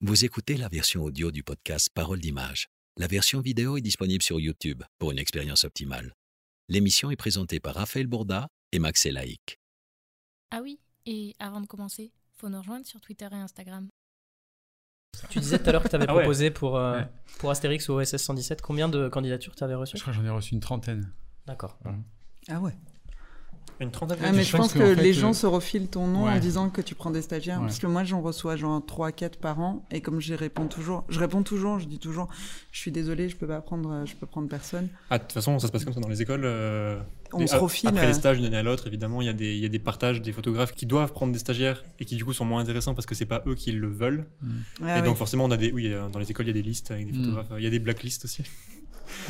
Vous écoutez la version audio du podcast Parole d'image. La version vidéo est disponible sur YouTube pour une expérience optimale. L'émission est présentée par Raphaël Bourda et Max Elaïc. Ah oui, et avant de commencer, faut nous rejoindre sur Twitter et Instagram. Tu disais tout à l'heure que tu avais Ah ouais. proposé pour, euh, Ouais. pour Astérix ou OSS 117. Combien de candidatures tu avais reçues? Je crois que j'en ai reçu une trentaine. D'accord. Ah ouais. Une trentaine Ah, mais je je pense que, fait, les gens euh, se refilent ton nom en disant que tu prends des stagiaires. Ouais. Parce que moi, j'en reçois genre 3 4 par an. Et comme j'y réponds toujours, je réponds toujours, je dis toujours, je suis désolé, je peux pas prendre, euh, je peux prendre personne. Ah, de toute façon, ça se passe comme ça dans les écoles. euh, On se a- refile. Après euh, les stages d'une année à l'autre, évidemment, il y, a des, il y a des partages des photographes qui doivent prendre des stagiaires et qui du coup sont moins intéressants parce que c'est pas eux qui le veulent. ah et oui. donc forcément, on a des, oui, dans les écoles, il y a des listes avec des Mm. photographes. Il y a des blacklists aussi.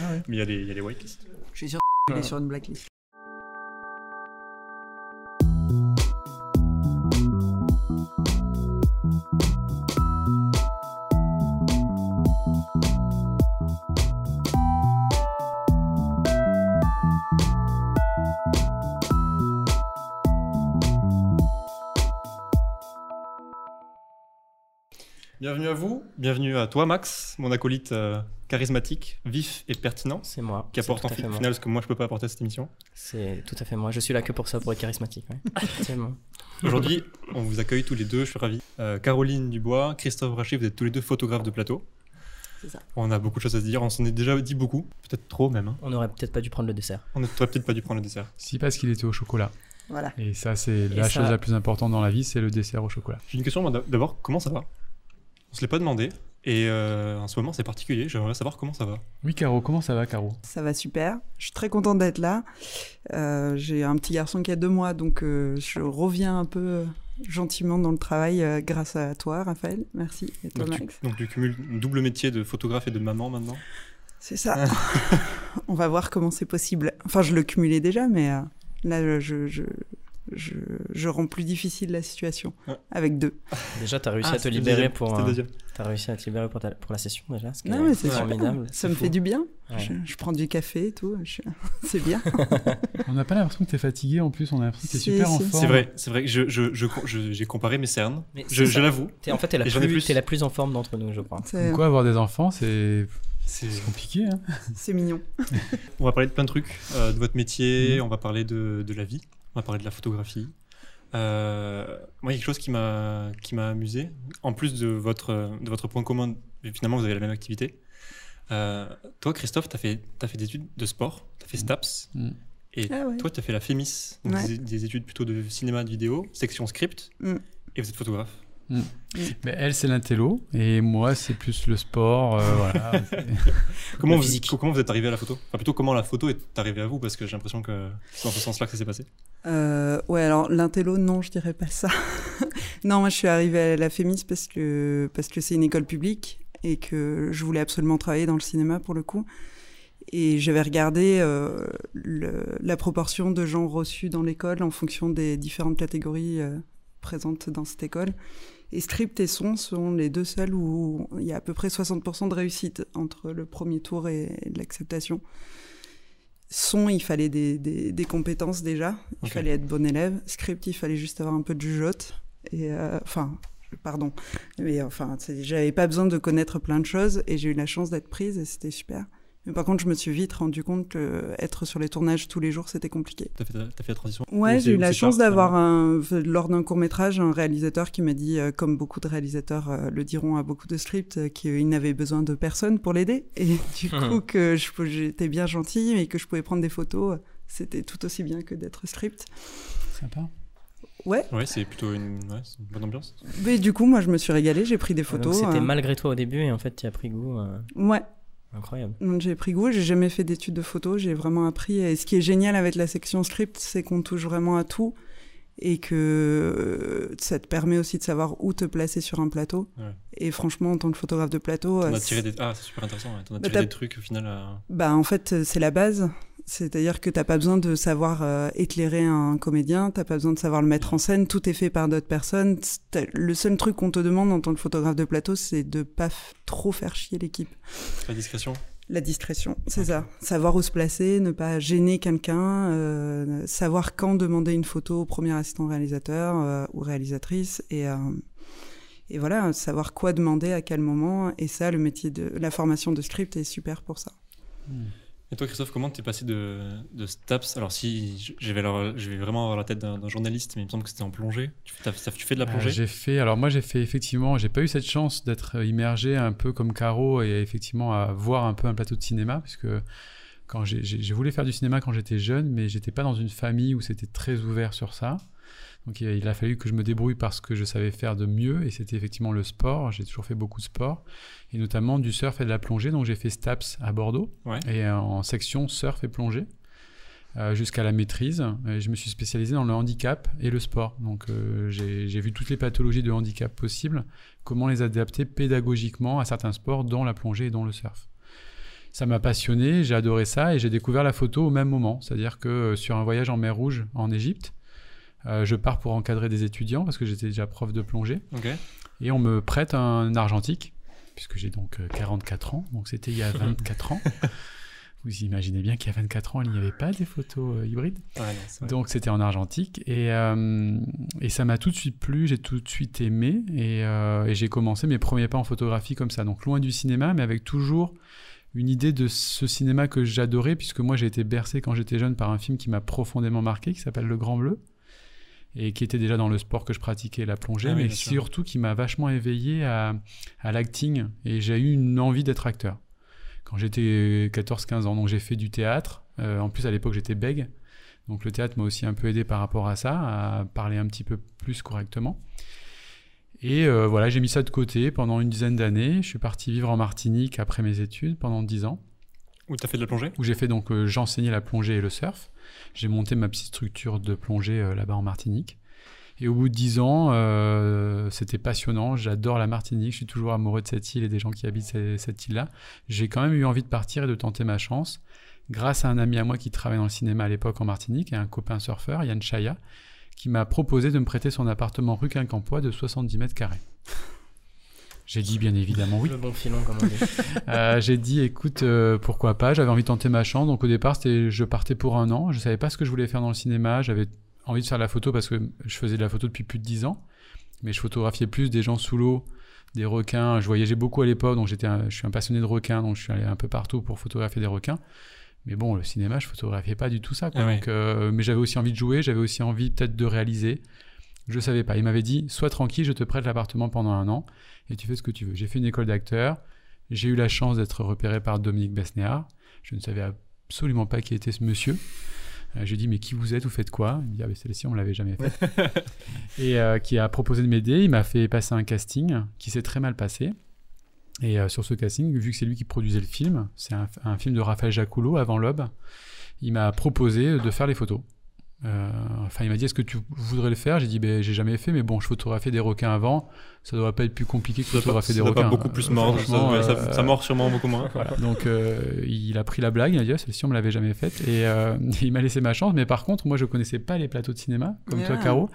Ah ouais. Mais il y a des, y a des whitelists. Je suis sûr qu'il est sur une blacklist. Bienvenue à vous. Bienvenue à toi, Max, mon acolyte euh, charismatique, vif et pertinent, C'est moi. qui apporte en fait final ce que moi je peux pas apporter à cette émission. C'est tout à fait moi. Je suis là que pour ça, pour être charismatique. ouais. Aujourd'hui, on vous accueille tous les deux, je suis ravi. Euh, Caroline Dubois, Christophe Rachet, vous êtes tous les deux photographes de plateau. C'est ça. On a beaucoup de choses à se dire, on s'en est déjà dit beaucoup, peut-être trop même. hein. On aurait peut-être pas dû prendre le dessert. On n'aurait peut-être pas dû prendre le dessert. Si, parce qu'il était au chocolat. Voilà. Et ça, c'est la ça- chose la plus importante dans la vie, c'est le dessert au chocolat. J'ai une question, moi, d'abord, comment ça va? On se l'est pas demandé, et euh, en ce moment c'est particulier, j'aimerais savoir comment ça va. Oui, Caro, comment ça va, Caro? Ça va super. Je suis très contente d'être là. Euh, J'ai un petit garçon qui a deux mois, donc euh, je reviens un peu gentiment dans le travail euh, grâce à toi, Raphaël. Merci. Et toi, Donc tu, Max? donc tu cumules un double métier de photographe et de maman maintenant? C'est ça. On va voir comment c'est possible. Enfin, je le cumulais déjà, mais euh, là, je, je, je, je rends plus difficile la situation avec deux. Déjà, t'as réussi Ah, à te libérer deuxième, pour. euh, réussi à te libérer pour, ta- pour la session déjà. ce Non, est mais c'est formidable. Ça me fait du bien. Ouais. Je, je prends du café et tout. je- C'est bien. On n'a pas l'impression que t'es fatigué en plus, on a l'impression que t'es Si, super en forme. C'est vrai, c'est vrai que je- je- je- je- j'ai comparé mes cernes, Mais je, l'avoue. T'es- en fait, plus. t'es la plus en forme d'entre nous, je crois. C'est Comme quoi, avoir des enfants, c'est C'est- c'est compliqué. Hein c'est mignon. On va parler de plein de trucs, euh, de votre métier, Mhm. on va parler de, de la vie, on va parler de la photographie. Euh, moi, il y a quelque chose qui m'a qui m'a amusé, en plus de votre, de votre point commun, finalement vous avez la même activité. Euh, toi, Christophe, tu as fait, t'as fait des études de sport, tu as fait STAPS, Mhm. et Ah ouais. toi, tu as fait la FEMIS, donc Ouais. des, des études plutôt de cinéma, de vidéo, section script, Mhm. et vous êtes photographe. Mais elle, c'est l'intello, et moi, c'est plus le sport. euh, voilà. Comment vous, physique. comment vous êtes arrivé à la photo? Enfin, plutôt comment la photo est arrivée à vous, parce que j'ai l'impression que c'est dans ce sens-là que ça s'est passé. Euh, ouais, alors l'intello, non, je dirais pas ça. non, moi je suis arrivée à la FEMIS parce que parce que c'est une école publique et que je voulais absolument travailler dans le cinéma pour le coup. Et j'avais regardé euh, le- la proportion de gens reçus dans l'école en fonction des différentes catégories euh, présentes dans cette école. Et script et son sont les deux seuls où il y a à peu près 60% de réussite entre le premier tour et l'acceptation. Son, il fallait des, des, des compétences déjà. Il fallait être bon élève. Script, il fallait juste avoir un peu de jugeote. Et euh, enfin, pardon, mais enfin, j'avais pas besoin de connaître plein de choses et j'ai eu la chance d'être prise et c'était super. Mais par contre, je me suis vite rendu compte que être sur les tournages tous les jours, c'était compliqué. Tu as, fait la transition? Ouais, Ou j'ai eu la chance d'avoir un, lors d'un court métrage un réalisateur qui m'a dit, euh, comme beaucoup de réalisateurs euh, le diront à beaucoup de scripts, euh, qu'il n'avait besoin de personne pour l'aider. Et du coup, que je- j'étais bien gentille et que je pouvais prendre des photos, c'était tout aussi bien que d'être script. Sympa. Ouais, Ouais, c'est plutôt une, ouais, c'est une bonne ambiance. mais du coup, moi, je me suis régalée, j'ai pris des Donc, photos. C'était euh, malgré toi au début et en fait, tu as pris goût. euh, Ouais, Incroyable. Donc, j'ai pris goût, j'ai jamais fait d'études de photo, j'ai vraiment appris. Et ce qui est génial avec la section script, c'est qu'on touche vraiment à tout et que euh, ça te permet aussi de savoir où te placer sur un plateau. Ouais. Et franchement, en tant que photographe de plateau, T'en euh, as tiré des... Ah, c'est super intéressant. ouais. T'en as Bah, tiré des trucs au final. à- bah, en fait, euh, c'est la base. C'est-à-dire que t'as pas besoin de savoir euh, éclairer un comédien, t'as pas besoin de savoir le mettre en scène, tout est fait par d'autres personnes. Le seul truc qu'on te demande en tant que photographe de plateau, c'est de pas trop faire chier l'équipe. La discrétion. La discrétion, c'est ça. Savoir où se placer, ne pas gêner quelqu'un, euh, savoir quand demander une photo au premier assistant réalisateur euh, ou réalisatrice et, euh, et voilà, savoir quoi demander à quel moment. Et ça, le métier de la formation de script est super pour ça. Et toi, Christophe, comment t'es passé de, de STAPS? Alors, si je vais, alors- je vais vraiment avoir la tête d'un journaliste, mais il me semble que c'était en plongée. Tu, fais- t'as- tu fais de la Euh, plongée? j'ai fait, alors moi j'ai fait effectivement, j'ai pas eu cette chance d'être immergé un peu comme Caro et effectivement à voir un peu un plateau de cinéma, puisque quand j'ai voulu faire du cinéma quand j'étais jeune, mais j'étais pas dans une famille où c'était très ouvert sur ça. Donc il a, fallu que je me débrouille parce que je savais faire de mieux, et c'était effectivement le sport. J'ai toujours fait beaucoup de sport, et notamment du surf et de la plongée. Donc j'ai fait STAPS à Bordeaux, Ouais. et euh, en section surf et plongée. euh, jusqu'à la maîtrise. Et je me suis spécialisé dans le handicap et le sport. Donc euh, j'ai j'ai vu toutes les pathologies de handicap possibles, comment les adapter pédagogiquement à certains sports, dont la plongée et dont le surf. Ça m'a passionné, j'ai adoré ça et j'ai découvert la photo au même moment. C'est-à-dire que euh, sur un voyage en mer Rouge en Égypte, euh, je pars pour encadrer des étudiants parce que j'étais déjà prof de plongée et on me prête un argentique puisque j'ai donc euh, 44 ans, donc c'était il y a 24 ans. Vous imaginez bien qu'il y a 24 ans, il n'y avait pas des photos euh, hybrides. Non. Donc c'était en argentique et, euh, et ça m'a tout de suite plu, j'ai tout de suite aimé et, euh, et j'ai commencé mes premiers pas en photographie comme ça. Donc loin du cinéma, mais avec toujours une idée de ce cinéma que j'adorais, puisque moi j'ai été bercé quand j'étais jeune par un film qui m'a profondément marqué, qui s'appelle Le Grand Bleu, et qui était déjà dans le sport que je pratiquais, la plongée, Ah oui, mais surtout qui m'a vachement éveillé à, à l'acting, et j'ai eu une envie d'être acteur quand j'étais 14-15 ans. Donc j'ai fait du théâtre, Euh, en plus à l'époque j'étais bègue, donc le théâtre m'a aussi un peu aidé par rapport à ça, à parler un petit peu plus correctement. Et euh, voilà, j'ai mis ça de côté pendant une dizaine d'années. Je suis parti vivre en Martinique après mes études pendant 10 ans, Où t'as fait de la plongée? Où j'ai fait donc, euh, j'enseignais la plongée et le surf. J'ai monté ma petite structure de plongée euh, là-bas en Martinique. Et au bout de 10 ans, euh, c'était passionnant. J'adore la Martinique. Je suis toujours amoureux de cette île et des gens qui habitent ce- cette île-là. J'ai quand même eu envie de partir et de tenter ma chance. Grâce à un ami à moi qui travaillait dans le cinéma à l'époque en Martinique et un copain surfeur, Yann Chaya, qui m'a proposé de me prêter son appartement rue Quincampoix de 70 mètres carrés. J'ai dit bien évidemment oui. Le bon filon, comme on dit. Euh, j'ai dit écoute euh, pourquoi pas j'avais envie de tenter ma chance. Donc au départ c'était je partais pour un an. Je savais pas ce que je voulais faire dans le cinéma. J'avais envie de faire de la photo parce que je faisais de la photo depuis plus de 10 ans. Mais je photographiais plus des gens sous l'eau des requins. Je voyageais beaucoup à l'époque donc j'étais un- je suis un passionné de requins donc je suis allé un peu partout pour photographier des requins. Mais bon le cinéma je photographiais pas du tout ça quoi. Ah ouais. Donc, euh, mais j'avais aussi envie de jouer j'avais aussi envie peut-être de réaliser. Je savais pas. Il m'avait dit sois tranquille je te prête l'appartement pendant un an et tu fais ce que tu veux j'ai fait une école d'acteur j'ai eu la chance d'être repéré par Dominique Besnéard. Je ne savais absolument pas qui était ce monsieur. Euh, J'ai dit, mais qui vous êtes? Vous faites quoi? Il me dit, ah, mais celle-ci, on ne l'avait jamais fait. et euh, qui a proposé de m'aider. Il m'a fait passer un casting qui s'est très mal passé. Et euh, sur ce casting, vu que c'est lui qui produisait le film, c'est un, un film de Raphaël Jacoulot avant l'aube, il m'a proposé de faire les photos. Euh, enfin, il m'a dit, est-ce que tu voudrais le faire? J'ai dit, ben, j'ai jamais fait, mais bon, je photographiais des requins avant. Ça doit pas être plus compliqué que Ça pas, photographier ça des doit pas requins. beaucoup plus mordre. Ça, ça- euh, ça mord sûrement beaucoup moins. voilà. Donc euh, il a pris la blague, il a dit ah, celle-ci on me l'avait jamais faite et euh, il m'a laissé ma chance. Mais par contre, moi je connaissais pas les plateaux de cinéma comme toi Ah. Caro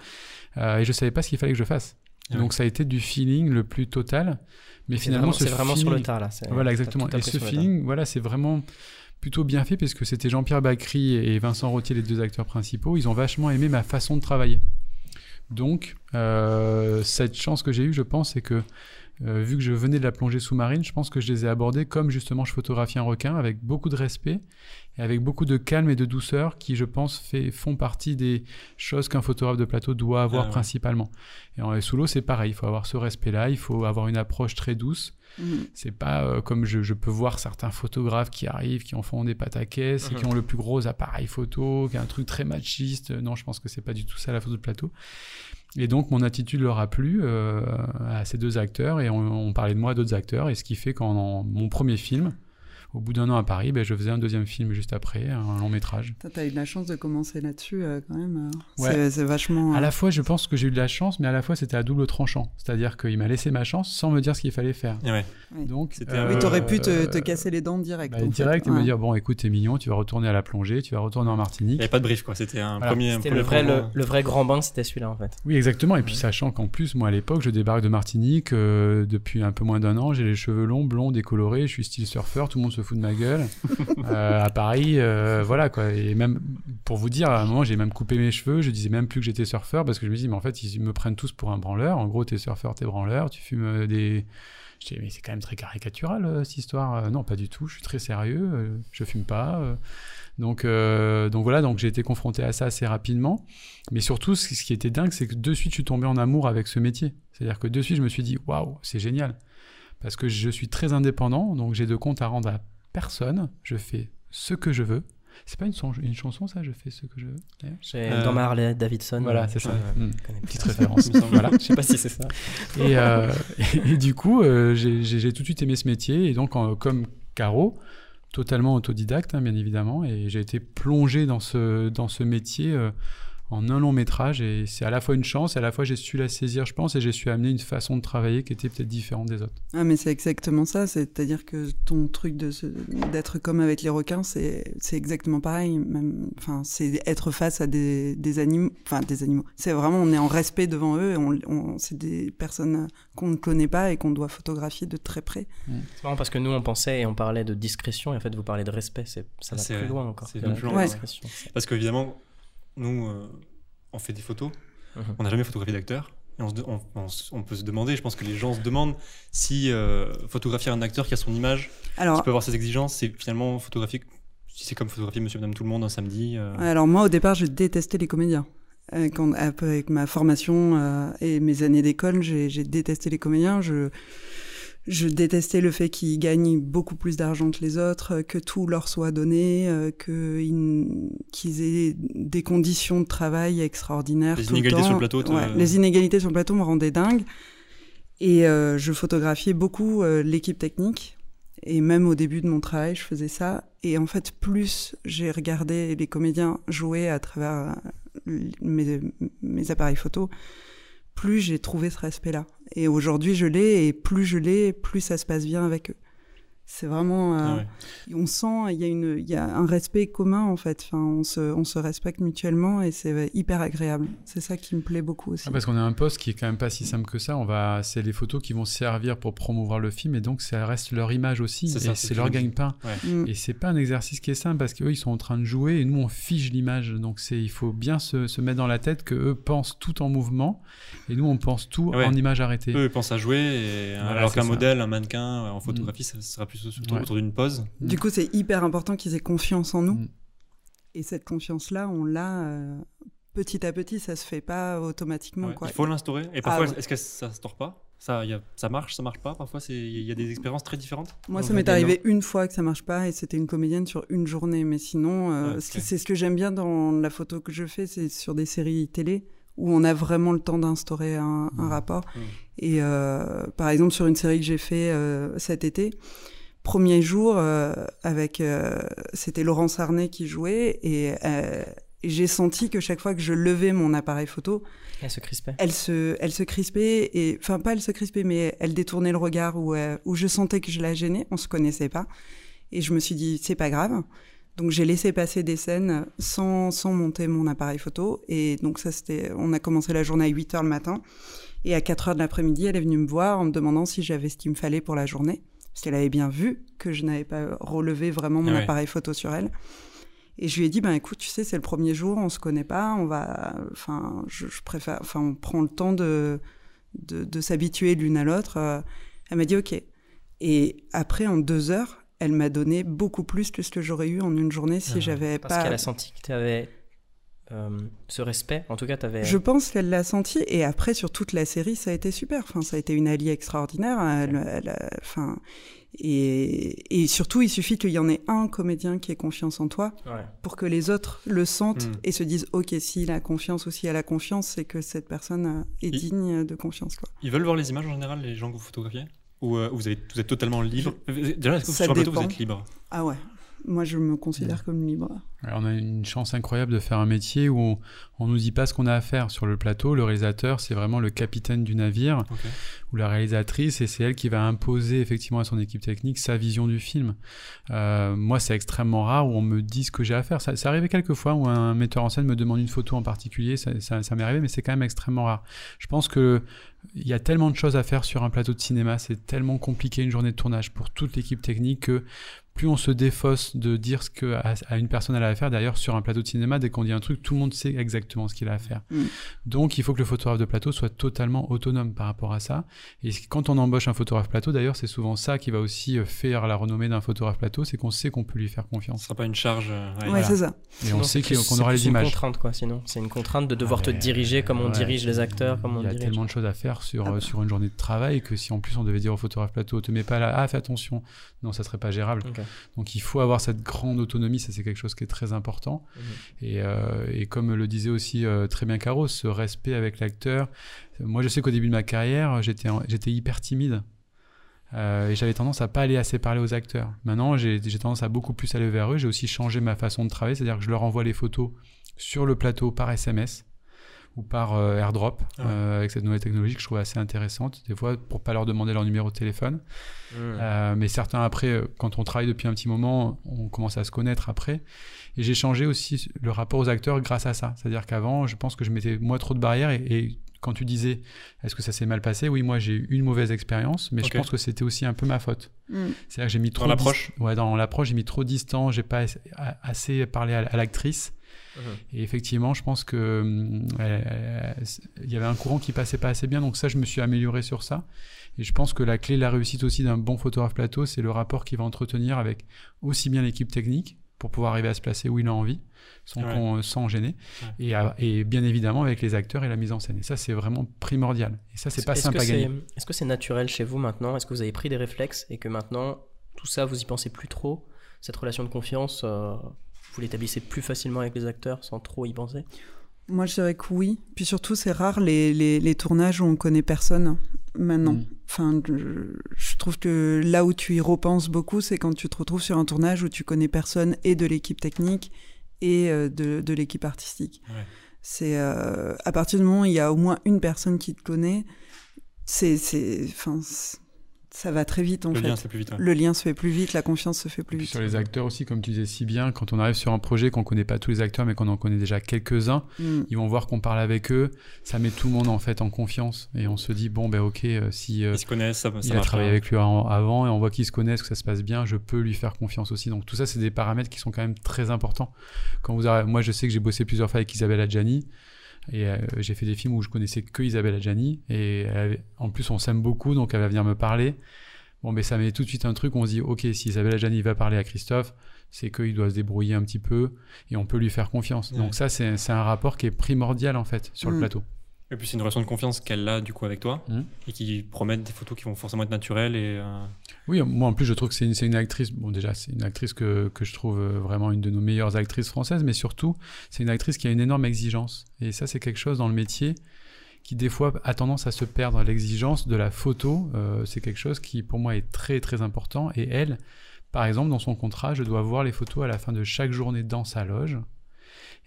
euh, et je savais pas ce qu'il fallait que je fasse. Donc ça a été du feeling le plus total. Mais C'est finalement vraiment, ce c'est vraiment sur le tas, là. c'est- Voilà exactement. Et ce feeling, voilà, c'est vraiment plutôt bien fait parce que c'était Jean-Pierre Bacry et Vincent Rottier les deux acteurs principaux. Ils ont vachement aimé ma façon de travailler. Donc, euh, cette chance que j'ai eue, je pense, c'est que euh, vu que je venais de la plongée sous-marine, je pense que je les ai abordés comme justement je photographie un requin, avec beaucoup de respect et avec beaucoup de calme et de douceur qui, je pense, fait, font partie des choses qu'un photographe de plateau doit avoir Ah ouais. principalement. Et en sous l'eau, c'est pareil, il faut avoir ce respect-là, il faut avoir une approche très douce. Mhm. C'est pas euh, comme je, je peux voir certains photographes qui arrivent, qui en font des pâtes à caisse et qui Mhm. ont le plus gros appareil photo, qui a un truc très machiste. Non, je pense que c'est pas du tout ça la photo de plateau. Et donc mon attitude leur a plu euh, à ces deux acteurs et on, on parlait de moi à d'autres acteurs. Et ce qui fait qu'en mon premier film, au bout d'un an à Paris, ben, je faisais un deuxième film juste après, un long métrage. T'as eu de la chance de commencer là-dessus euh, quand même. euh. Ouais. C'est- C'est vachement. À euh, la fois, je pense que j'ai eu de la chance, mais à la fois c'était à double tranchant. C'est-à-dire qu'il m'a laissé ma chance sans me dire ce qu'il fallait faire. Et ouais. Ouais. Donc, C'était un Oui, Euh, t'aurais pu te, te euh, casser les dents direct. bah, en fait. direct et me dire bon écoute t'es mignon tu vas retourner à la plongée tu vas retourner en Il n'y Martinique avait pas de brief, quoi. C'était un Voilà. premier. un C'était premier le vrai, le, vrai grand bain, c'était celui-là, en fait. oui exactement et puis Ouais. sachant qu'en plus moi à l'époque je débarque de Martinique euh, depuis un peu moins d'un an j'ai les cheveux longs blonds décolorés je suis style surfeur tout le monde se se fout de ma gueule. Euh, à Paris, euh, voilà quoi. Et même pour vous dire, à un moment, j'ai même coupé mes cheveux. Je disais même plus que j'étais surfeur parce que je me dis, mais en fait, ils me prennent tous pour un branleur. En gros, t'es surfeur, t'es branleur, tu fumes euh, des. Je dis, mais c'est quand même très caricatural cette histoire. Non, pas du tout. Je suis très sérieux. je fume pas. Donc, donc voilà, donc j'ai été confronté à ça assez rapidement. Mais surtout, ce ce qui était dingue, c'est que de suite, je suis tombé en amour avec ce métier. C'est-à-dire que de suite, je me suis dit, waouh, c'est génial. Parce que je suis très indépendant, donc j'ai de compte à rendre à personne. Je fais ce que je veux. C'est pas une, son- une chanson, ça Je fais ce que je veux Euh, dans ma Harley Davidson. Voilà, euh, c'est ça. Mm. je connais Petite référence. Voilà. Je sais pas si c'est ça. Et, euh, et, et du coup, euh, j'ai tout de suite aimé ce métier. Et donc, en- comme Caro, totalement autodidacte, hein, bien évidemment. Et j'ai été plongé dans ce, dans ce métier euh, en un long métrage. Et c'est à la fois une chance, et à la fois j'ai su la saisir, je pense, et j'ai su amener une façon de travailler qui était peut-être différente des autres. Ah, mais c'est exactement ça. C'est-à-dire que ton truc d'être comme avec les requins, c'est c'est exactement pareil. Enfin, c'est être face à des, des animaux. Enfin, des animaux. C'est vraiment, on est en respect devant eux. et On, on- c'est des personnes qu'on ne connaît pas et qu'on doit photographier de très près. C'est marrant parce que nous on pensait et on parlait de discrétion et en fait vous parlez de respect. C'est ça va C'est plus vrai. loin encore. C'est ouais. discrétion. Parce qu'évidemment, nous, euh, on fait des photos. Mhm. On n'a jamais photographié d'acteur. Et on, se de- on- on se- on peut se demander, je pense que les gens se demandent si euh, photographier un acteur qui a son image, qui peut avoir ses exigences, c'est finalement photographier. Si c'est comme photographier Monsieur Madame Tout le Monde un samedi. euh, alors moi, au départ, je détestais les comédiens. Euh, Quand, avec ma formation euh, et mes années d'école, j'ai j'ai détesté les comédiens. Je, je détestais le fait qu'ils gagnent beaucoup plus d'argent que les autres, euh, que tout leur soit donné, euh, qu'ils aient des conditions de travail extraordinaires. Les tout le inégalités temps. sur le plateau, te- Ouais, les inégalités sur le plateau me rendaient dingue. Et euh, je photographiais beaucoup euh, l'équipe technique. Et même au début de mon travail, je faisais ça. Et en fait, plus j'ai regardé les comédiens jouer à travers euh, mes, mes appareils photo, plus j'ai trouvé ce respect-là. Et aujourd'hui, je l'ai, et plus je l'ai, plus ça se passe bien avec eux. C'est vraiment. ah euh, ouais. On sent, il y, a une- il y a un respect commun, en fait. Enfin, on, se, on se respecte mutuellement, et c'est hyper agréable. C'est ça qui me plaît beaucoup aussi. Ah, parce qu'on a un poste qui est quand même pas si simple que ça. On va, c'est les photos qui vont servir pour promouvoir le film, et donc ça reste leur image aussi, C'est et ça, c'est c'est ce leur gagne-pain. Mm. Et c'est pas un exercice qui est simple parce qu'eux ils sont en train de jouer et nous on fige l'image. Donc c'est il faut bien se, se mettre dans la tête que eux pensent tout en mouvement et nous on pense tout Ouais. en image arrêtée. Eux ils pensent à jouer, et, Voilà, alors qu'un ça. modèle, un mannequin en photographie, ça sera plus autour, Ouais. autour d'une pose. Du coup, c'est hyper important qu'ils aient confiance en nous. Mm. Et cette confiance-là, on l'a euh, petit à petit, ça se fait pas automatiquement. Ouais, quoi. Il faut l'instaurer. Et parfois, Ah ouais. est-ce que ça se tord pas? Ça, y a- ça marche, ça marche pas? Parfois, il y a des expériences très différentes? Moi, On ça m'est arrivé une fois que ça marche pas et c'était une comédienne sur une journée. Mais sinon, euh, Ouais, c'est ce que j'aime bien dans la photo que je fais, c'est sur des séries télé où on a vraiment le temps d'instaurer un, un rapport. Mm. Et euh, par exemple, sur une série que j'ai fait euh, cet été, premier jour, euh, avec euh, c'était Laurence Arnay qui jouait et, euh, j'ai senti que chaque fois que je levais mon appareil photo, Elle se crispait. elle se, elle se crispait et enfin pas elle se crispait, mais elle détournait le regard où, euh, où je sentais que je la gênais. On se connaissait pas et je me suis dit c'est pas grave. Donc j'ai laissé passer des scènes sans, sans monter mon appareil photo et donc ça c'était, on a commencé la journée à 8 heures le matin et à 4 heures de l'après-midi elle est venue me voir en me demandant si j'avais ce qu'il me fallait pour la journée parce qu'elle avait bien vu que je n'avais pas relevé vraiment mon ouais. appareil photo sur elle. Et je lui ai dit, ben écoute, tu sais, c'est le premier jour, on se connaît pas, on va, enfin, je, je préfère, enfin, on prend le temps de, de, de s'habituer l'une à l'autre. Euh, Elle m'a dit, ok. Et après, en deux heures, elle m'a donné beaucoup plus que ce que j'aurais eu en une journée si Ah, j'avais Parce pas. qu'elle a senti que tu avais ce respect. En tout cas, tu avais. Je pense qu'elle l'a senti. Et après, sur toute la série, ça a été super. Enfin, ça a été une alliée extraordinaire. Elle, elle a- enfin, et, et surtout, il suffit qu'il y en ait un comédien qui ait confiance en toi Ouais. pour que les autres le sentent Mm. et se disent ok s'il a confiance ou si elle a confiance c'est que cette personne euh, est digne de confiance quoi. Ils veulent voir les images en général, les gens que vous photographiez? Ou euh, vous, avez, vous êtes totalement libre? Déjà, est-ce que Ça sur un plateau, vous dépend. êtes libre? Ah ouais, moi je me considère comme libre. Alors, on a une chance incroyable de faire un métier où on, on nous dit pas ce qu'on a à faire sur le plateau. Le réalisateur, c'est vraiment le capitaine du navire ou la réalisatrice, et c'est elle qui va imposer effectivement à son équipe technique sa vision du film. Euh, moi, c'est extrêmement rare où on me dit ce que j'ai à faire. Ça, ça arrivé quelques fois où un metteur en scène me demande une photo en particulier, ça, ça, ça m'est arrivé, mais c'est quand même extrêmement rare. Je pense que il y a tellement de choses à faire sur un plateau de cinéma, c'est tellement compliqué une journée de tournage pour toute l'équipe technique que plus on se défausse de dire ce que à, une personne elle a à faire. D'ailleurs, sur un plateau de cinéma, dès qu'on dit un truc, tout le monde sait exactement ce qu'il a à faire. Mm. Donc, il faut que le photographe de plateau soit totalement autonome par rapport à ça. Et quand on embauche un photographe plateau, d'ailleurs, c'est souvent ça qui va aussi euh, faire la renommée d'un photographe plateau, c'est qu'on sait qu'on peut lui faire Ce confiance. sera pas une charge. euh, ouais. Voilà. c'est ça. Et Sinon, on sait qu'on aura les une images. contrainte, quoi. Sinon, c'est une contrainte de devoir Ah, te diriger comme on dirige les acteurs, comme on Il y a dirige. tellement de choses à faire sur, Ah bah. euh, sur une journée de travail que si en plus on devait dire au photographe plateau, te mets pas là, ah fais attention, non, ça serait pas gérable. Donc il faut avoir cette grande autonomie, ça c'est quelque chose qui est très important. Mhm. Et, euh, et comme le disait aussi euh, très bien Caro, ce respect avec l'acteur. Moi je sais qu'au début de ma carrière, j'étais hyper timide. Euh, et j'avais tendance à pas aller assez parler aux acteurs. Maintenant, j'ai j'ai tendance à beaucoup plus aller vers eux. J'ai aussi changé ma façon de travailler, c'est-à-dire que je leur envoie les photos sur le plateau par SMS ou par euh, AirDrop Ah ouais. euh, avec cette nouvelle technologie que je trouve assez intéressante. Des fois, pour pas leur demander leur numéro de téléphone. Mhm. Euh, mais certains après, quand on travaille depuis un petit moment, on commence à se connaître après. Et j'ai changé aussi le rapport aux acteurs grâce à ça. C'est-à-dire qu'avant, je pense que je mettais moi trop de barrières. Et, et quand tu disais, est-ce que ça s'est mal passé? Oui, moi j'ai eu une mauvaise expérience, mais je pense que c'était aussi un peu ma faute. Mm. C'est-à-dire que j'ai mis trop l'approche dis- Ouais, dans l'approche, j'ai mis trop distant. J'ai pas assez- parlé à, à l'actrice. Et effectivement, je pense que hum, elle- elle- il y avait un courant qui passait pas assez bien. Donc ça, je me suis amélioré sur ça. Et je pense que la clé de la réussite aussi d'un bon photographe plateau, c'est le rapport qu'il va entretenir avec aussi bien l'équipe technique pour pouvoir arriver à se placer où il a envie, sans, Ouais. qu'on- sans gêner, Ouais. et, à- et bien évidemment avec les acteurs et la mise en scène. Et ça, c'est vraiment primordial. Et ça, c'est pas Est-ce simple à gagner. Est-ce que c'est naturel chez vous maintenant? Est-ce que vous avez pris des réflexes et que maintenant, tout ça, vous y pensez plus trop? Cette relation de confiance, euh, vous l'établissez plus facilement avec les acteurs sans trop y penser Moi, je dirais que oui. Puis surtout, c'est rare les, les, les tournages où on connaît personne maintenant. Mm. Enfin, je, je trouve que là où tu y repenses beaucoup, c'est quand tu te retrouves sur un tournage où tu connais personne et de l'équipe technique et euh, de, de l'équipe artistique. Ouais. C'est euh, à partir du moment où il y a au moins une personne qui te connaît, c'est, c'est, enfin, c'est- ça va très vite en Le fait. lien, c'est plus vite. ouais. Le lien se fait plus vite, la confiance se fait plus vite. sur les acteurs aussi, comme tu disais si bien, quand on arrive sur un projet qu'on connaît pas tous les acteurs, mais qu'on en connaît déjà quelques-uns, Mm. ils vont voir qu'on parle avec eux, ça met tout le monde en fait en confiance et on se dit bon ben ok euh, si euh, Ils se connaissent, ça, ça il a travaillé bien. avec lui avant et on voit qu'ils se connaissent, que ça se passe bien, je peux lui faire confiance aussi. Donc tout ça c'est des paramètres qui sont quand même très importants. Quand vous arri- moi je sais que j'ai bossé plusieurs fois avec Isabelle Adjani et euh, j'ai fait des films où je connaissais que Isabelle Adjani et avait- en plus on s'aime beaucoup donc elle va venir me parler. Bon ben ça met tout de suite un truc, on se dit ok si Isabelle Adjani va parler à Christophe, c'est qu'il doit se débrouiller un petit peu et on peut lui faire confiance. Ouais. Donc ça c'est c'est un rapport qui est primordial en fait sur le Mm. plateau. Et puis c'est une relation de confiance qu'elle a du coup avec toi Mhm. et qui promettent des photos qui vont forcément être naturelles et euh, Oui, moi en plus je trouve que c'est une, une actrice, bon déjà c'est une actrice que, que je trouve euh, vraiment une de nos meilleures actrices françaises, mais surtout c'est une actrice qui a une énorme exigence. Et ça c'est quelque chose dans le métier qui des fois a tendance à se perdre. L'exigence de la photo, euh, c'est quelque chose qui pour moi est très très important. Et elle, par exemple dans son contrat, je dois voir les photos à la fin de chaque journée dans sa loge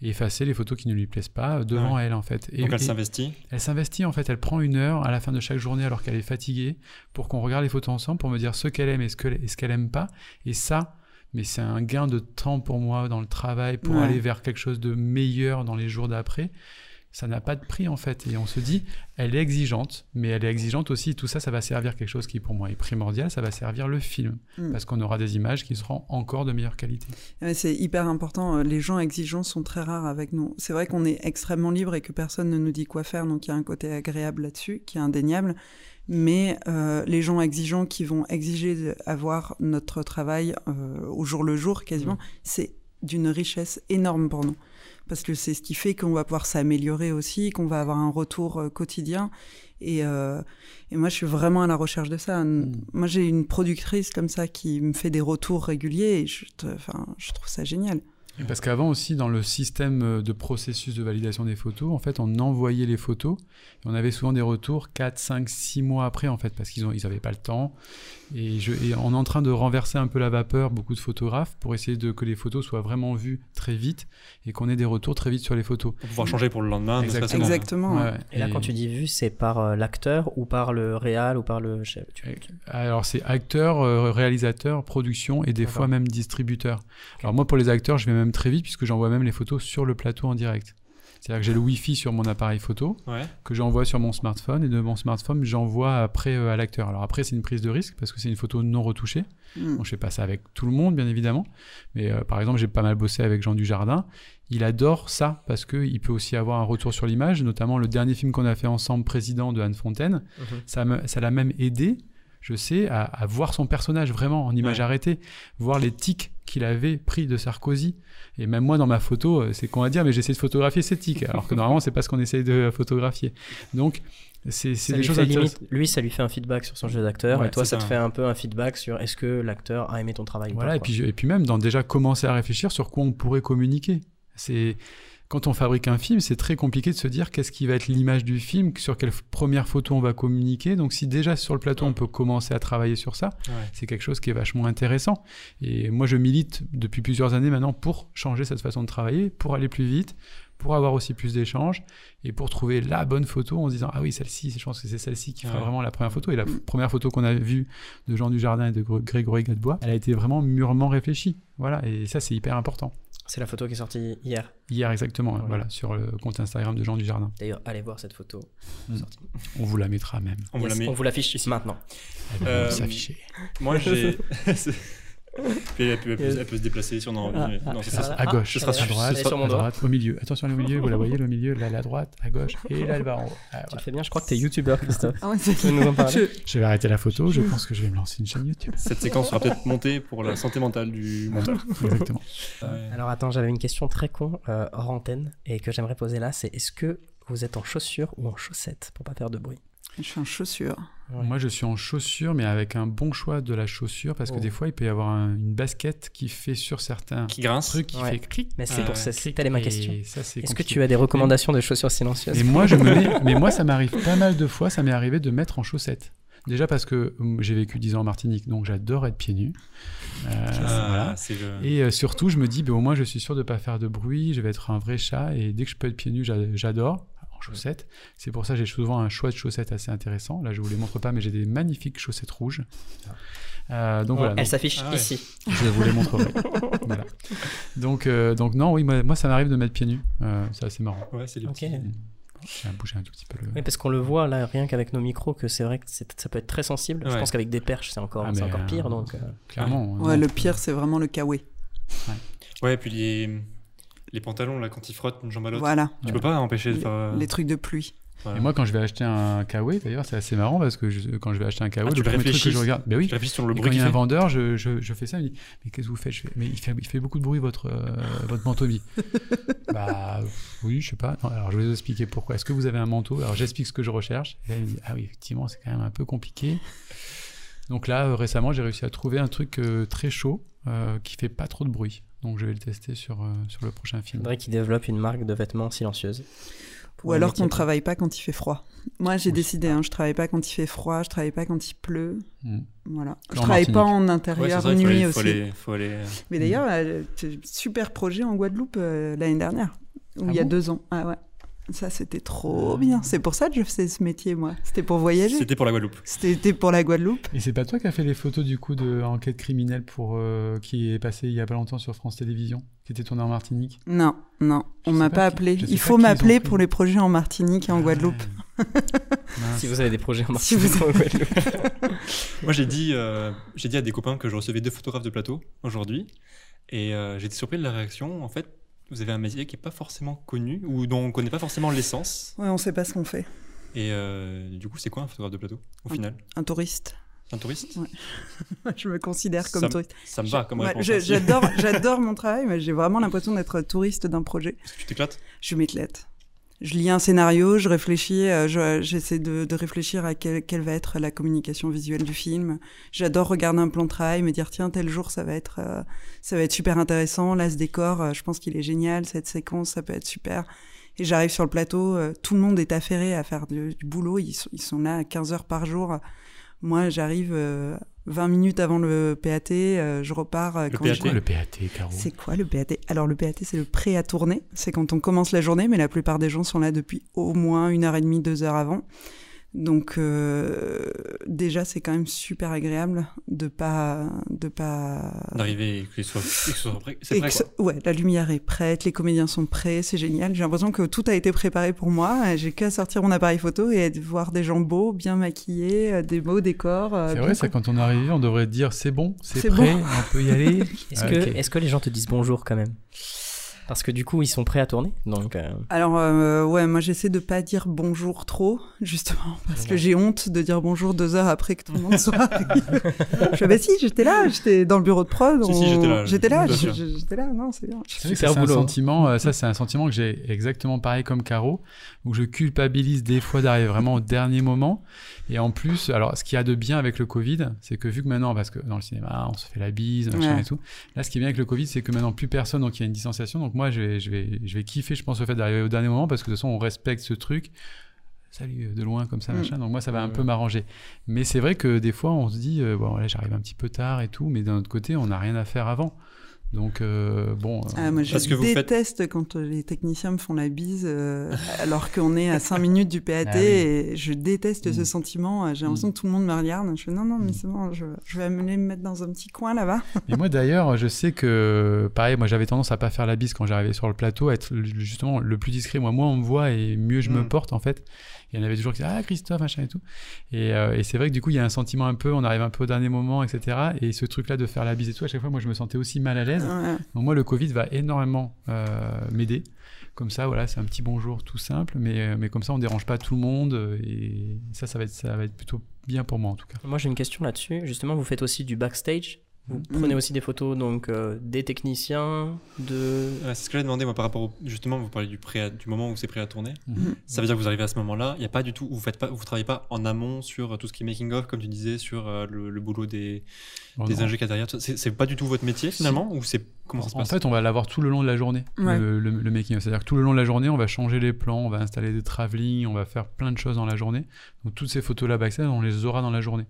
et effacer les photos qui ne lui plaisent pas devant elle en fait. Et, donc elle s'investit. elle s'investit en fait, elle prend une heure à la fin de chaque journée alors qu'elle est fatiguée pour qu'on regarde les photos ensemble pour me dire ce qu'elle aime et ce qu'elle aime pas. Et ça, mais c'est un gain de temps pour moi dans le travail pour Ouais. aller vers quelque chose de meilleur dans les jours d'après. Ça n'a pas de prix en fait. Et on se dit, elle est exigeante, mais elle est exigeante aussi. Tout ça, ça va servir quelque chose qui pour moi est primordial. Ça va servir le film Mm. parce qu'on aura des images qui seront encore de meilleure qualité. C'est hyper important. Euh, Les gens exigeants sont très rares avec nous. C'est vrai qu'on est extrêmement libre et que personne ne nous dit quoi faire, donc il y a un côté agréable là-dessus qui est indéniable. Mais euh, les gens exigeants qui vont exiger d'avoir notre travail euh, au jour le jour, quasiment, c'est d'une richesse énorme pour nous. Parce que c'est ce qui fait qu'on va pouvoir s'améliorer aussi, qu'on va avoir un retour euh, quotidien. Et, euh, et moi, je suis vraiment à la recherche de ça. Moi, j'ai une productrice comme ça qui me fait des retours réguliers et je, te- enfin, je trouve ça génial. Et Parce qu'avant aussi, dans le système euh, de processus de validation des photos, en fait, on envoyait les photos et on avait souvent des retours 4, 5, 6 mois après, en fait, parce qu'ils n'avaient ils pas le temps. Et, je, et on est en train de renverser un peu la vapeur, beaucoup de photographes, pour essayer de, que les photos soient vraiment vues très vite et qu'on ait des retours très vite sur les photos. Pour pouvoir changer pour le lendemain. que- Exactement. Ouais, ouais. Et là, quand tu dis vu, c'est par euh, l'acteur ou par le réal ou par le chef tu- Et- Alors c'est acteur, euh, réalisateur, production et des fois même distributeur. Alors moi pour les acteurs je vais même très vite puisque j'envoie même les photos sur le plateau en direct. C'est-à-dire que j'ai le Wi-Fi sur mon appareil photo, Ouais. que j'envoie sur mon smartphone, et de mon smartphone, j'envoie après euh, à l'acteur. Alors après, c'est une prise de risque, parce que c'est une photo non retouchée. Mm. Bon, je fais pas ça avec tout le monde, bien évidemment. Mais euh, par exemple, j'ai pas mal bossé avec Jean Dujardin. Il adore ça parce qu'il peut aussi avoir un retour sur l'image, notamment le dernier film qu'on a fait ensemble, Président de Anne Fontaine. Mhm. Ça me- ça l'a même aidé, je sais, à, à voir son personnage vraiment en image Ouais. arrêtée, voir les tics qu'il avait pris de Sarkozy. Et même moi, dans ma photo, euh, c'est qu'on va dire, mais j'essaie de photographier ces tics, alors que normalement, c'est pas ce qu'on essaie de photographier. Donc, c'est des choses limite- lui, ça lui fait un feedback sur son jeu d'acteur, Ouais, et toi, ça te fait un peu un feedback sur est-ce que l'acteur a aimé ton travail ou Voilà, pas, et puis, et puis même dans déjà commencer à réfléchir sur quoi on pourrait communiquer. C'est quand on fabrique un film, c'est très compliqué de se dire qu'est-ce qui va être l'image du film, sur quelle première photo on va communiquer. Donc si déjà sur le plateau on peut commencer à travailler sur ça, Ouais. c'est quelque chose qui est vachement intéressant. Et moi je milite depuis plusieurs années maintenant pour changer cette façon de travailler, pour aller plus vite, pour avoir aussi plus d'échanges et pour trouver la bonne photo en se disant ah oui celle-ci, je pense que c'est celle-ci qui fera Ouais. vraiment la première photo. Et la première photo qu'on a vue de Jean Dujardin et de Gr- Grégory Gadebois, elle a été vraiment mûrement réfléchie. Voilà, et ça c'est hyper important. C'est la photo qui est sortie hier. Hier exactement, Ouais. voilà, sur le compte Instagram de Jean Dujardin. D'ailleurs, allez voir cette photo. Mm. On vous la mettra même. On vous Yes, l'affiche maintenant. Elle va Euh, s'afficher. Moi, j'ai. Puis elle, peut, elle peut- elle peut se déplacer si on a envie. Ah, ah, non, c'est ah, ça. À gauche, ce sera à sur- droite, elle est sur mon à droite, au milieu. Attention, le milieu, vous la voyez, le milieu, là, elle est à droite, à gauche, et là, elle va en haut. Ah, Tu voilà. le fais bien, je crois que t'es youtubeur, Christophe. Ah ouais, c'est- Tu veux nous en parler Je- Je vais arrêter la photo, je pense que je vais me lancer une chaîne YouTube. Cette séquence sera peut-être montée pour la santé mentale du monteur. Exactement. Ouais. Alors attends, j'avais une question très con euh, hors antenne et que j'aimerais poser là, c'est est-ce que vous êtes en chaussures ou en chaussettes pour pas faire de bruit? Je suis en chaussures. Ouais. Moi, je suis en chaussures, mais avec un bon choix de la chaussure, parce que Oh. des fois, il peut y avoir un- une basket qui fait sur certains Qui grince. trucs, qui Ouais. fait clic. Mais c'est pour ça, est ma question. ça, c'est Est-ce que tu as des recommandations de chaussures silencieuses Et moi, je me mets, mais moi, ça m'arrive pas mal de fois, ça m'est arrivé de mettre en chaussettes. Déjà parce que hum, j'ai vécu 10 ans en Martinique, donc j'adore être pieds nus. Euh, Ah, voilà. c'est le. Et euh, surtout, je me dis, ben, au moins, je suis sûr de pas faire de bruit, je vais être un vrai chat, et dès que je peux être pieds nus, j'a- j'adore. Chaussettes. C'est pour ça que j'ai souvent un choix de chaussettes assez intéressant. Là, je vous les montre pas, mais j'ai des magnifiques chaussettes rouges. Euh, donc voilà. Elle donc, s'affiche Ah ouais. ici. je vous les montrerai. voilà. Donc, euh, donc non, oui, moi, moi, ça m'arrive de mettre pieds nus. Euh, c'est assez marrant. Ouais, c'est les Ok. petits- J'ai bougé un tout petit peu le. Oui, parce qu'on le voit là, rien qu'avec nos micros, que c'est vrai que c'est- ça peut être très sensible. Je Ouais. pense qu'avec des perches, c'est encore, Ah, encore pire. euh, Donc, euh, Clairement. Ouais, non. le pire, c'est vraiment le kawaii. Ouais, puis les, les pantalons, là, quand ils frottent une jambe à l'autre, Voilà, tu peux pas empêcher de faire. euh, les trucs de pluie. voilà. Et moi, quand je vais acheter un kawaii, d'ailleurs, c'est assez marrant parce que je- quand je vais acheter un kawaii, Ah, le premier truc que je regarde, ben oui, sur le bruit quand il y a un vendeur, je, je, je fais ça, il me dit Mais qu'est-ce que vous faites? Je fais, Mais il fait, il fait beaucoup de bruit, votre, euh, votre manteau. Dit Bah oui, je sais pas. Non, alors je vais vous expliquer pourquoi. Est-ce que vous avez un manteau? Alors j'explique ce que je recherche. Et là, il me dit Ah oui, effectivement, c'est quand même un peu compliqué. Donc là, euh, récemment, j'ai réussi à trouver un truc euh, très chaud euh, qui fait pas trop de bruit. Donc je vais le tester sur, euh, sur le prochain il film. faudrait qu'ils développent une marque de vêtements silencieuse. Ou alors qu'on ne travaille pas quand il fait froid. Moi, j'ai Oui. décidé, hein, je travaille pas quand il fait froid, je travaille pas quand il pleut. Mm. Voilà. Je en travaille pas en Ouais, intérieur il faut nuit aller, aussi. faut aller, faut aller, euh, Mais d'ailleurs, euh, t- super projet en Guadeloupe euh, l'année dernière, ou Ah il y a bon? deux ans. Ah ouais. Ça, c'était trop bien. C'est pour ça que je faisais ce métier, moi. C'était pour voyager. C'était pour la Guadeloupe. C'était pour la Guadeloupe. Et c'est pas toi qui as fait les photos du coup de enquête criminelle pour euh, qui est passé il y a pas longtemps sur France Télévisions, qui était tourné en Martinique? Non, non, Je on m'a pas appelé. Il faut m'appeler pour les projets en Martinique et en Guadeloupe. Ah, mince. Si vous avez des projets en Si Martinique vous- ou en Guadeloupe. Moi, j'ai dit, euh, j'ai dit à des copains que je recevais deux photographes de plateau aujourd'hui. Et euh, j'ai été surpris de la réaction. En fait, vous avez un métier qui n'est pas forcément connu ou dont on ne connaît pas forcément l'essence. Ouais, on sait pas ce qu'on fait. Et euh, du coup, c'est quoi un photographe de plateau au final? Un touriste. Un touriste? Je me considère comme Ça- touriste. Ça me va comme Ouais, merci. J'adore, mon travail, mais j'ai vraiment l'impression d'être touriste d'un projet. Est-ce que tu t'éclates? Je m'éclate. Je lis un scénario, je réfléchis, euh, je- j'essaie de, réfléchir à quelle, va être la communication visuelle du film. J'adore regarder un plan de travail, me dire tiens tel jour ça va être euh, ça va être super intéressant. Là ce décor, euh, je pense qu'il est génial. Cette séquence, ça peut être super. Et j'arrive sur le plateau, tout le monde est affairé à faire du, boulot. Ils, sont- là à 15 heures par jour. Moi j'arrive 20 minutes avant le PAT, euh, je repars. euh, Le quand PAT? je- le PAT, Caro c'est quoi le PAT Alors le PAT, c'est le prêt à tourner. C'est quand on commence la journée, mais la plupart des gens sont là depuis au moins une heure et demie, deux heures avant. Donc euh, déjà c'est quand même super agréable de pas de pas D'arriver et que ce soit, soit prêt. C'est prêt, que quoi. ce- ouais, la lumière est prête, les comédiens sont prêts, c'est génial. J'ai l'impression que tout a été préparé pour moi. J'ai qu'à sortir mon appareil photo et voir des gens beaux, bien maquillés, euh, des beaux décors. euh, C'est vrai, ça, quand on est arrivé, on devrait dire c'est bon, c'est prêt, bon. on peut y aller. Est-ce Ah, que, est-ce que les gens te disent bonjour quand même? Parce que du coup, ils sont prêts à tourner. Donc, euh, Alors euh, ouais, moi j'essaie de pas dire bonjour trop, justement, parce que j'ai honte de dire bonjour deux heures après que tout le monde soit arrivé. je fais bah si, j'étais là, j'étais dans le bureau de prod. Si, j'étais là, J'étais là, j'étais là, non, c'est bien. C'est un boulot. sentiment, euh, ça c'est un sentiment que j'ai exactement pareil comme Caro, où je culpabilise des fois d'arriver vraiment au dernier moment. Et en plus, alors ce qu'il y a de bien avec le Covid, c'est que vu que maintenant, parce que dans le cinéma, on se fait la bise, machin Ouais. et tout, là ce qui est bien avec le Covid, c'est que maintenant plus personne, donc il y a une distanciation. Donc moi, je vais, je vais, je vais kiffer, je pense, le fait d'arriver au dernier moment, parce que de toute façon, on respecte ce truc. Salut euh, de loin comme ça Mm. machin donc moi ça va un peu m'arranger mais c'est vrai que des fois on se dit euh, bon là j'arrive un petit peu tard et tout mais d'un autre côté on n'a rien à faire avant donc euh, bon euh, Ah, moi, je Parce que vous faites- déteste quand euh, les techniciens me font la bise euh, alors qu'on est à 5 minutes du PAT Ah oui. et je déteste ce Mm. sentiment. J'ai l'impression que tout le monde me regarde. Je fais non, non, mais Mm. c'est bon, je, je vais aller me mettre dans un petit coin là-bas. Et moi d'ailleurs, je sais que, pareil, moi j'avais tendance à pas faire la bise quand j'arrivais sur le plateau, à être justement le plus discret. Moi, moins on me voit et mieux je me Mm. porte en fait. Il y en avait toujours qui disaient Ah, Christophe, machin et tout. Et, euh, et c'est vrai que du coup, il y a un sentiment un peu, on arrive un peu au dernier moment, etc. Et ce truc-là de faire la bise et tout, à chaque fois, moi je me sentais aussi mal à l'aise. Ouais. Donc moi, le Covid va énormément euh, m'aider. Comme ça, voilà, c'est un petit bonjour tout simple, mais, euh, mais comme ça, on dérange pas tout le monde. Et ça, ça va être, ça va être plutôt bien pour moi en tout cas. moi j'ai une question là-dessus. Justement, vous faites aussi du backstage. Vous prenez aussi des photos donc euh, des techniciens, de. Ouais, c'est ce que j'ai demandé moi par rapport au, justement vous parlez du prêt à- du moment où c'est prêt à tourner. Mhm. Ça veut dire que vous arrivez à ce moment-là, il y a pas du tout vous faites pas vous travaillez pas en amont sur tout ce qui est making of comme tu disais sur euh, le, le boulot des Bon, des a derrière. C'est c'est pas du tout votre métier finalement ou c'est comment ça se En passe? fait, on va l'avoir tout le long de la journée, Ouais. le, le- le making. C'est-à-dire que tout le long de la journée, on va changer les plans, on va installer des travelling, on va faire plein de choses dans la journée. Donc toutes ces photos-là backstage, on les aura dans la journée.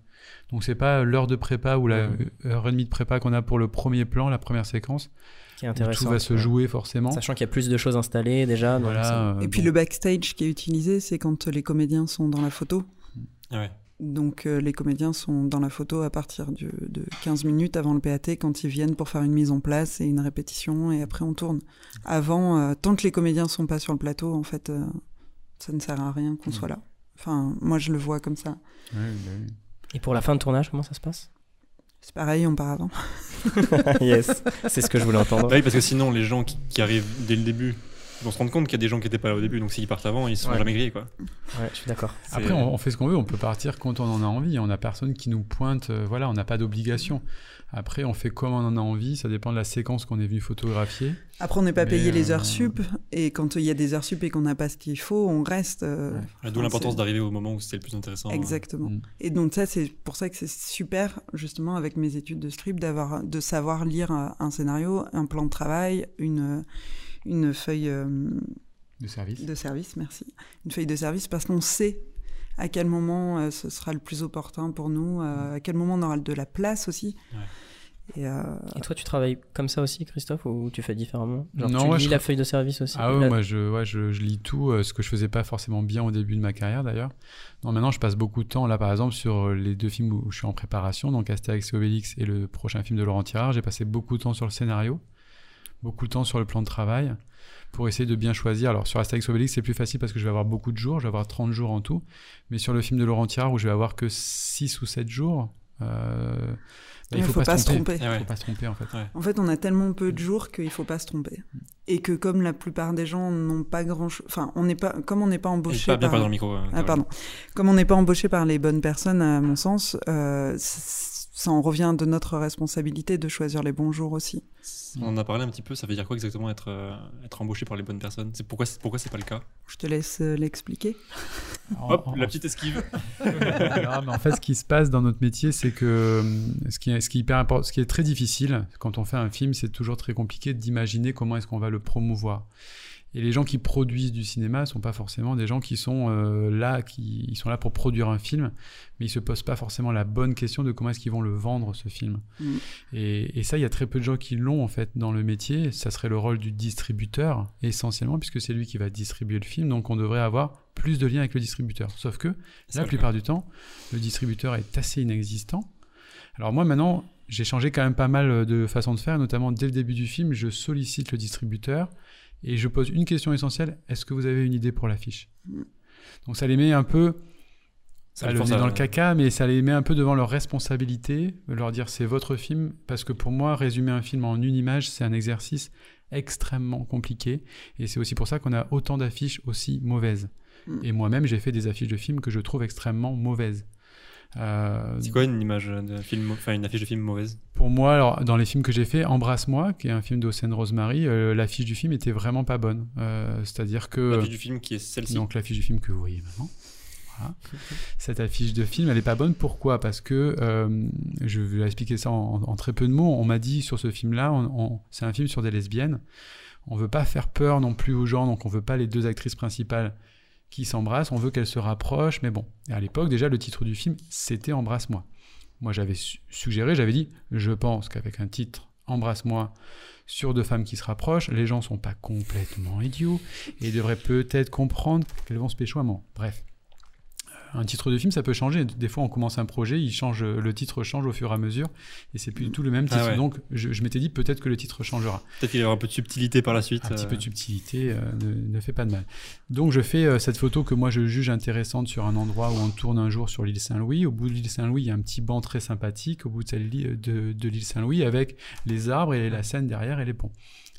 Donc c'est pas l'heure de prépa ou la heure et demie de prépa qu'on a pour le premier plan, la première séquence. Qui est intéressant. tout va se jouer forcément. Sachant qu'il y a plus de choses installées déjà. donc ça- Voilà. euh, Et puis bon. le backstage qui est utilisé, c'est quand les comédiens sont dans la photo. Ah ouais. Donc euh, les comédiens sont dans la photo à partir du- de 15 minutes avant le PAT quand ils viennent pour faire une mise en place et une répétition et après on tourne. Avant, euh, tant que les comédiens sont pas sur le plateau, en fait, euh, ça ne sert à rien qu'on soit là. Enfin, moi je le vois comme ça. Bah oui. Et pour la fin de tournage, comment ça se passe? C'est pareil, on part avant. Yes, c'est ce que je voulais entendre. Bah oui parce que sinon les gens qui, qui arrivent dès le début vont se rendre compte qu'il y a des gens qui étaient pas là au début donc s'ils partent avant ils se sont Ouais. jamais grillés quoi. Ouais, je suis d'accord. Après, on, on fait ce qu'on veut, on peut partir quand on en a envie. On n'a personne qui nous pointe, euh, voilà, on n'a pas d'obligation. Après, on fait comme on en a envie, ça dépend de la séquence qu'on est venu photographier. Après, on n'est pas payé les euh, heures sup et quand il y a des heures sup et qu'on n'a pas ce qu'il faut, on reste. euh, Ouais. D'où l'importance d'arriver au moment où c'était le plus intéressant. Exactement. Mm. Et donc ça, c'est pour ça que c'est super, justement, avec mes études de script, d'avoir, de savoir lire un un scénario, un plan de travail, une, une feuille euh, De service. de service, merci, une feuille de service, parce qu'on sait à quel moment euh, ce sera le plus opportun pour nous, euh, à quel moment on aura de la place aussi. Ouais. Et, euh, Et toi, tu travailles comme ça aussi, Christophe, ou tu fais différemment? Genre, Non, tu ouais, lis je la feuille de service aussi Ah ouais, La- moi je, ouais, je, je lis tout, euh, ce que je faisais pas forcément bien au début de ma carrière d'ailleurs. Non, maintenant je passe beaucoup de temps là par exemple sur euh, les deux films où je suis en préparation, donc Astérix et Obélix et le prochain film de Laurent Tirard. J'ai passé beaucoup de temps sur le scénario, beaucoup de temps sur le plan de travail pour essayer de bien choisir. Alors sur Astérix et Obélix c'est plus facile parce que je vais avoir beaucoup de jours, je vais avoir 30 jours en tout, mais sur le film de Laurent Tirard où je vais avoir que 6 ou 7 jours, euh, bah, il faut pas se tromper. Ah ouais. Il faut pas se tromper en fait. En fait, on a tellement peu de jours qu'il faut pas se tromper. Et que comme la plupart des gens n'ont pas grand chose, enfin, on n'est pas, comme on n'est pas embauché pas bien par, dans le micro. euh, Ah, pardon. Comme on n'est pas embauché par les bonnes personnes, à mon sens, euh, ça en revient de notre responsabilité de choisir les bons jours aussi. On en a parlé un petit peu, ça veut dire quoi exactement être, euh, être embauché par les bonnes personnes? C'est pourquoi, pourquoi c'est pas le cas? Je te laisse euh, l'expliquer. Hop, la petite esquive. Non, mais en fait, ce qui se passe dans notre métier, c'est que euh, ce qui est, ce qui est hyper important, ce qui est très difficile quand on fait un film, c'est toujours très compliqué d'imaginer comment est-ce qu'on va le promouvoir. Et les gens qui produisent du cinéma ne sont pas forcément des gens qui sont euh, là, qui ils sont là pour produire un film, mais ils se posent pas forcément la bonne question de comment est-ce qu'ils vont le vendre ce film. Mm. Et, et ça, il y a très peu de gens qui l'ont en fait dans le métier. Ça serait le rôle du distributeur essentiellement, puisque c'est lui qui va distribuer le film. Donc on devrait avoir plus de liens avec le distributeur. Sauf que la plupart du temps, le distributeur est assez inexistant. Alors moi maintenant, j'ai changé quand même pas mal de façon de faire, notamment dès le début du film, je sollicite le distributeur et je pose une question essentielle est-ce que vous avez une idée pour l'affiche Mm. Donc ça les met un peu Ça pas le à- dans le caca, mais ça les met un peu devant leur responsabilité, leur dire c'est votre film, parce que pour moi, résumer un film en une image, c'est un exercice extrêmement compliqué, et c'est aussi pour ça qu'on a autant d'affiches aussi mauvaises. Mm. Et moi-même, j'ai fait des affiches de films que je trouve extrêmement mauvaises. Euh, C'est quoi une image de film, enfin une affiche de film mauvaise? Pour moi, alors, dans les films que j'ai fait, Embrasse-moi, qui est un film d'Océane Rosemary, euh, l'affiche du film était vraiment pas bonne. Euh, C'est-à-dire que... L'affiche du film qui est celle-ci. Donc l'affiche du film que vous voyez maintenant. Voilà. Cette affiche de film, elle est pas bonne. Pourquoi? Parce que je vais expliquer ça en, en très peu de mots. On m'a dit sur ce film-là, c'est un film sur des lesbiennes. On veut pas faire peur non plus aux gens, donc on veut pas les deux actrices principales qui s'embrassent. On veut qu'elles se rapprochent, mais bon. Et à l'époque, déjà, le titre du film, c'était Embrasse-moi. Moi, j'avais su- suggéré, j'avais dit, je pense qu'avec un titre Embrasse-moi sur deux femmes qui se rapprochent, les gens sont pas complètement idiots et devraient peut-être comprendre qu'elles vont se pécho. Bref. Un titre de film, ça peut changer. Des fois, on commence un projet, il change, le titre change au fur et à mesure, et c'est plus du tout le même Ah titre. ouais. Donc, je, je m'étais dit peut-être que le titre changera. Peut-être qu'il y aura un peu de subtilité par la suite. Un petit euh, peu de subtilité euh, ne, ne fait pas de mal. Donc, je fais euh, cette photo que moi je juge intéressante sur un endroit où on tourne un jour sur l'île Saint-Louis. Au bout de l'île Saint-Louis, il y a un petit banc très sympathique au bout de, de, de l'île Saint-Louis avec les arbres et la Seine derrière et les ponts.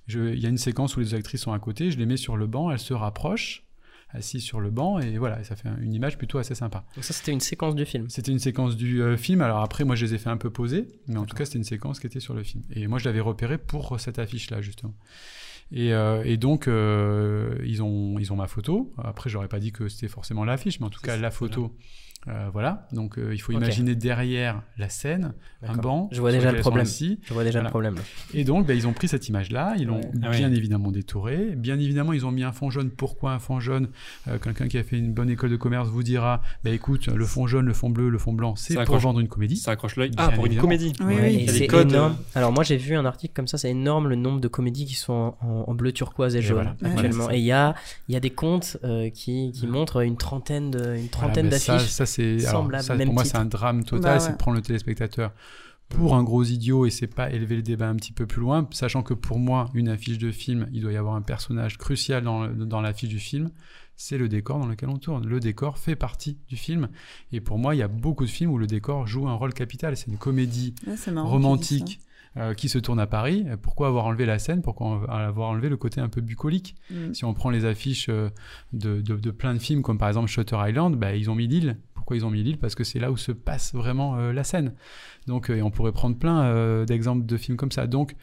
Je- Il y a une séquence où les actrices sont à côté, je les mets sur le banc, elles se rapprochent, assises sur le banc, et voilà, ça fait un- une image plutôt assez sympa. Donc ça, c'était une séquence du film. C'était une séquence du euh, film. Alors après, moi, je les ai fait un peu poser, mais en tout cas, c'était une séquence qui était sur le film. Et moi, je l'avais repéré pour cette affiche-là, justement. Et, euh, et donc, euh, ils, ont, ils ont ma photo. Après, j'aurais pas dit que c'était forcément l'affiche, mais en tout cas, ça, la photo. Euh, voilà. Donc, euh, il faut imaginer derrière la scène un banc. Je vois déjà le problème. Je vois déjà Voilà. le problème. Et donc, bah, ils ont pris cette image-là, ils l'ont Ouais. Ah bien oui. évidemment détourée. Bien évidemment, ils ont mis un fond jaune. Pourquoi un fond jaune? Euh, Quelqu'un qui a fait une bonne école de commerce vous dira bah, écoute, le fond jaune, le fond bleu, le fond blanc, c'est pour accroche. vendre une comédie. Ça accroche l'œil. Ah, pour une comédie. Oui, oui. c'est énorme. Alors moi j'ai vu un article comme ça, c'est énorme le nombre de comédies qui sont en, en- en bleu turquoise et, Et jaune voilà. Actuellement. et il y a, il y a des comptes euh, qui, qui montrent une trentaine de, une trentaine ça, d'affiches. C'est pour moi, c'est un drame total, Bah c'est ouais. de prendre le téléspectateur pour un gros idiot et c'est pas élever le débat un petit peu plus loin, sachant que pour moi, une affiche de film, il doit y avoir un personnage crucial dans, le- dans l'affiche du film, c'est le décor dans lequel on tourne. Le décor fait partie du film et pour moi, il y a beaucoup de films où le décor joue un rôle capital. C'est une comédie romantique euh, qui se tourne à Paris. Pourquoi avoir enlevé la scène? Pourquoi avoir enlevé le côté un peu bucolique? Mm. si on prend les affiches euh, de, de- de plein de films, comme par exemple Shutter Island, bah, ils ont mis l'île. Pourquoi ils ont mis l'île Parce que c'est là où se passe vraiment euh, la scène. Donc, euh, et on pourrait prendre plein euh, d'exemples de films comme ça. Donc,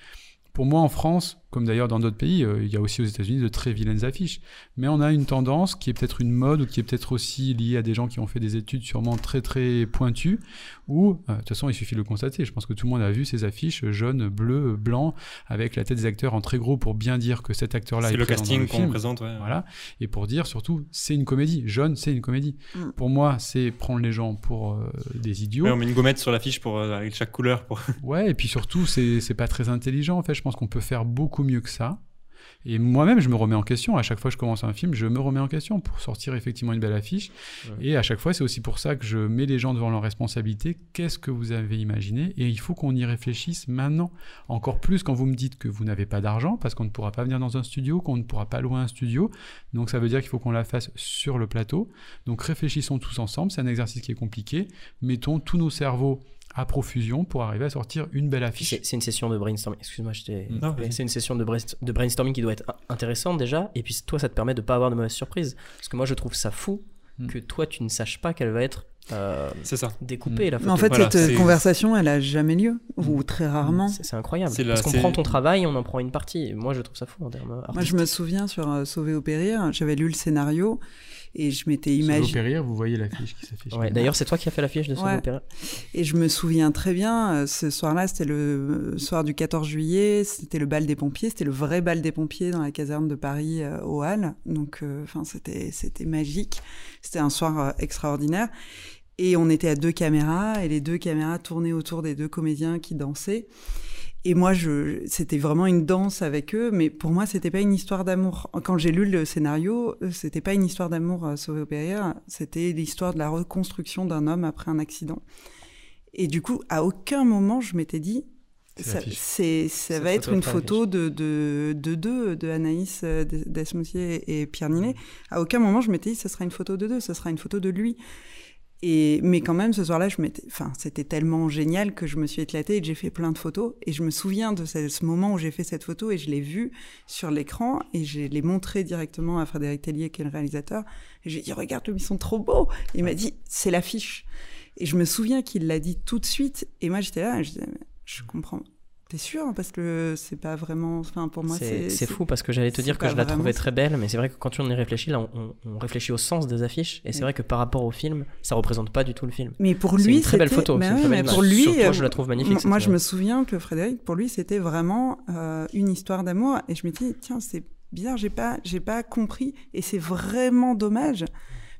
pour moi, en France, comme d'ailleurs dans d'autres pays, euh, il y a aussi aux États-Unis de très vilaines affiches. Mais on a une tendance qui est peut-être une mode ou qui est peut-être aussi liée à des gens qui ont fait des études sûrement très très pointues. Où, euh, de toute façon, il suffit de le constater. Je pense que tout le monde a vu ces affiches jaunes, bleues, blancs, avec la tête des acteurs en très gros pour bien dire que cet acteur-là est, C'est le casting qu'on présente, ouais. Voilà. Et pour dire surtout, c'est une comédie. Jaune, c'est une comédie. Mm. Pour moi, c'est prendre les gens pour euh, des idiots. Ouais, on met une gommette sur l'affiche pour euh, avec chaque couleur pour. Ouais, et puis surtout, c'est pas très intelligent. En fait, je pense qu'on peut faire beaucoup mieux que ça. Et moi-même, je me remets en question. À chaque fois que je commence un film, je me remets en question pour sortir effectivement une belle affiche. Ouais. Et à chaque fois, c'est aussi pour ça que je mets les gens devant leurs responsabilités. Qu'est-ce que vous avez imaginé? Et il faut qu'on y réfléchisse maintenant. Encore plus quand vous me dites que vous n'avez pas d'argent, parce qu'on ne pourra pas venir dans un studio, qu'on ne pourra pas louer un studio. Donc ça veut dire qu'il faut qu'on la fasse sur le plateau. Donc réfléchissons tous ensemble. C'est un exercice qui est compliqué. Mettons tous nos cerveaux à profusion pour arriver à sortir une belle affiche. C'est une session de brainstorming. Excuse-moi, je. Non. C'est une session de, brainst- de brainstorming qui doit être in- intéressante déjà. Et puis toi, ça te permet de pas avoir de mauvaises surprises. Parce que moi, je trouve ça fou Mm. que toi, tu ne saches pas quelle va être euh, C'est ça. découper la Mais photo. en fait, Voilà, cette c'est- conversation, elle a jamais lieu, ou très rarement. C'est incroyable. La- Parce qu'on prend ton travail, on en prend une partie. Et moi, je trouve ça fou en termes Moi, je artistiques. me souviens sur euh, Sauver ou Périr, j'avais lu le scénario et je m'étais imaginé. périr, vous voyez l'affiche qui s'affiche. Ouais, D'ailleurs, c'est toi qui as fait l'affiche de ce Ouais. opéra. Et je me souviens très bien, euh, ce soir-là, c'était le soir du 14 juillet, c'était le bal des pompiers, c'était le vrai bal des pompiers dans la caserne de Paris euh, aux Halles. Donc, euh, enfin, c'était c'était magique. C'était un soir euh, extraordinaire. Et on était à deux caméras, et les deux caméras tournaient autour des deux comédiens qui dansaient. Et moi, je, c'était vraiment une danse avec eux, mais pour moi, c'était pas une histoire d'amour. Quand j'ai lu le scénario, euh, c'était pas une histoire d'amour euh, sauvé au périr, c'était l'histoire de la reconstruction d'un homme après un accident. Et du coup, à aucun moment, je m'étais dit, ça, c'est, va être une photo de, de, de deux, de Anaïs euh, Des- Desmoutier et Pierre Ninet. À aucun moment, je m'étais dit, ce sera une photo de deux, ce sera une photo de lui. Et, mais quand même, ce soir-là, je m'étais, enfin, c'était tellement génial que je me suis éclatée et j'ai fait plein de photos. Et je me souviens de ce, moment où j'ai fait cette photo et je l'ai vue sur l'écran et je l'ai montrée directement à Frédéric Tellier, qui est le réalisateur. Et j'ai dit, regarde, ils sont trop beaux. Il m'a dit, c'est l'affiche. Et je me souviens qu'il l'a dit tout de suite. Et moi, j'étais là je disais, je comprends. T'es sûr Parce que c'est pas vraiment. Enfin, pour moi, C'est c'est. c'est fou parce que j'allais te c'est dire que je la trouvais très belle, mais c'est vrai que quand on y réfléchit, là, on, on réfléchit au sens des affiches, et c'est vrai que par rapport au film, ça représente pas du tout le film. Mais pour C'est lui, une très belle photo, mais c'est une ouais, très mais belle pour image. lui, euh, je la trouve magnifique, Moi, je me souviens que Frédéric, pour lui, c'était vraiment euh, une histoire d'amour. Et je me dis, tiens, c'est bizarre, j'ai pas, j'ai pas compris. Et c'est vraiment dommage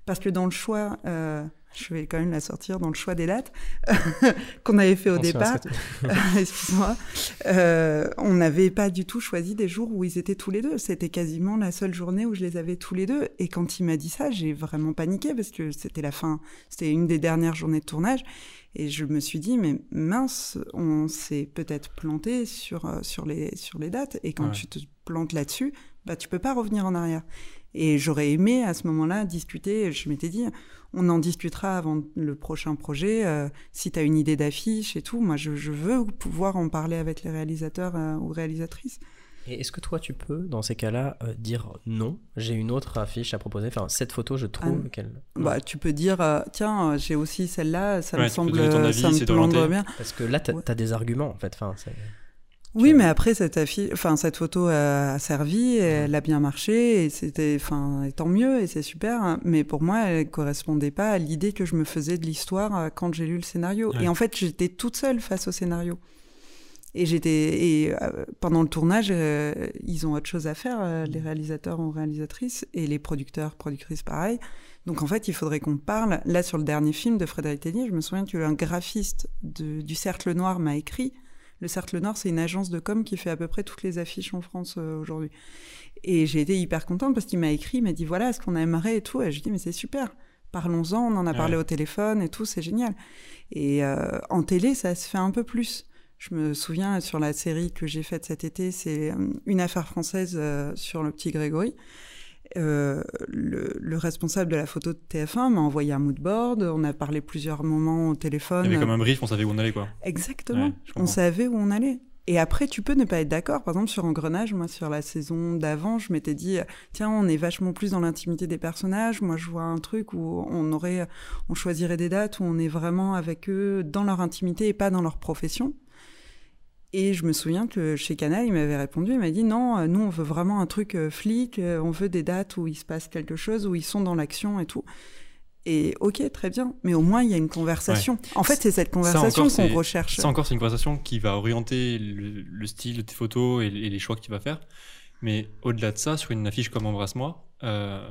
parce que dans le choix, euh, je vais quand même la sortir dans le choix des dates qu'on avait fait au ce départ. Excuse-moi. Euh, on n'avait pas du tout choisi des jours où ils étaient tous les deux. C'était quasiment la seule journée où je les avais tous les deux. Et quand il m'a dit ça, j'ai vraiment paniqué parce que c'était la fin, c'était une des dernières journées de tournage. Et je me suis dit, mais mince, on s'est peut-être planté sur, euh, sur, les, sur les dates. Et quand Ouais. tu te plantes là-dessus, bah, tu peux pas revenir en arrière. Et j'aurais aimé à ce moment-là discuter. Je m'étais dit, on en discutera avant le prochain projet. euh, si tu as une idée d'affiche et tout, moi je, je veux pouvoir en parler avec les réalisateurs euh, ou réalisatrices. Et est-ce que toi, tu peux, dans ces cas-là, euh, dire non J'ai une autre affiche à proposer. Enfin, cette photo, je trouve Ah, qu'elle. Bah, tu peux dire, euh, tiens, j'ai aussi celle-là, ça Ouais, me tu semble, ton avis, ça me bien. Parce que là, t'as Ouais. as des arguments, en fait. Enfin, Oui, mais après cette affiche, enfin cette photo a servi, et elle a bien marché et c'était, enfin et tant mieux et c'est super. hein. Mais pour moi, elle correspondait pas à l'idée que je me faisais de l'histoire euh, quand j'ai lu le scénario. Ouais. Et en fait, j'étais toute seule face au scénario. Et j'étais et euh, pendant le tournage, euh, ils ont autre chose à faire, euh, les réalisateurs ou réalisatrices et les producteurs, productrices, pareil. Donc en fait, il faudrait qu'on parle. Là, sur le dernier film de Frédéric Tellier, je me souviens qu'un graphiste de- du Cercle Noir m'a écrit. Le Cercle Noir, c'est une agence de com qui fait à peu près toutes les affiches en France euh, aujourd'hui. Et j'ai été hyper contente parce qu'il m'a écrit, il m'a dit voilà ce qu'on aimerait et tout? Et je lui ai dit mais c'est super, parlons-en, on en a parlé au téléphone et tout, c'est génial. Et euh, en télé, ça se fait un peu plus. Je me souviens sur la série que j'ai faite cet été, c'est euh, une affaire française euh, sur le petit Grégory. Euh, le, le responsable de la photo de TF1 m'a envoyé un mood board. On a parlé plusieurs moments au téléphone. Il y avait comme un brief, on savait où on allait, quoi. Exactement. Ouais, on savait où on allait. Et après, tu peux ne pas être d'accord. Par exemple, sur Engrenage, moi, sur la saison d'avant, je m'étais dit, tiens, on est vachement plus dans l'intimité des personnages. Moi, je vois un truc où on aurait, on choisirait des dates où on est vraiment avec eux dans leur intimité et pas dans leur profession. Et je me souviens que chez Canal, il m'avait répondu, il m'a dit non, euh, nous on veut vraiment un truc euh, flic, euh, on veut des dates où il se passe quelque chose, où ils sont dans l'action et tout. Et ok, très bien, mais au moins il y a une conversation. En fait, c'est cette conversation qu'on recherche. Ça encore, c'est une conversation qui va orienter le, le style de tes photos et, et les choix que tu vas faire. Mais au-delà de ça, sur une affiche comme Embrasse-moi, euh,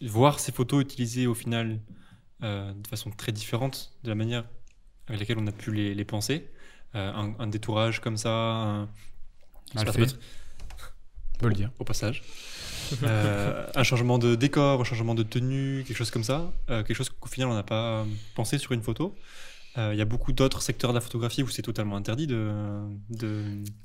voir ces photos utilisées au final euh, de façon très différente de la manière avec laquelle on a pu les, les penser, un, un détourage comme ça, un, Mal fait. peut le dire. au passage. Euh, un changement de décor, un changement de tenue, quelque chose comme ça, euh, quelque chose qu'au final on n'a pas euh, pensé sur une photo. Euh, Il y a beaucoup d'autres secteurs de la photographie où c'est totalement interdit de. de...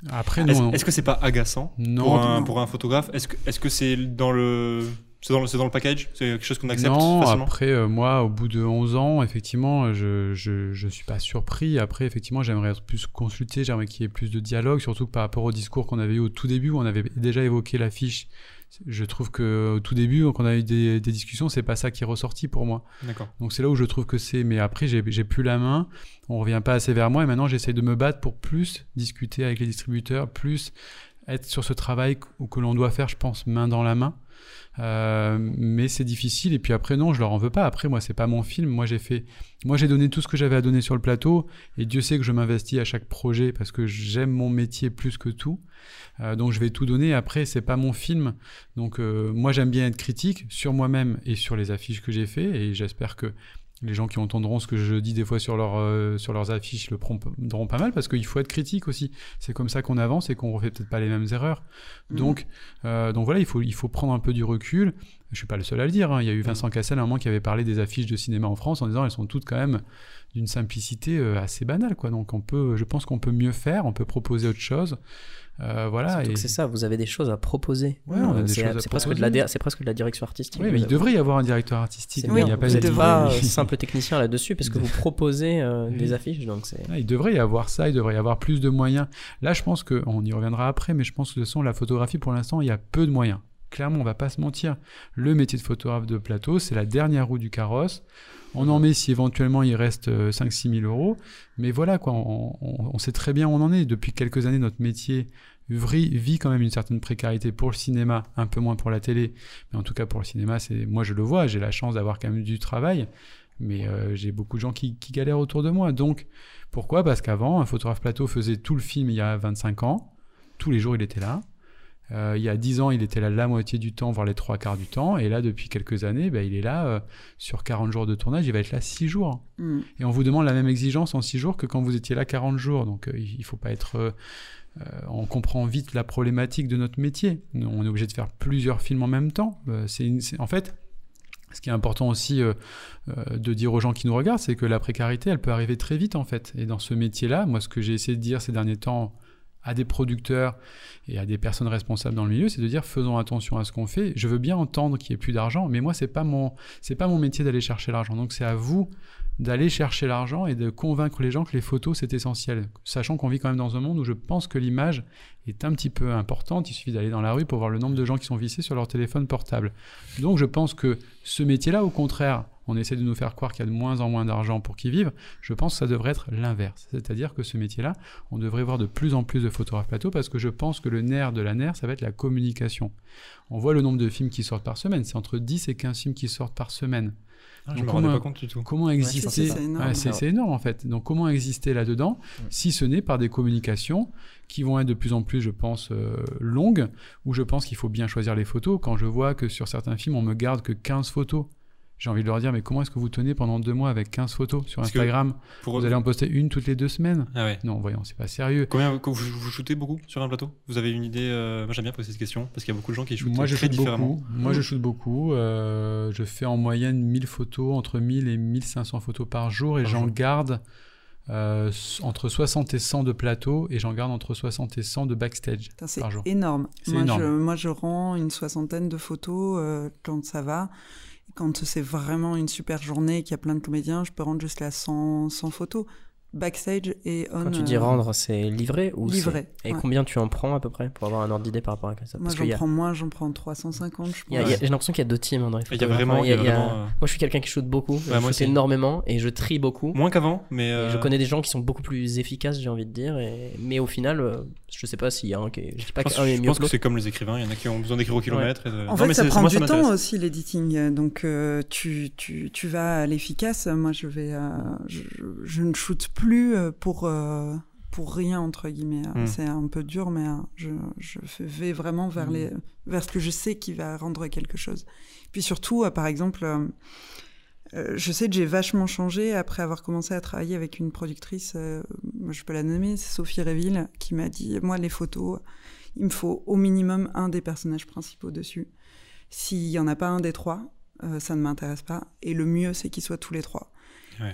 Après, Est-ce on- est-ce que c'est pas agaçant Non, pour, un, non. pour un photographe? Est-ce que est-ce que c'est dans le c'est dans dans le package? C'est quelque chose qu'on accepte non, facilement? après, euh, moi, au bout de 11 ans, effectivement, je, je, je suis pas surpris. Après, effectivement, j'aimerais être plus consulté, j'aimerais qu'il y ait plus de dialogue, surtout que par rapport au discours qu'on avait eu au tout début, où on avait déjà évoqué l'affiche je trouve que au tout début, quand on a eu des, des discussions, c'est pas ça qui est ressorti pour moi. Donc c'est là où je trouve que c'est. Mais après, j'ai plus la main, on revient pas assez vers moi, et maintenant j'essaie de me battre pour plus discuter avec les distributeurs, plus être sur ce travail que, que l'on doit faire, je pense, main dans la main. Euh, mais c'est difficile et puis après non je leur en veux pas. Après moi c'est pas mon film. Moi j'ai fait moi j'ai donné tout ce que j'avais à donner sur le plateau et Dieu sait que je m'investis à chaque projet parce que j'aime mon métier plus que tout. Euh, donc je vais tout donner. Après c'est pas mon film. Donc euh, moi j'aime bien être critique sur moi-même et sur les affiches que j'ai fait et j'espère que les gens qui entendront ce que je dis des fois sur, leur, euh, sur leurs affiches le prendront pas mal parce qu'il faut être critique aussi. C'est comme ça qu'on avance et qu'on refait peut-être pas les mêmes erreurs. Mhm. Donc, euh, donc voilà, il faut, il faut prendre un peu du recul. Je suis pas le seul à le dire. hein. Il y a eu Vincent Cassel à un moment qui avait parlé des affiches de cinéma en France en disant elles sont toutes quand même d'une simplicité euh, assez banale. Quoi. Donc on peut, je pense qu'on peut mieux faire, on peut proposer autre chose. Euh, voilà. Et- c'est ça, vous avez des choses à proposer. Ouais, Euh, c'est presque, de la dé- c'est presque de la direction artistique. Oui, mais il avez. devrait y avoir un directeur artistique. Mais il y a pas vous n'êtes pas simple technicien là-dessus parce que vous proposez euh, Oui. des affiches, donc. Ah, il devrait y avoir ça, il devrait y avoir plus de moyens. Là, je pense que, on y reviendra après, mais je pense que de toute façon, la photographie, pour l'instant, il y a peu de moyens. Clairement, on va pas se mentir. Le métier de photographe de plateau, c'est la dernière roue du carrosse. On en met si éventuellement il reste 5-6 000 euros. Mais voilà, quoi, on, on- sait très bien où on en est. Depuis quelques années, notre métier vit quand même une certaine précarité pour le cinéma, un peu moins pour la télé. Mais en tout cas, pour le cinéma, c'est moi, je le vois. J'ai la chance d'avoir quand même du travail. Mais euh, j'ai beaucoup de gens qui, qui galèrent autour de moi. Donc, pourquoi? Parce qu'avant, un photographe plateau faisait tout le film il y a 25 ans. Tous les jours, il était là. Euh, il y a 10 ans, il était là la moitié du temps, voire les trois quarts du temps. Et là, depuis quelques années, ben, il est là euh, sur 40 jours de tournage. Il va être là 6 jours. Mm. Et on vous demande la même exigence en 6 jours que quand vous étiez là 40 jours. Donc, euh, il faut pas être. euh, on comprend vite la problématique de notre métier. On est obligé de faire plusieurs films en même temps. C'est en fait, ce qui est important aussi euh, euh, de dire aux gens qui nous regardent, c'est que la précarité, elle peut arriver très vite en fait. Et dans ce métier-là, moi, ce que j'ai essayé de dire ces derniers temps à des producteurs et à des personnes responsables dans le milieu, c'est de dire faisons attention à ce qu'on fait. Je veux bien entendre qu'il n'y ait plus d'argent, mais moi, c'est pas mon, pas mon métier d'aller chercher l'argent. Donc, c'est à vous d'aller chercher l'argent et de convaincre les gens que les photos c'est essentiel, sachant qu'on vit quand même dans un monde où je pense que l'image est un petit peu importante. Il suffit d'aller dans la rue pour voir le nombre de gens qui sont vissés sur leur téléphone portable. Donc je pense que ce métier-là, au contraire, on essaie de nous faire croire qu'il y a de moins en moins d'argent pour qu'ils vivent. Je pense que ça devrait être l'inverse. C'est-à-dire que ce métier-là, on devrait voir de plus en plus de photographes plateau parce que je pense que le nerf de la nerf, ça va être la communication. On voit le nombre de films qui sortent par semaine. C'est entre 10 et 15 films qui sortent par semaine. Ah, je Donc, me comment- pas compte du tout. Comment exister? c'est énorme. Ouais, énorme en fait. Donc comment exister là-dedans si ce n'est par des communications qui vont être de plus en plus, je pense, euh, longues, où je pense qu'il faut bien choisir les photos. Quand je vois que sur certains films, on me garde que 15 photos, j'ai envie de leur dire, mais comment est-ce que vous tenez pendant deux mois avec 15 photos sur Instagram Pour... Vous allez en poster une toutes les deux semaines Ah ouais. Non, voyons, c'est pas sérieux. Combien vous, vous, vous shootez beaucoup sur un plateau? Vous avez une idée euh, Moi j'aime bien poser cette question parce qu'il y a beaucoup de gens qui shootent Moi, je très shoot différemment. beaucoup. Moi, je shoot beaucoup. Euh, je fais en moyenne 1000 photos, entre 1000 et 1500 photos par jour, et j'en garde euh, entre 60 et 100 de plateau, et j'en garde entre 60 et 100 de backstage Putain, par jour. énorme. C'est Moi énorme. Je, moi, je rends une soixantaine de photos euh, quand ça va. Quand c'est vraiment une super journée qu'il y a plein de comédiens, je peux rendre jusqu'à 100, 100 photos. Backstage et on. Quand tu dis euh, rendre, c'est livré ou Livré. Et ouais. combien tu en prends à peu près pour avoir un ordre d'idée par rapport à ça? Moi, j'en a- prends moins, j'en prends 350, je il y a- pense. il y a- j'ai l'impression qu'il y a deux teams dans les Il y a vraiment. il y a Il y a- vraiment, euh, Moi, je suis quelqu'un qui shoot beaucoup, je Ouais, moi shoot énormément et je trie beaucoup. Moins qu'avant, mais. Et euh, Je connais des gens qui sont beaucoup plus efficaces, j'ai envie de dire. et- Mais au final, je sais pas s'il y a un qui est... Je dis pas Je qu'un est je mieux pense que c'est comme les écrivains, il y en a qui ont besoin d'écrire au kilomètre. et de- En Non, fait, mais ça prend moi, du temps aussi l'éditing. Donc, tu, tu, tu vas à l'efficace. Moi, je vais, je, je ne shoote plus euh, pour euh, pour rien entre guillemets. Mm. C'est un peu dur, mais euh, je, vais vraiment vers Hmm. les vers ce que je sais qui va rendre quelque chose. Puis surtout, par exemple. euh, je sais que j'ai vachement changé après avoir commencé à travailler avec une productrice, euh, je peux la nommer, c'est Sophie Réville, qui m'a dit, moi les photos, il me faut au minimum un des personnages principaux dessus. S'il n'y en a pas un des trois, euh, ça ne m'intéresse pas. Et le mieux, c'est qu'ils soient tous les trois.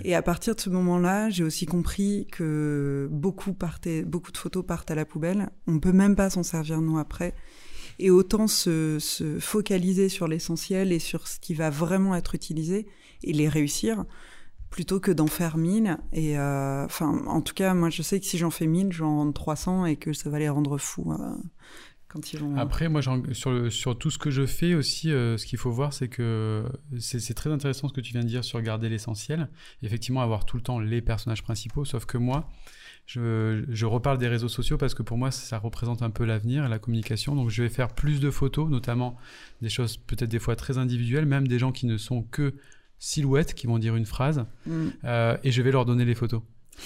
Et à partir de ce moment-là, j'ai aussi compris que beaucoup, partaient, beaucoup de photos partent à la poubelle. On peut même pas s'en servir nous après. Et autant se, se focaliser sur l'essentiel et sur ce qui va vraiment être utilisé et les réussir, plutôt que d'en faire 1000. Et euh, enfin, en tout cas, moi, je sais que si j'en fais 1000, je vais en rendre 300 et que ça va les rendre fous. euh. Quand ils vont. Après, moi, sur, le- sur tout ce que je fais aussi, euh, ce qu'il faut voir, c'est que c'est c'est très intéressant ce que tu viens de dire sur garder l'essentiel. Effectivement, avoir tout le temps les personnages principaux, sauf que moi, je, je reparle des réseaux sociaux parce que pour moi, ça représente un peu l'avenir et la communication. Donc, je vais faire plus de photos, notamment des choses peut-être des fois très individuelles, même des gens qui ne sont que silhouettes, qui vont dire une phrase, Mm. euh, et je vais leur donner les photos.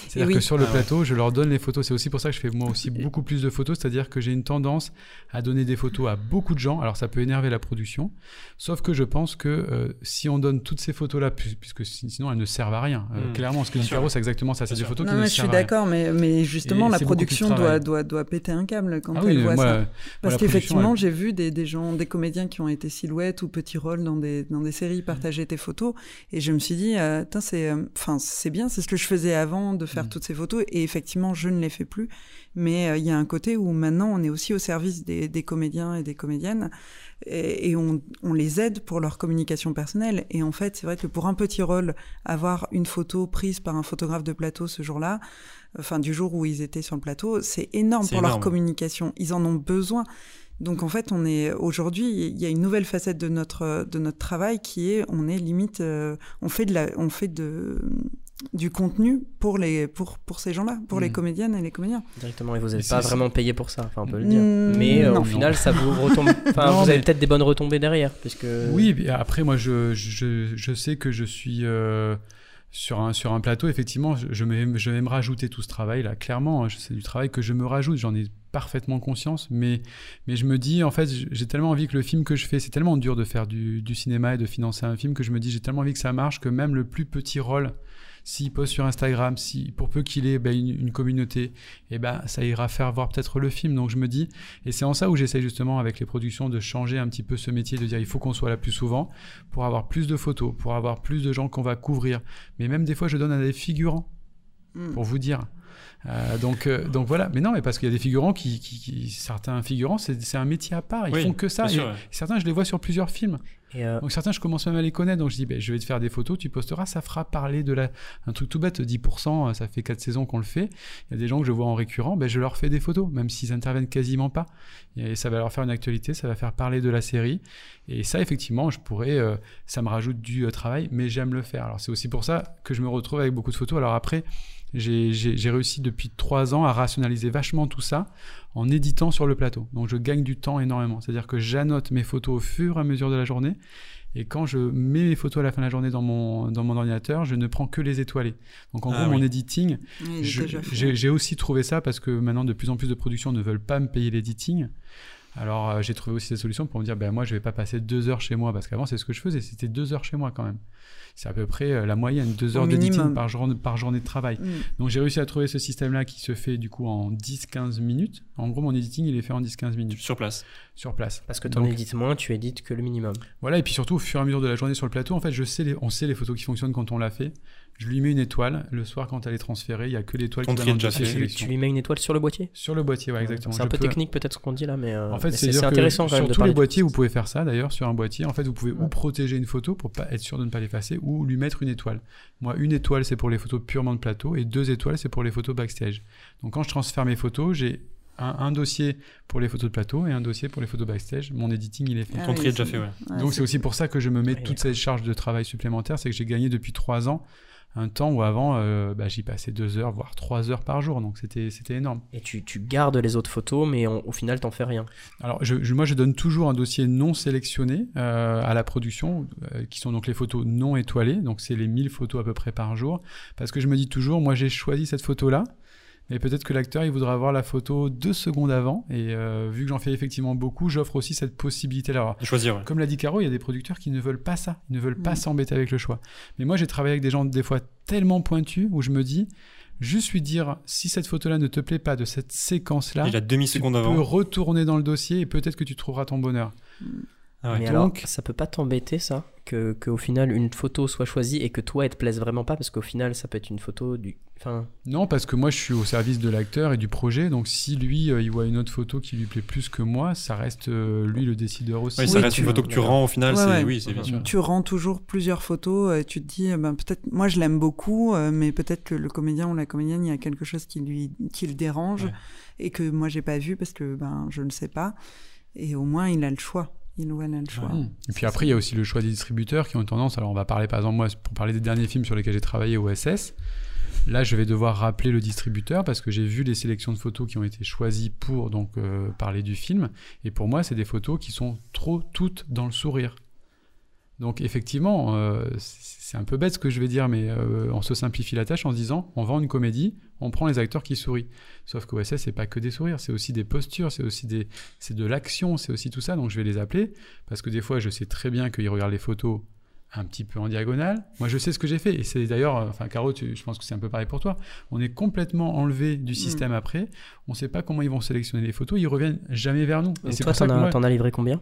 C'est-à-dire oui. que sur le Ah ouais. plateau, je leur donne les photos. C'est aussi pour ça que je fais moi aussi beaucoup plus de photos. C'est-à-dire que j'ai une tendance à donner des photos à beaucoup de gens. Alors ça peut énerver la production. Sauf que je pense que euh, si on donne toutes ces photos-là, pu- puisque si- sinon elles ne servent à rien. Euh, Mm. clairement, ce que dit. Caro, c'est exactement ça. C'est des photos Non, qui ne mais je suis servent à rien. d'accord, mais, mais justement, Et la production doit, doit, doit péter un câble quand Ah elle oui, voit moi, ça. euh, moi, Parce qu'effectivement, production, j'ai vu des, des gens, des comédiens qui ont été silhouettes ou petits rôles dans des, dans des séries partager tes photos. Et je me suis dit, euh, euh, c'est bien, c'est ce que je faisais avant de faire Mm. toutes ces photos. Et effectivement, je ne les fais plus. Mais euh, il y a un côté où maintenant, on est aussi au service des, des comédiens et des comédiennes. Et, et on, on les aide pour leur communication personnelle. Et en fait, c'est vrai que pour un petit rôle, avoir une photo prise par un photographe de plateau ce jour-là, enfin du jour où ils étaient sur le plateau, c'est énorme pour leur communication. Ils en ont besoin. Donc en fait, on est aujourd'hui, il y a une nouvelle facette de notre de notre travail qui est, on est limite, euh, on fait de la, on fait de du contenu pour les pour pour ces gens-là, pour les Mm. comédiennes et les comédiens. Directement, et vous c'est- pas vraiment payé pour ça, enfin on peut le dire. Mm, Mais euh, au final, ça vous retombe. Enfin, Non, vous avez mais- peut-être des bonnes retombées derrière, puisque. Oui, mais après, moi, je, je, je sais que je suis euh, sur, un, sur un plateau. Effectivement, je, je, vais, je vais me rajouter tout ce travail-là. Clairement, hein, c'est du travail que je me rajoute. J'en ai parfaitement conscience. Mais, mais je me dis, en fait, j'ai tellement envie que le film que je fais, c'est tellement dur de faire du, du cinéma et de financer un film que je me dis, j'ai tellement envie que ça marche que même le plus petit rôle. S'il poste sur Instagram, si pour peu qu'il ait ben, une, une communauté, et ben ça ira faire voir peut-être le film. Donc je me dis, et c'est en ça où j'essaie justement avec les productions de changer un petit peu ce métier, de dire il faut qu'on soit là plus souvent pour avoir plus de photos, pour avoir plus de gens qu'on va couvrir. Mais même des fois, je donne à des figurants, Mm. pour vous dire. Euh, donc, euh, donc voilà. Mais non, mais parce qu'il y a des figurants qui, qui- qui- certains figurants, c'est un métier à part. Ils Oui, font que ça. bien Et sûr, ouais. certains, je les vois sur plusieurs films. Euh, Donc certains, je commence même à les connaître. Donc je dis, ben, je vais te faire des photos, tu posteras, ça fera parler de la... un truc tout bête, 10%, euh, ça fait 4 saisons qu'on le fait. Il y a des gens que je vois en récurrent, ben, je leur fais des photos, même s'ils interviennent quasiment pas. Et ça va leur faire une actualité, ça va faire parler de la série. Et ça, effectivement, je pourrais, euh, ça me rajoute du travail, mais j'aime le faire. Alors c'est aussi pour ça que je me retrouve avec beaucoup de photos. Alors après, j'ai réussi depuis 3 ans à rationaliser vachement tout ça en éditant sur le plateau. Donc je gagne du temps énormément. C'est-à-dire que j'annote mes photos au fur et à mesure de la journée. Et quand je mets mes photos à la fin de la journée dans mon, dans mon ordinateur, je ne prends que les étoilés. Donc en Ah gros, oui. mon editing, Oui, j'ai j'ai aussi trouvé ça parce que maintenant, de plus en plus de productions ne veulent pas me payer l'editing. Alors euh, j'ai trouvé aussi cette solution pour me dire, ben moi je vais pas passer deux heures chez moi parce qu'avant c'est ce que je faisais, c'était deux heures chez moi quand même. C'est à peu près euh, la moyenne, deux heures d'editing minimum. par, jour- par journée de travail. Mm. Donc j'ai réussi à trouver ce système-là qui se fait du coup en 10-15 minutes. En gros, mon editing il est fait en 10-15 minutes Sur place. sur place. Parce que tu en édites moins, tu édites que le minimum. Voilà, et puis surtout au fur et à mesure de la journée sur le plateau, en fait, je sais les- on sait les photos qui fonctionnent quand on l'a fait. Je lui mets une étoile. Le soir, quand elle est transférée, il n'y a que l'étoile qui est déjà fait. Tu, lui mets une étoile sur le boîtier? Sur le boîtier, ouais, exactement. C'est un Je peu peux- technique peut-être ce qu'on dit là, mais, euh, En fait, c'est intéressant quand sur même de tous les boîtiers, vous pouvez faire ça d'ailleurs sur un boîtier. En fait, vous pouvez ou protéger une photo pour pas être sûr de ne pas l'effacer, ou lui mettre une étoile. Moi, une étoile c'est pour les photos purement de plateau et deux étoiles c'est pour les photos backstage. Donc quand je transfère mes photos, j'ai un, un dossier pour les photos de plateau et un dossier pour les photos backstage. Mon editing il est fait. Ah Ton tri est déjà c'est- fait, ouais. Ouais, Donc c'est aussi pour ça que je me mets Ouais, toutes ces charges de travail supplémentaires, c'est que j'ai gagné depuis trois ans un temps où avant euh, bah, j'y passais deux heures voire trois heures par jour, donc c'était énorme. Et tu, tu gardes les autres photos, mais au final, t'en fais rien. Alors, je, je- moi, je donne toujours un dossier non sélectionné euh, à la production, euh, qui sont donc les photos non étoilées. Donc, c'est les 1000 photos à peu près par jour. Parce que je me dis toujours, moi, j'ai choisi cette photo-là. Mais peut-être que l'acteur, il voudra avoir la photo deux secondes avant. Et euh, vu que j'en fais effectivement beaucoup, j'offre aussi cette possibilité-là. Choisir, ouais. comme l'a dit Caro, il y a des producteurs qui ne veulent pas ça. Ils ne veulent pas Mm. s'embêter avec le choix. Mais moi, j'ai travaillé avec des gens, des fois, tellement pointus, où je me dis, juste lui dire, si cette photo-là ne te plaît pas de cette séquence-là, Il a tu demi-seconde peux avant. retourner dans le dossier et peut-être que tu trouveras ton bonheur. Ah ouais. Mais Donc- alors, ça peut pas t'embêter ça que qu'au final une photo soit choisie et que toi elle te plaise vraiment pas parce qu'au final ça peut être une photo du. Enfin, Non, parce que moi je suis au service de l'acteur et du projet, donc si lui euh, il voit une autre photo qui lui plaît plus que moi, ça reste euh, lui le décideur aussi. Oui, ça Oui, reste tu- une photo que tu rends au final. Ouais, c'est ouais. Oui, c'est bien sûr. Tu rends toujours plusieurs photos et tu te dis, eh ben, peut-être, moi je l'aime beaucoup, euh, mais peut-être que le comédien ou la comédienne, il y a quelque chose qui, lui, qui le dérange Ouais. et que moi j'ai pas vu parce que ben, je ne sais pas. Et au moins il a le choix. Il. Et puis après, il y a aussi le choix des distributeurs qui ont tendance. Alors, on va parler par exemple, moi, pour parler des derniers films sur lesquels j'ai travaillé au SS. Là, je vais devoir rappeler le distributeur parce que j'ai vu les sélections de photos qui ont été choisies pour donc euh, parler du film. Et pour moi, c'est des photos qui sont trop toutes dans le sourire. Donc effectivement, euh, c'est un peu bête ce que je vais dire, mais euh, on se simplifie la tâche en se disant on vend une comédie, on prend les acteurs qui sourient. Sauf qu'au SS, c'est pas que des sourires, c'est aussi des postures, c'est aussi des, c'est de l'action, c'est aussi tout ça. Donc je vais les appeler parce que des fois, je sais très bien qu'ils regardent les photos un petit peu en diagonale. Moi, je sais ce que j'ai fait. Et c'est d'ailleurs, euh, enfin, Caro, tu- je pense que c'est un peu pareil pour toi. On est complètement enlevé du système après. On ne sait pas comment ils vont sélectionner les photos. Ils reviennent jamais vers nous. Et donc toi as, moi- t'en as livré combien?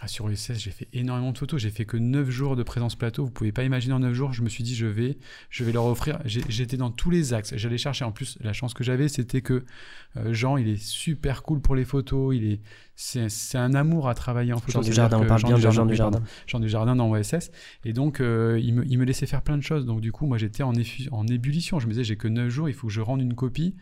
Ah, sur le SS, j'ai fait énormément de photos. J'ai fait que 9 jours de présence plateau. Vous pouvez pas imaginer en 9 jours. Je me suis dit, je vais, je vais leur offrir. J'ai- J'étais dans tous les axes. J'allais chercher. En plus, la chance que j'avais, c'était que euh, Jean, il est super cool pour les photos. Il est, c'est c'est un amour à travailler en photo. Jean du C'est-à-dire Jardin, on parle bien de Jean du oui, pardon. Jardin. Jean du Jardin dans OSS. Et donc, euh, il, me, il me laissait faire plein de choses. Donc, du coup, moi, j'étais en, en ébullition. Je me disais, j'ai que 9 jours, il faut que je rende une copie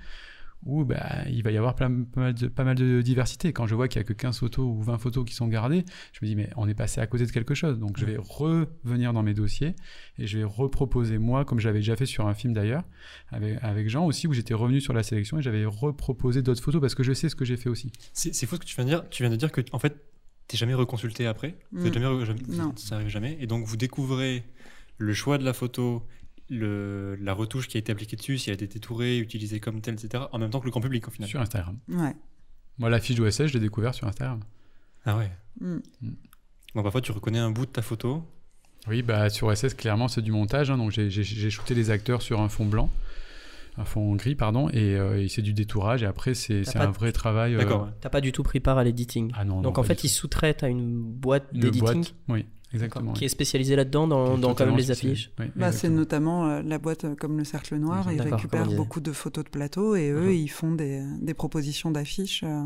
où bah, il va y avoir plein- pas, mal de, pas mal de diversité. Quand je vois qu'il n'y a que 15 photos ou 20 photos qui sont gardées, je me dis, mais on est passé à côté de quelque chose. Donc, je vais revenir dans mes dossiers et je vais reproposer, moi, comme j'avais déjà fait sur un film d'ailleurs, avec, avec Jean aussi, où j'étais revenu sur la sélection et j'avais reproposé d'autres photos parce que je sais ce que j'ai fait aussi. C'est faux ce que tu viens de dire. Tu viens de dire que, en fait, t'es jamais reconsulté après. Vous êtes Mm. jamais, re- jamais- Non. Ça arrive jamais. Et donc, vous découvrez le choix de la photo, le, la retouche qui a été appliquée dessus, si elle a été détourée, utilisée comme telle, etc. En même temps que le grand public, au final. Sur Instagram. Ouais. Moi, la fiche d'OSS, je l'ai découvert sur Instagram. Ah ouais. Mm. Donc, parfois, tu reconnais un bout de ta photo. Oui, bah sur SS, clairement, c'est du montage. hein, donc j'ai- shooté les acteurs sur un fond blanc, un fond gris, pardon, et, euh, et c'est du détourage. Et après, c'est un vrai travail. euh, D'accord. T'as pas du tout pris part à l'editing. Ah non, non, donc en fait ils sous-traitent à une boîte Une d'editing boîte, oui, exactement. qui oui. est spécialisée là-dedans dans, quand même les spécialisé. affiches. Oui, Bah, c'est notamment euh, la boîte euh, comme le Cercle Noir. Ils récupèrent beaucoup de photos de plateau et eux, ils font des, des propositions d'affiches. euh,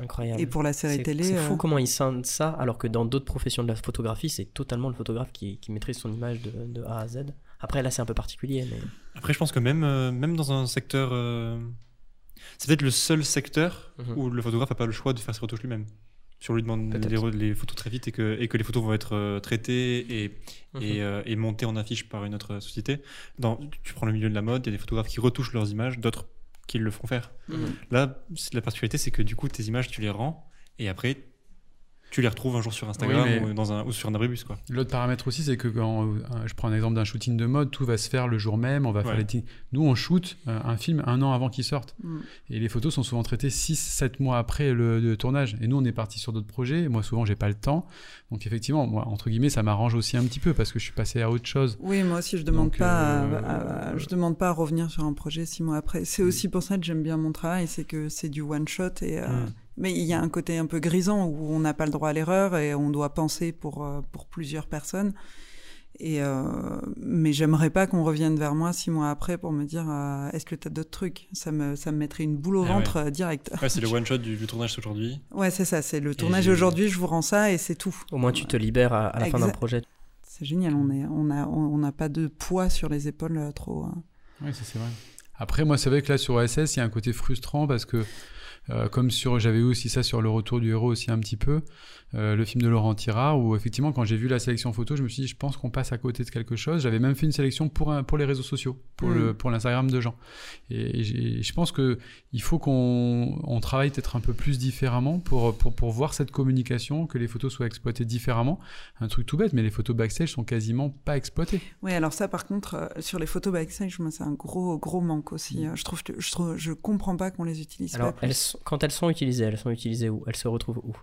Incroyable. et pour la série télé. C'est fou euh, comment ils scindent ça, alors que dans d'autres professions de la photographie, c'est totalement le photographe qui, qui maîtrise son image de, de A à Z. Après, là, c'est un peu particulier, mais Après, je pense que même, euh, même dans un secteur. euh, C'est peut-être le seul secteur Mhm. où le photographe n'a pas le choix de faire ses retouches lui-même. Si on lui demande les, les photos très vite et que, et que les photos vont être euh, traitées et, Mhm. et, euh, et montées en affiche par une autre société, dans, tu prends le milieu de la mode, il y a des photographes qui retouchent leurs images, d'autres qui le font faire. Mhm. Là, la particularité, c'est que du coup, tes images, tu les rends et après, tu les retrouves un jour sur Instagram ou, dans un, ou sur un abribus. Quoi. L'autre paramètre aussi, c'est que quand euh, je prends un exemple d'un shooting de mode, tout va se faire le jour même. On va faire les Nous, on shoot euh, un film un an avant qu'il sorte. mm. Et les photos sont souvent traitées 6-7 mois après le, le tournage. Et nous, on est parti sur d'autres projets. Moi, souvent, j'ai pas le temps. Donc, effectivement, moi, entre guillemets, ça m'arrange aussi un petit peu parce que je suis passé à autre chose. Oui, moi aussi, je demande Donc, pas, euh, à, à- je demande pas à revenir sur un projet six mois après. C'est aussi pour ça que j'aime bien mon travail, c'est que c'est du one shot et. euh, Mm. Mais il y a un côté un peu grisant où on n'a pas le droit à l'erreur et on doit penser pour euh, pour plusieurs personnes. Et euh, mais j'aimerais pas qu'on revienne vers moi six mois après pour me dire euh, est-ce que tu as d'autres trucs? Ça me ça me mettrait une boule au Ah ventre direct. Ouais, c'est le one shot du, du tournage aujourd'hui. Ouais, c'est ça. C'est le tournage aujourd'hui. Je vous rends ça et c'est tout. au moins tu te libères à, à la fin d'un projet. C'est génial. On est on a on n'a pas de poids sur les épaules trop. hein. Oui, ça c'est vrai. Après, moi, c'est vrai que là, sur OSS, il y a un côté frustrant parce que, comme sur, j'avais aussi ça sur Le Retour du Héros aussi un petit peu, euh, le film de Laurent Tirard, où effectivement, quand j'ai vu la sélection photo, je me suis dit, je pense qu'on passe à côté de quelque chose. J'avais même fait une sélection pour, un- pour les réseaux sociaux, pour Mm. le pour l'Instagram de Jean. Et, je pense que il faut qu'on on travaille peut-être un peu plus différemment pour, pour, pour voir cette communication, que les photos soient exploitées différemment. Un truc tout bête, mais les photos backstage sont quasiment pas exploitées. Oui, alors ça, par contre, euh, sur les photos backstage, moi, c'est un gros, gros manque aussi. Euh, Je trouve que je, trouve, je comprends pas qu'on les utilise Alors, pas plus. elles sont- quand elles sont utilisées, elles sont utilisées où? Elles se retrouvent où?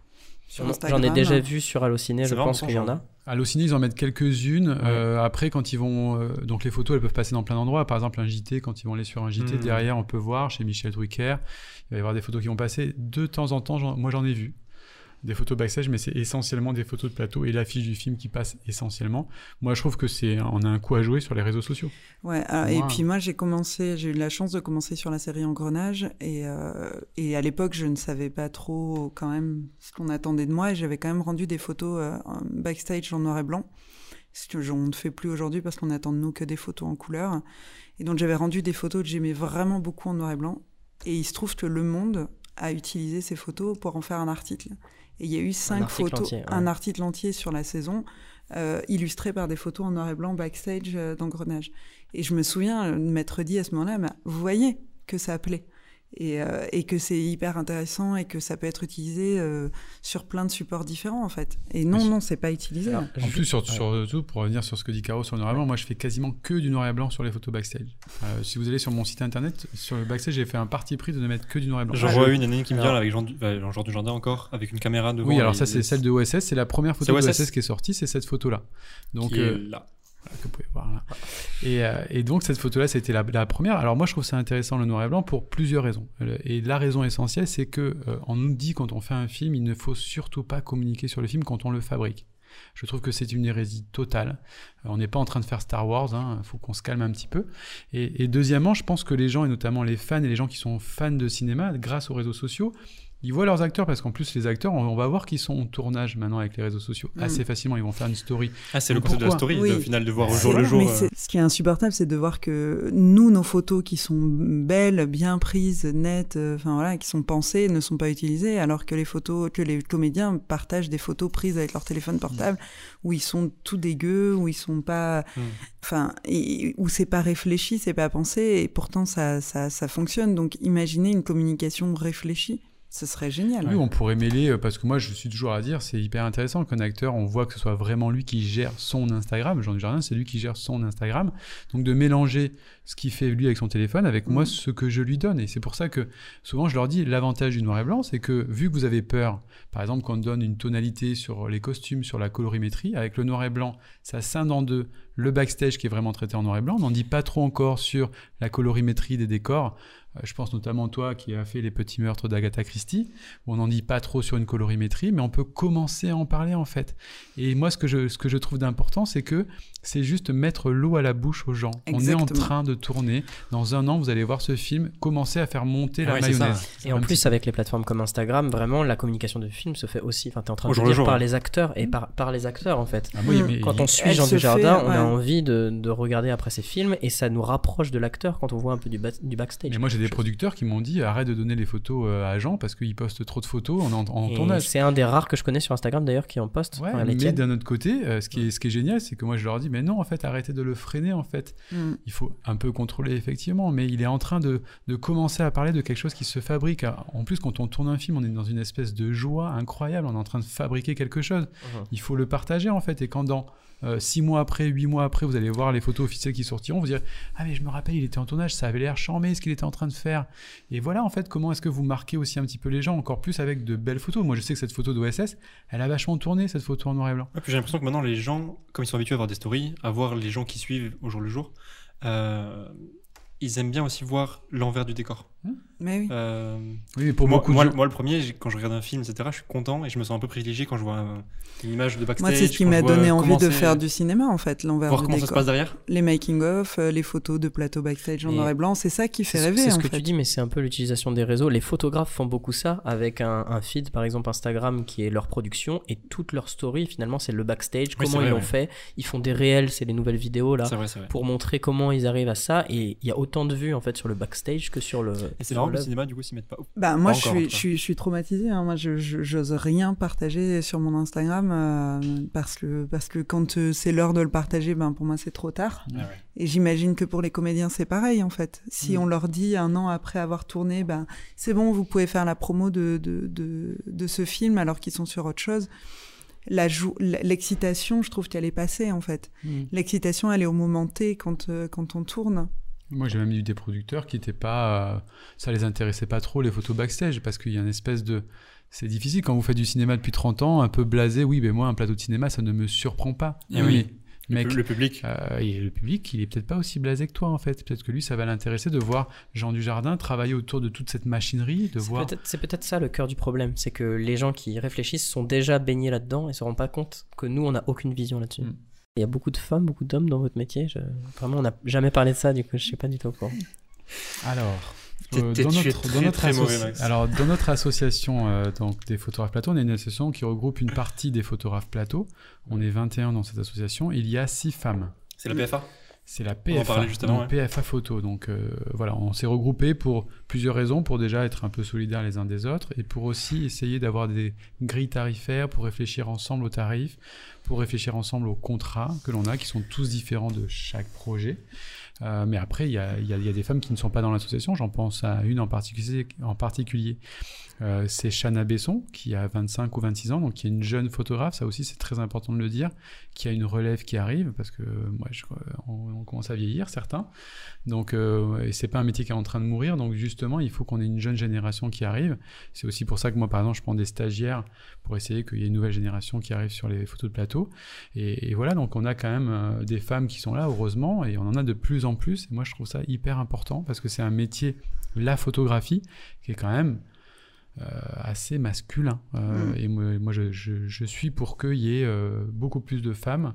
J'en- Instagram. J'en ai déjà vu sur Allociné, je pense qu'il y en a. Allociné, ils en mettent quelques-unes. Euh, après, quand ils vont. euh, donc, les photos, elles peuvent passer dans plein d'endroits. Par exemple, un JT, quand ils vont aller sur un JT, Mhm. derrière, on peut voir chez Michel Drucker. Il va y avoir des photos qui vont passer. De temps en temps, moi, j'en ai vu. Des photos backstage, mais c'est essentiellement des photos de plateau et l'affiche du film qui passe essentiellement. Moi, je trouve que c'est, on a un coup à jouer sur les réseaux sociaux. Ouais, alors, et puis moi j'ai commencé, j'ai eu la chance de commencer sur la série Engrenage et, euh, et à l'époque je ne savais pas trop quand même ce qu'on attendait de moi et j'avais quand même rendu des photos euh, backstage en noir et blanc, ce que on ne fait plus aujourd'hui parce qu'on attend de nous que des photos en couleur. Et donc j'avais rendu des photos que j'aimais vraiment beaucoup en noir et blanc et il se trouve que Le Monde a utilisé ces photos pour en faire un article. Et il y a eu cinq photos, entier, ouais. un article entier sur la saison, euh, illustré par des photos en noir et blanc backstage euh, d'engrenage. Et je me souviens de m'être dit à ce moment-là, bah, vous voyez que ça plaît. Et, euh, et que c'est hyper intéressant et que ça peut être utilisé euh, sur plein de supports différents en fait. Et non, Oui. non, c'est pas utilisé. Alors, En je- plus, sur, ouais. pour revenir sur ce que dit Caro sur le noir et blanc, moi je fais quasiment que du noir et blanc sur les photos backstage. Euh, si vous allez sur mon site internet, sur le backstage, j'ai fait un parti pris de ne mettre que du noir et blanc. J'en Ah, vois je- une année qui me vient là, avec Jean, du, Jean Dujardin encore, avec une caméra devant. Oui, alors ça, c'est celle de OSS. C'est la première photo de OSS. Qui est sortie, c'est cette photo-là. Donc, qui est euh, là. Voilà, que vous pouvez voir là. Et, euh, donc cette photo-là, c'était la, première. Alors moi, je trouve ça intéressant le noir et blanc pour plusieurs raisons. Et la raison essentielle, c'est que euh, on nous dit quand on fait un film, il ne faut surtout pas communiquer sur le film quand on le fabrique. Je trouve que c'est une hérésie totale. Euh, on n'est pas en train de faire Star Wars, il faut qu'on se calme un petit peu. Et deuxièmement, je pense que les gens, et notamment les fans et les gens qui sont fans de cinéma, grâce aux réseaux sociaux, ils voient leurs acteurs, parce qu'en plus, les acteurs, on, on va voir qu'ils sont en tournage maintenant avec les réseaux sociaux. Mm. Assez facilement, ils vont faire une story. Ah, c'est le concept de la story, Oui. au final, de voir au jour le jour. mais euh, ce qui est insupportable, c'est de voir que nous, nos photos qui sont belles, bien prises, nettes, euh, enfin voilà, qui sont pensées, ne sont pas utilisées, alors que les photos, que les comédiens partagent des photos prises avec leur téléphone portable, où ils sont tout dégueux, où ils sont pas, Mm. enfin, et- où c'est pas réfléchi, c'est pas pensé, et pourtant ça, ça, ça fonctionne. Donc, imaginez une communication réfléchie, ce serait génial. Oui, on pourrait mêler, euh, parce que moi je suis toujours à dire, c'est hyper intéressant qu'un acteur, on voit que ce soit vraiment lui qui gère son Instagram. Jean Dujardin, c'est lui qui gère son Instagram. Donc de mélanger ce qu'il fait lui avec son téléphone avec moi Mhm. ce que je lui donne. Et c'est pour ça que souvent je leur dis, l'avantage du noir et blanc, c'est que vu que vous avez peur, par exemple qu'on donne une tonalité sur les costumes, sur la colorimétrie, avec le noir et blanc, ça scinde en deux le backstage qui est vraiment traité en noir et blanc. On n'en dit pas trop encore sur la colorimétrie des décors. Euh, Je pense notamment toi qui a fait les petits meurtres d'Agatha Christie, on n'en dit pas trop sur une colorimétrie, mais on peut commencer à en parler en fait. Et moi, ce que je, ce que je trouve d'important, c'est que c'est juste mettre l'eau à la bouche aux gens. On est en train de tourner. Dans un an, vous allez voir ce film commencer à faire monter Ah la ouais, c'est ça. mayonnaise. Et en plus, avec les plateformes comme Instagram, vraiment, la communication de film se fait aussi. Enfin, t'es en train Au de le dire jour, par ouais. les acteurs et par, par les acteurs, en fait. Ah, oui, mais Quand on suit Elle Jean Dujardin, fait, on ouais. a envie de, de regarder après ses films et ça nous rapproche de l'acteur quand on voit un peu du, ba- du backstage. Mais moi, j'ai des producteurs qui m'ont dit arrête de donner les photos euh, à Jean parce qu'il poste trop de photos en, en, en Et tournage. C'est un des rares que je connais sur Instagram d'ailleurs qui en poste. Ouais, Enfin, les mais d'un autre côté, euh, ce, qui est, ce qui est génial, c'est que moi je leur dis, mais non, en fait, arrêtez de le freiner, en fait. Mm. Il faut un peu contrôler, effectivement, mais il est en train de, de commencer à parler de quelque chose qui se fabrique. En plus, quand on tourne un film, on est dans une espèce de joie incroyable, on est en train de fabriquer quelque chose. Il faut le partager, en fait, et quand dans euh, six mois après, huit mois après, vous allez voir les photos officielles qui sortiront, vous direz, ah mais je me rappelle, il était en tournage, ça avait l'air charmé ce qu'il était en train de faire. Et voilà, en fait, comment est-ce que vous marquez aussi un petit peu les gens, encore plus avec de belles photos. Moi, je sais que cette photo d'OSS, elle a vachement tourné, cette photo en noir et blanc. Ouais, j'ai l'impression que maintenant, les gens, comme ils sont habitués à voir des stories, à voir les gens qui suivent au jour le jour, euh, ils aiment bien aussi voir l'envers du décor. Mais oui. Euh, Oui, mais pour moi, beaucoup moi, de moi, le premier, quand je regarde un film, etc., je suis content et je me sens un peu privilégié quand je vois un- une image de backstage. Moi, c'est ce qui m'a donné envie de faire du cinéma, en fait, l'envers Voir du comment ça se passe derrière. Les making-of, euh, les photos de plateau backstage en Et noir et blanc, c'est ça qui fait rêver, c'est ce en que fait. tu dis, mais c'est un peu l'utilisation des réseaux. Les photographes font beaucoup ça avec un, un feed, par exemple Instagram, qui est leur production et toute leur story. Finalement, c'est le backstage, Oui, comment ils l'ont ouais. fait. Ils font des réels, c'est les nouvelles vidéos là, vrai. pour montrer comment ils arrivent à ça. Et il y a autant de vues en fait sur le backstage que sur le. Et c'est marrant que le cinéma, du coup, s'y mettent pas. Bah, moi, Pas je encore, suis, je, suis, je suis traumatisée. hein. Moi, j'ose rien partager sur mon Instagram euh, parce, que, parce que quand euh, c'est l'heure de le partager, ben, pour moi, c'est trop tard. Ah ouais. Et j'imagine que pour les comédiens, c'est pareil, en fait. Si Mm. on leur dit un an après avoir tourné, ben, c'est bon, vous pouvez faire la promo de, de, de, de ce film alors qu'ils sont sur autre chose. La jou- L'excitation, je trouve qu'elle est passée, en fait. Mm. L'excitation, elle est au moment T quand, euh, quand on tourne. Moi, j'ai même eu des producteurs qui étaient pas. euh, ça les intéressait pas trop, les photos backstage, parce qu'il y a une espèce de. C'est difficile quand vous faites du cinéma depuis 30 ans, un peu blasé. Oui, mais moi, un plateau de cinéma, ça ne me surprend pas. Eh oui, oui. mais mec, Le public. euh, et le public, il est peut-être pas aussi blasé que toi en fait. Peut-être que lui, ça va l'intéresser de voir Jean Dujardin travailler autour de toute cette machinerie, de C'est voir. peut-être c'est peut-être ça le cœur du problème, c'est que les gens qui réfléchissent sont déjà baignés là-dedans et se rendent pas compte que nous, on n'a aucune vision là-dessus. Mm. Il y a beaucoup de femmes, beaucoup d'hommes dans votre métier. je- Vraiment, on n'a jamais parlé de ça, du coup, je sais pas du tout au courant. Alors, euh, dans, notre, très, dans notre très mauvais, associ- Max. alors, dans notre association euh, donc, des photographes plateau, on est une association qui regroupe une partie des photographes plateau. On est 21 dans cette association. Il y a 6 femmes. C'est la PFA C'est la en PFA, parlait juste avant, donc PFA Photo. Donc euh, voilà, on s'est regroupé pour plusieurs raisons, pour déjà être un peu solidaires les uns des autres, et pour aussi essayer d'avoir des grilles tarifaires, pour réfléchir ensemble aux tarifs, pour réfléchir ensemble aux contrats que l'on a, qui sont tous différents de chaque projet. Euh, mais après, il y a, des femmes qui ne sont pas dans l'association. J'en pense à une. En particulier. Euh, c'est Chana Besson, qui a 25 ou 26 ans, donc qui est une jeune photographe. Ça aussi, c'est très important de le dire. Qui a une relève qui arrive, parce que euh, moi, je, on, on commence à vieillir, certains. Donc, euh, et c'est pas un métier qui est en train de mourir. Donc, justement, il faut qu'on ait une jeune génération qui arrive. C'est aussi pour ça que moi, par exemple, je prends des stagiaires pour essayer qu'il y ait une nouvelle génération qui arrive sur les photos de plateau. Et, et voilà, donc on a quand même euh, des femmes qui sont là, heureusement, et on en a de plus en plus. Et moi, je trouve ça hyper important parce que c'est un métier, la photographie, qui est quand même euh, assez masculin. Euh, Mm. Et moi, moi, je, je- je suis pour qu'il y ait euh, beaucoup plus de femmes.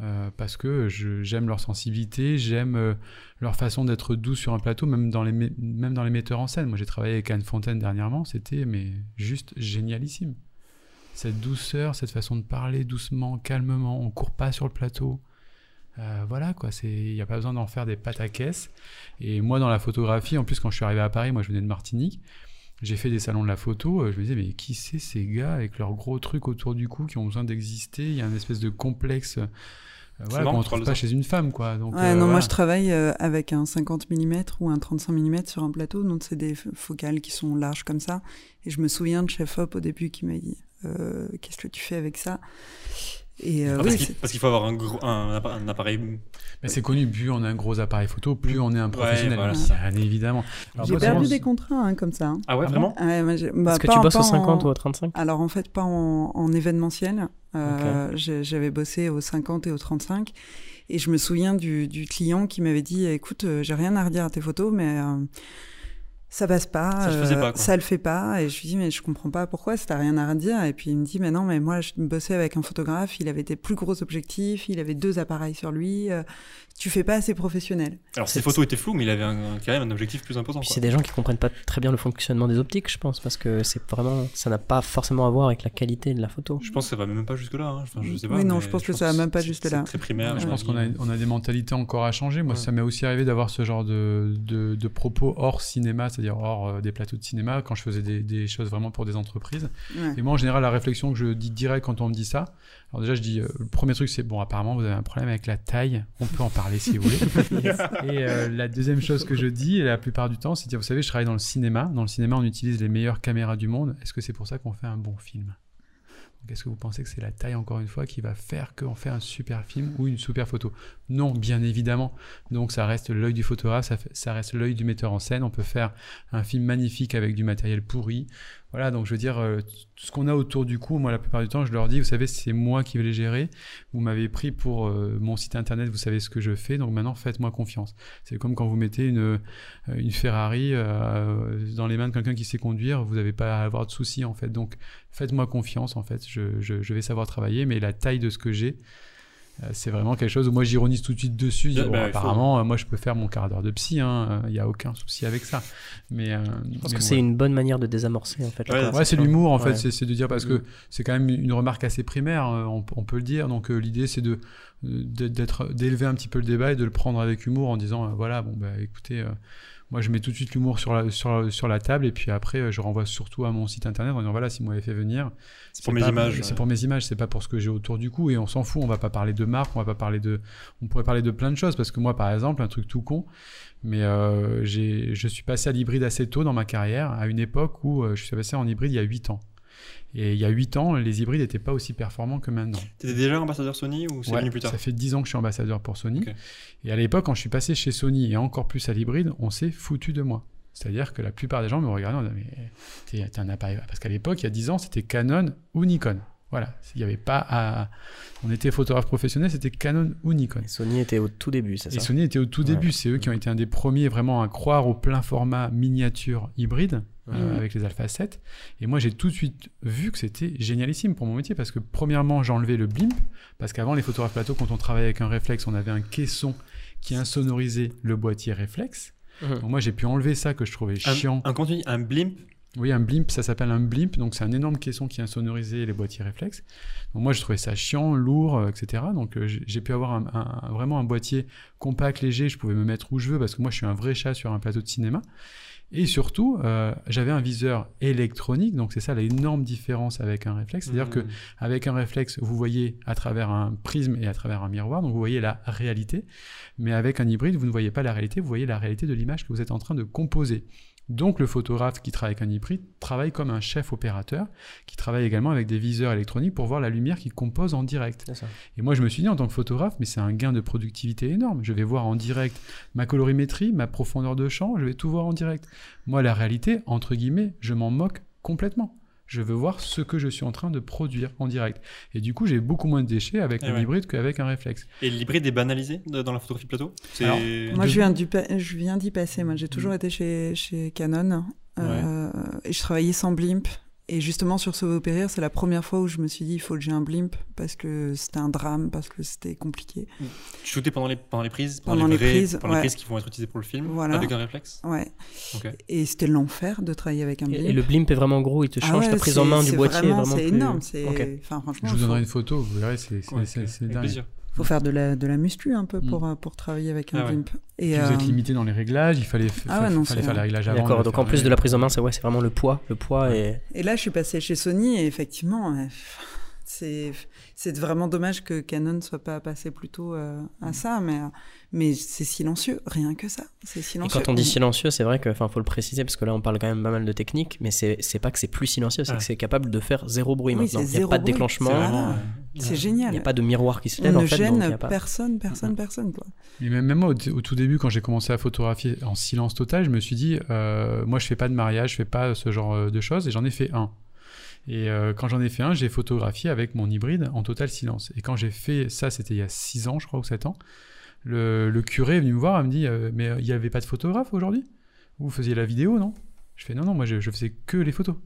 euh, parce que j'aime leur sensibilité, j'aime euh, leur façon d'être douce sur un plateau, même dans les, même dans les metteurs en scène. Moi, j'ai travaillé avec Anne Fontaine dernièrement, c'était mais juste génialissime. Cette douceur, cette façon de parler doucement, calmement, on court pas sur le plateau. Euh, voilà quoi, c'est il n'y a pas besoin d'en faire des pâtes à caisse. Et moi dans la photographie, en plus quand je suis arrivé à Paris, moi je venais de Martinique, j'ai fait des salons de la photo, euh, je me disais mais qui c'est ces gars avec leurs gros trucs autour du cou qui ont besoin d'exister, il y a un espèce de complexe euh, voilà, qu'on tu trouve pas chez une femme quoi. Donc, Ouais, euh, non, moi je travaille euh, avec un 50 mm ou un 35 mm sur un plateau, donc c'est des focales qui sont larges comme ça. Et je me souviens de Chef Hop au début qui m'a dit euh, Qu'est-ce que tu fais avec ça? Et euh, Ah, oui, parce qu'il c'est- parce qu'il faut avoir un, gros, un, appa- un appareil. Mais c'est connu, plus on a un gros appareil photo, plus on est un professionnel. voilà. Bien évidemment. Alors, j'ai perdu des contrats hein, comme ça. hein. Ah ouais, Ah vraiment Ah j'ai- bah, Est-ce que pas tu en- bosses au 50 en- ou au 35 Alors en fait, pas en, en événementiel. Euh, J'avais bossé au 50 et au 35. Et je me souviens du, du client qui m'avait dit Écoute, euh, j'ai rien à redire à tes photos, mais euh, ça passe pas. Ça euh, pas, ça le fait pas. Et je lui dis Mais je comprends pas pourquoi, si t'as rien à redire. Et puis il me dit Mais non, mais moi, je bossais avec un photographe, il avait des plus gros objectifs, il avait deux appareils sur lui. euh, tu fais pas assez professionnel. Alors, ses photos étaient floues, mais il avait un- quand même un objectif plus imposant. Puis c'est des gens qui comprennent pas très bien le fonctionnement des optiques, je pense, parce que c'est vraiment, ça n'a pas forcément à voir avec la qualité de la photo. Je pense que ça va même pas hein. Enfin, je sais pas. Oui, non, je pense que ça va même pas c'est là. très primaire. je pense qu'on a, avis. on a des mentalités encore à changer. Moi, Ouais. ça m'est aussi arrivé d'avoir ce genre de, de, de propos hors cinéma, c'est-à-dire hors euh, des plateaux de cinéma, quand je faisais des, des choses vraiment pour des entreprises. Ouais. Et moi, en général, la réflexion que je dis direct quand on me dit ça, alors déjà, je dis, euh, le premier truc, c'est, bon, apparemment, vous avez un problème avec la taille, on peut en parler si vous voulez. et euh, la deuxième chose que je dis, la plupart du temps, c'est dire, vous savez, je travaille dans le cinéma. Dans le cinéma, on utilise les meilleures caméras du monde. Est-ce que c'est pour ça qu'on fait un bon film? Est-ce que vous pensez que c'est la taille, encore une fois, qui va faire qu'on fait un super film ou une super photo? Non, bien évidemment. Donc ça reste l'œil du photographe, ça, fait- ça reste l'œil du metteur en scène. On peut faire un film magnifique avec du matériel pourri. Voilà, donc je veux dire, euh, tout ce qu'on a autour du coup, moi la plupart du temps, je leur dis, vous savez, c'est moi qui vais les gérer. Vous m'avez pris pour euh, mon site internet, vous savez ce que je fais, donc maintenant faites-moi confiance. C'est comme quand vous mettez une, euh, une Ferrari euh, dans les mains de quelqu'un qui sait conduire, vous n'avez pas à avoir de soucis en fait. Donc faites-moi confiance en fait, je, je- vais savoir travailler, mais la taille de ce que j'ai, euh, c'est vraiment quelque chose où moi j'ironise tout de suite dessus. Bah, bon, bah, il faut- apparemment, euh, moi je peux faire mon quart d'heure de psy, hein, il n'y a aucun souci avec ça. Mais, euh, Je pense mais que bon, c'est une bonne manière de désamorcer, en fait. Ouais, c'est l'humour en fait, Ouais. c'est de dire parce que c'est quand même une remarque assez primaire, euh, on, on peut le dire. Donc euh, l'idée c'est de de- d'être d'élever un petit peu le débat et de le prendre avec humour en disant euh, voilà bon bah écoutez euh, moi je mets tout de suite l'humour sur la, sur, la- sur la table et puis après euh, je renvoie surtout à mon site internet en disant voilà si vous m'avez fait venir C'est pour mes images. c'est pour mes images c'est pas pour ce que j'ai autour du cou et on s'en fout on va pas parler de marque on va pas parler de on pourrait parler de plein de choses parce que moi par exemple un truc tout con mais euh, j'ai je suis passé à l'hybride assez tôt dans ma carrière à une époque où euh, je suis passé en hybride il y a 8 ans et il y a 8 ans les hybrides n'étaient pas aussi performants que maintenant T'étais déjà ambassadeur Sony ou c'est Ouais, venu plus tard Ça fait 10 ans que je suis ambassadeur pour Sony. Et à l'époque, quand je suis passé chez Sony et encore plus à l'hybride, on s'est foutu de moi. C'est-à-dire que la plupart des gens me regardaient en disant Mais t'es t'es un appareil. Parce qu'à l'époque, il y a 10 ans, c'était Canon ou Nikon. Voilà, il n'y avait pas à. On était photographe professionnel, c'était Canon ou Nikon. Et Sony était au tout début, c'est Et ça Sony était au tout Ouais. début. C'est eux qui ont été un des premiers vraiment à croire au plein format miniature hybride euh, Mhm. avec les Alpha 7. Et moi, j'ai tout de suite vu que c'était génialissime pour mon métier parce que, premièrement, j'ai enlevé le blimp. Parce qu'avant, les photographes plateau, quand on travaillait avec un réflexe, on avait un caisson qui insonorisait le boîtier réflexe. Mhm. Donc, moi, j'ai pu enlever ça que je trouvais Un, chiant. un contenu, un blimp? Oui, un blimp, ça s'appelle un blimp, donc c'est un énorme caisson qui insonorisait les boîtiers réflexes. Donc moi, je trouvais ça chiant, lourd, euh, etc. Donc euh, j'ai j'ai pu avoir un- un- vraiment un boîtier compact, léger, je pouvais me mettre où je veux parce que moi, je suis un vrai chat sur un plateau de cinéma. Et surtout, euh, j'avais un viseur électronique, donc c'est ça l'énorme différence avec un réflexe. C'est-à-dire que Hmm. avec un réflexe, vous voyez à travers un prisme et à travers un miroir, donc vous voyez la réalité. Mais avec un hybride, vous ne voyez pas la réalité, vous voyez la réalité de l'image que vous êtes en train de composer. Donc le photographe qui travaille avec un hybride travaille comme un chef opérateur, qui travaille également avec des viseurs électroniques pour voir la lumière qu'il compose en direct. Et moi je me suis dit en tant que photographe, mais c'est un gain de productivité énorme. Je vais voir en direct ma colorimétrie, ma profondeur de champ, je vais tout voir en direct. Moi la réalité, entre guillemets, je m'en moque complètement. Je veux voir ce que je suis en train de produire en direct. Et du coup, j'ai beaucoup moins de déchets avec Eh un ouais. hybride qu'avec un réflexe. Et l'hybride est banalisé de- dans la photographie plateau? Alors, Moi, De- je viens, du pa- je viens d'y passer. Moi, j'ai toujours été chez, chez Canon. euh, et je travaillais sans blimp. Et justement, sur Sauver Périr, c'est la première fois où je me suis dit, il faut que j'ai un blimp parce que c'était un drame, parce que c'était compliqué. Tu shootais pendant les, pendant les prises Pendant les vraies- prises, pendant les prises qui vont être utilisées pour le film Voilà. Avec un réflexe Ouais. Et c'était l'enfer de travailler avec un blimp. et le blimp est vraiment gros, il te Ah change ouais, ta prise en main du c'est boîtier. Vraiment, vraiment c'est plus- énorme. C'est, Ok. enfin, franchement, Je vous donnerai une photo, vous verrez, c'est Ouais, dingue. plaisir. Faut faire de la, de la muscu un peu Mm. pour, euh, pour travailler avec un Ah ouais. blimp. Et, Vous êtes euh, limité dans les réglages, il fallait, Ah ouais, fa- non, fallait c'est- faire les réglages avant. D'accord, donc en plus de la prise en main, c'est ouais, c'est vraiment le poids. Le poids et. Et là, je suis passée chez Sony et effectivement, euh, c'est c'est vraiment dommage que Canon ne soit pas passé plus tôt euh, à ça, mais, euh, mais c'est silencieux, rien que ça. C'est Et silencieux. quand on dit silencieux, c'est vrai que, enfin, faut le préciser parce que là, on parle quand même pas mal de technique, mais c'est c'est pas que c'est plus silencieux, c'est que c'est capable de faire zéro bruit Oui, maintenant. Il n'y a pas de bruit. Déclenchement, C'est ouais. génial. il n'y a pas de miroir qui se on lève ne en fait. donc il y gêne pas... personne, personne, Mm. personne. Quoi. Mais même, même moi, au, au tout début, quand j'ai commencé à photographier en silence total, je me suis dit, euh, moi, je fais pas de mariage, je fais pas ce genre de choses, et j'en ai fait un. Et euh, quand j'en ai fait un, j'ai photographié avec mon hybride en total silence. Et quand j'ai fait ça, c'était il y a 6 ans, je crois, ou 7 ans, le, curé est venu me voir, il me dit, euh, mais il n'y avait pas de photographe aujourd'hui? Vous faisiez la vidéo, non? Je fais, non, non, moi, je faisais que les photos.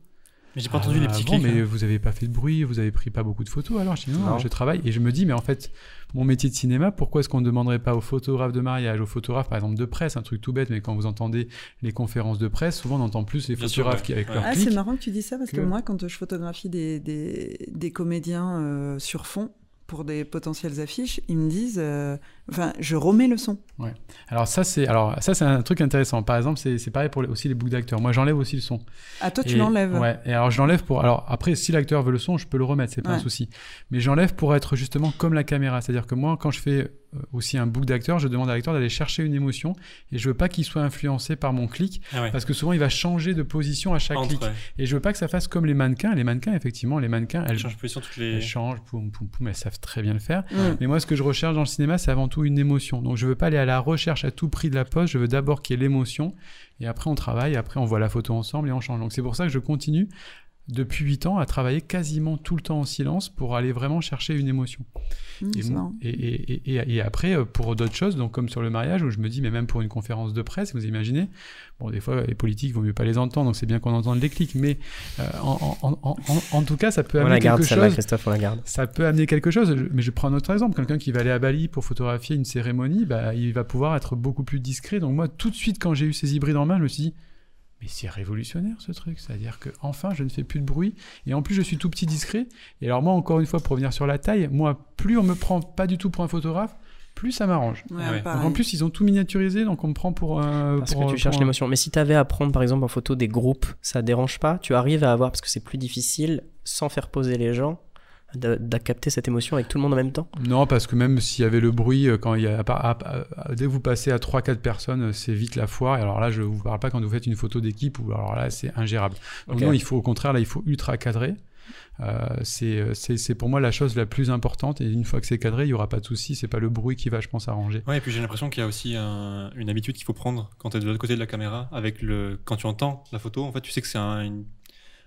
Mais j'ai pas entendu les Ah, petits bon, clics. mais hein. vous avez pas fait de bruit, vous avez pris pas beaucoup de photos alors Je dis non, je travaille et je me dis mais en fait mon métier de cinéma, pourquoi est-ce qu'on ne demanderait pas aux photographes de mariage, aux photographes par exemple de presse, un truc tout bête, mais quand vous entendez les conférences de presse, souvent on entend plus les Bien sûr, photographes ouais. qui avec Ouais. leurs Ah, clics. c'est marrant que tu dis ça parce que, que- moi, quand je photographie des, des, des comédiens euh, sur fond pour des potentielles affiches, ils me disent, euh, enfin, je remets le son. Alors ça c'est alors ça c'est un truc intéressant. Par exemple c'est pareil pour les- aussi les boucles d'acteurs. Moi j'enlève aussi le son. Ah, toi, tu l'enlèves. Ouais. Et alors je l'enlève pour. Alors après, si l'acteur veut le son, je peux le remettre, c'est pas un Ouais. souci. Mais j'enlève pour être justement comme la caméra. C'est-à-dire que moi, quand je fais aussi un book d'acteur, je demande à l'acteur d'aller chercher une émotion et je veux pas qu'il soit influencé par mon clic Ah ouais. parce que souvent il va changer de position à chaque Entre, clic. ouais. Et je veux pas que ça fasse comme les mannequins. Les mannequins, effectivement, les mannequins, elles, Elle change de position toutes les. elles changent, poum, poum, poum, elles savent très bien le faire. Mais moi, ce que je recherche dans le cinéma, c'est avant tout une émotion. Donc, je veux pas aller à la recherche à tout prix de la pose. Je veux d'abord qu'il y ait l'émotion. Et après, on travaille. Après, on voit la photo ensemble et on change. Donc, c'est pour ça que je continue depuis 8 ans à travailler quasiment tout le temps en silence pour aller vraiment chercher une émotion. Mm, Et, c'est mon- marrant. et, et, et, et après, euh, pour d'autres choses, donc comme sur le mariage, où je me dis, mais même pour une conférence de presse, vous imaginez, bon, des fois, les politiques, vaut mieux pas les entendre, donc c'est bien qu'on entende les clics, mais euh, en, en, en, en, en tout cas, ça peut On amener la garde quelque chose. Christophe, on la garde. Ça peut amener quelque chose, Je- mais je prends un autre exemple. Quelqu'un qui va aller à Bali pour photographier une cérémonie, bah, il va pouvoir être beaucoup plus discret. Donc moi, tout de suite, quand j'ai eu ces hybrides en main, je me suis dit, mais c'est révolutionnaire ce truc. C'est-à-dire que enfin, je ne fais plus de bruit. Et en plus, je suis tout petit discret. Et alors moi, encore une fois, pour revenir sur la taille, moi, plus on me prend pas du tout pour un photographe, plus ça m'arrange. Ouais, ouais. En plus, ils ont tout miniaturisé, donc on me prend pour un... Parce pour- que tu cherches un- l'émotion. Mais si tu avais à prendre par exemple en photo des groupes, ça dérange pas Tu arrives à avoir, parce que c'est plus difficile, sans faire poser les gens, de, de capter cette émotion avec tout le monde en même temps? Non, parce que même s'il y avait le bruit, euh, quand il y a, à part- à- à- dès que vous passez à 3-4 personnes, euh, c'est vite la foire. Et alors là, je vous parle pas quand vous faites une photo d'équipe, où alors là, c'est ingérable. Donc non, il faut au contraire, là, il faut ultra cadrer. Euh, c'est euh, c'est c'est pour moi la chose la plus importante. Et une fois que c'est cadré, il y aura pas de souci. C'est pas le bruit qui va, je pense, arranger. Ouais, et puis j'ai l'impression qu'il y a aussi un- une habitude qu'il faut prendre quand tu es de l'autre côté de la caméra. Avec le, quand tu entends la photo, en fait, tu sais que c'est un, une-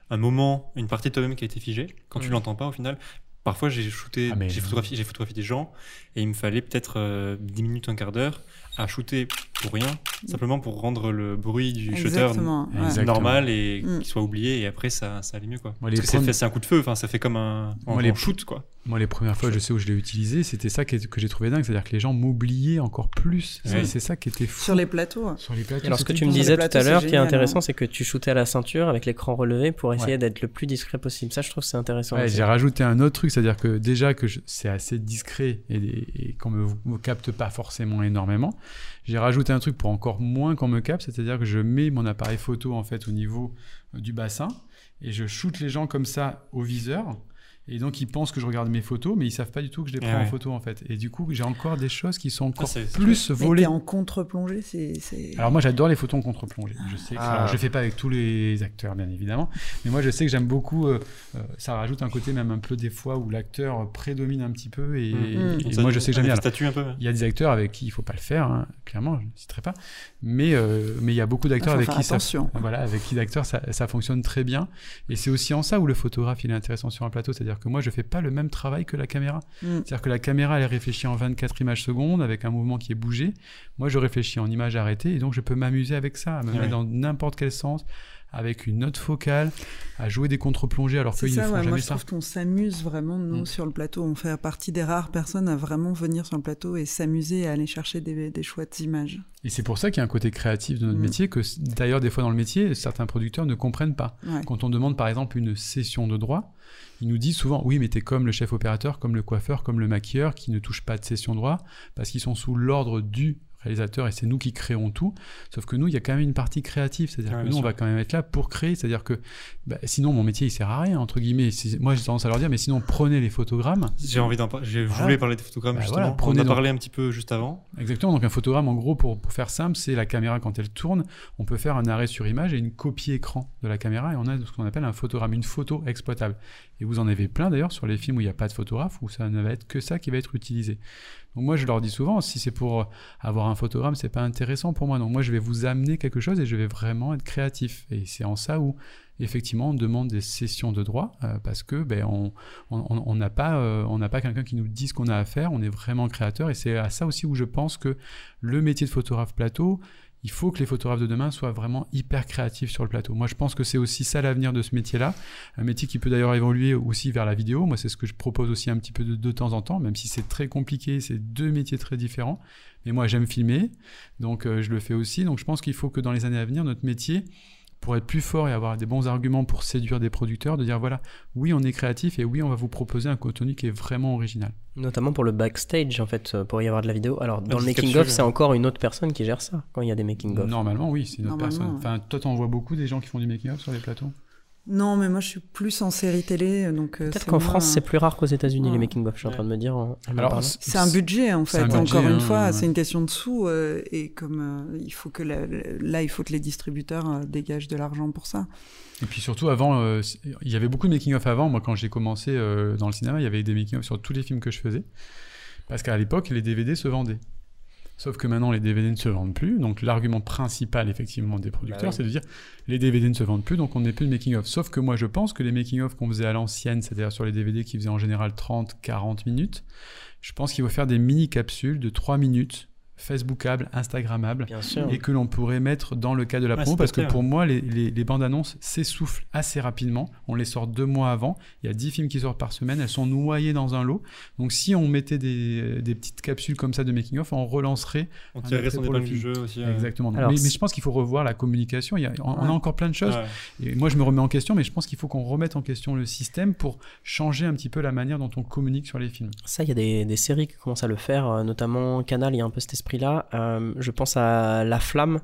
un moment, une partie de toi-même qui a été figée, quand tu Mm. l'entends pas au final. Parfois, j'ai shooté, Ah, mais- j'ai photographié, j'ai photographié des gens et il me fallait peut-être euh, 10 minutes, un quart d'heure à shooter pour rien, simplement pour rendre le bruit du shutter Exactement. ouais. Exactement. normal et Mm. qu'il soit oublié et après ça, ça allait mieux quoi. Moi, les Parce que c'est un coup de feu, enfin ça fait comme un Moi, les- shoot quoi. Moi, les premières fois, je sais où je l'ai utilisé, c'était ça que j'ai trouvé dingue, c'est-à-dire que les gens m'oubliaient encore plus. C'est- Ouais. C'est ça qui était fou. Sur les plateaux. Sur les plateaux, Et alors, ce que tu me disais tout à l'heure, qui est intéressant, hein. c'est que tu shootais à la ceinture avec l'écran relevé pour essayer Ouais. d'être le plus discret possible. Ça, je trouve que c'est intéressant. J'ai rajouté un autre truc, c'est-à-dire que déjà que je- c'est assez discret et, et qu'on me, me capte pas forcément énormément, j'ai rajouté un truc pour encore moins qu'on me capte, c'est-à-dire que je mets mon appareil photo en fait au niveau euh, du bassin et je shoot les gens comme ça au viseur. Et donc ils pensent que je regarde mes photos, mais ils savent pas du tout que je les Ah prends en photo en fait. Et du coup j'ai encore des choses qui sont encore plus Mais volées. t'es en contre-plongée, c'est. Alors moi j'adore les photos en contre-plongée. Je sais que Ah. alors, je fais pas avec tous les acteurs bien évidemment, mais moi je sais que j'aime beaucoup. euh, euh, ça rajoute un côté même un peu des fois où l'acteur prédomine un petit peu et, et Ça- moi je sais que j'aime bien. statut un peu. Il y a des acteurs avec qui il faut pas le faire, hein, clairement, je ne citerai pas. Mais euh, mais il y a beaucoup d'acteurs faut avec qui ça attention. voilà, avec qui d'acteurs ça, ça fonctionne très bien. Et c'est aussi en ça où le photographe il est intéressant sur un plateau, c'est-à-dire que moi je fais pas le même travail que la caméra. Mm. C'est-à-dire que la caméra, elle réfléchit en 24 images secondes avec un mouvement qui est bougé. Moi, je réfléchis en images arrêtées et donc je peux m'amuser avec ça, à me Ouais. mettre dans n'importe quel sens, avec une note focale, à jouer des contre-plongées alors qu'ils ne ça, font ouais, jamais moi je ça. trouve qu'on s'amuse vraiment, nous, Mm. sur le plateau. On fait partie des rares personnes à vraiment venir sur le plateau et s'amuser à aller chercher des, des chouettes images. Et c'est pour ça qu'il y a un côté créatif de notre Mm. métier que d'ailleurs, des fois dans le métier, certains producteurs ne comprennent pas. Ouais. Quand on demande par exemple une session de droit, ils nous disent souvent oui mais t'es comme le chef opérateur, comme le coiffeur, comme le maquilleur qui ne touche pas de session droit parce qu'ils sont sous l'ordre du réalisateur et c'est nous qui créons tout. Sauf que nous, il y a quand même une partie créative, c'est-à-dire que nous, on va quand même être là pour créer, c'est-à-dire que bah, sinon mon métier il sert à rien entre guillemets. Moi j'ai tendance à leur dire mais sinon prenez les photogrammes. J'ai envie d'en parler. J'ai Voilà. voulu parler des photogrammes Bah justement. voilà, on prenez en a parlé un petit peu juste avant. Exactement, donc un photogramme en gros pour, pour faire simple, c'est la caméra quand elle tourne, on peut faire un arrêt sur image et une copie écran de la caméra et on a ce qu'on appelle un photogramme, une photo exploitable. Et vous en avez plein d'ailleurs sur les films où il n'y a pas de photographe, où ça ne va être que ça qui va être utilisé. Donc moi je leur dis souvent, si c'est pour avoir un photogramme, c'est pas intéressant pour moi. Donc moi je vais vous amener quelque chose et je vais vraiment être créatif. Et c'est en ça où effectivement on demande des sessions de droit euh, parce que ben on on- on pas euh, on n'a pas quelqu'un qui nous dit ce qu'on a à faire. On est vraiment créateur et c'est à ça aussi où je pense que le métier de photographe plateau il faut que les photographes de demain soient vraiment hyper créatifs sur le plateau. Moi, je pense que c'est aussi ça l'avenir de ce métier-là. Un métier qui peut d'ailleurs évoluer aussi vers la vidéo. Moi, c'est ce que je propose aussi un petit peu de, temps en temps, même si c'est très compliqué. C'est deux métiers très différents. Mais moi, j'aime filmer, donc euh, je le fais aussi. Donc, je pense qu'il faut que dans les années à venir, notre métier, pour être plus fort et avoir des bons arguments pour séduire des producteurs, de dire voilà, oui, on est créatif et oui, on va vous proposer un contenu qui est vraiment original. Notamment pour le backstage, en fait, pour y avoir de la vidéo. Alors, dans le petite making-of, c'est ouais. encore une autre personne qui gère ça, quand il y a des making-of. Normalement, oui, c'est une autre personne. ouais. Enfin, toi, t'en vois beaucoup des gens qui font du making-of sur les plateaux? Non, mais moi je suis plus en série télé, donc. euh, Peut-être c'est qu'en moins- France, c'est plus rare qu'aux États-Unis, les Ouais. making-of, je suis en train de me dire. en- en en Alors, parlant. C'est un budget en fait, un budget, encore une hein, fois, ouais. c'est une question de sous euh, et comme euh, il faut que la- la- là il faut que les distributeurs euh, dégagent de l'argent pour ça. Et puis surtout, avant, euh, il y avait beaucoup de making-of avant. Moi, quand j'ai commencé euh, dans le cinéma, il y avait des making-of sur tous les films que je faisais. Parce qu'à l'époque, les DVD se vendaient. Sauf que maintenant, les DVD ne se vendent plus. Donc, l'argument principal, effectivement, des producteurs, Bah oui. c'est de dire les DVD ne se vendent plus, donc on n'est plus de making-of. Sauf que moi, je pense que les making-of qu'on faisait à l'ancienne, c'est-à-dire sur les DVD qui faisaient en général 30, 40 minutes, je pense qu'il faut faire des mini-capsules de 3 minutes, Bien sûr. et que l'on pourrait mettre dans le cas de la promo parce que pour moi les, les- les bandes annonces s'essoufflent assez rapidement on les sort deux mois avant il y a 10 films qui sortent par semaine elles sont noyées dans un lot donc si on mettait des, des petites capsules comme ça de making of on relancerait On tirerait son le épingle du film. jeu aussi. euh. exactement Alors, mais, je pense qu'il faut revoir la communication il y a, on, on a encore plein de choses Ouais. et moi je me remets en question mais je pense qu'il faut qu'on remette en question le système pour changer un petit peu la manière dont on communique sur les films Ça, il y a des, des séries qui commencent à le faire, euh, notamment Canal, il y a un peu cet esprit-là. Euh, je pense à La Flamme,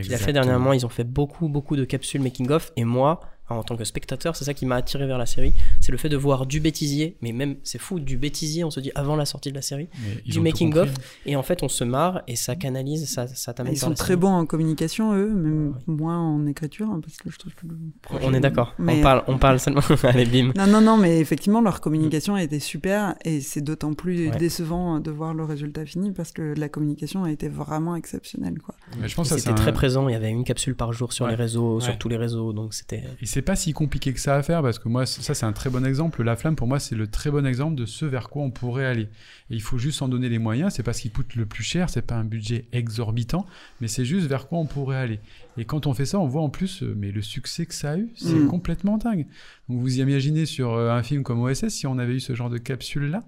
qu'il a fait dernièrement. Ils ont fait beaucoup, beaucoup de capsules making-of. Et moi, en tant que spectateur, c'est ça qui m'a attiré vers la série. C'est le fait de voir du bêtisier, mais même, c'est fou, du bêtisier, on se dit avant la sortie de la série, du making of, et en fait, on se marre et ça canalise, ça, ça t'amène Ils sont la très série. bons en communication, eux, même moins en écriture, hein, parce que je trouve que le projet- On est d'accord. Mais- On parle, on parle seulement. Allez, bim. Non, non, non, mais effectivement, leur communication a été super et c'est d'autant plus Ouais. décevant de voir le résultat fini parce que la communication a été vraiment exceptionnelle, quoi. Mais je pense que ça, C'était très un- présent. Il y avait une capsule par jour sur Ouais. les réseaux, Ouais. sur tous les réseaux, donc c'était. Et c'est pas si compliqué que ça à faire parce que moi, ça c'est un très bon exemple. La flamme, pour moi, c'est le très bon exemple de ce vers quoi on pourrait aller. Et il faut juste en donner les moyens. C'est pas ce qui coûte le plus cher, c'est pas un budget exorbitant, mais c'est juste vers quoi on pourrait aller. Et quand on fait ça, on voit en plus, euh, mais le succès que ça a eu, c'est Mm. complètement dingue. Donc vous imaginez sur euh, un film comme OSS si on avait eu ce genre de capsule là.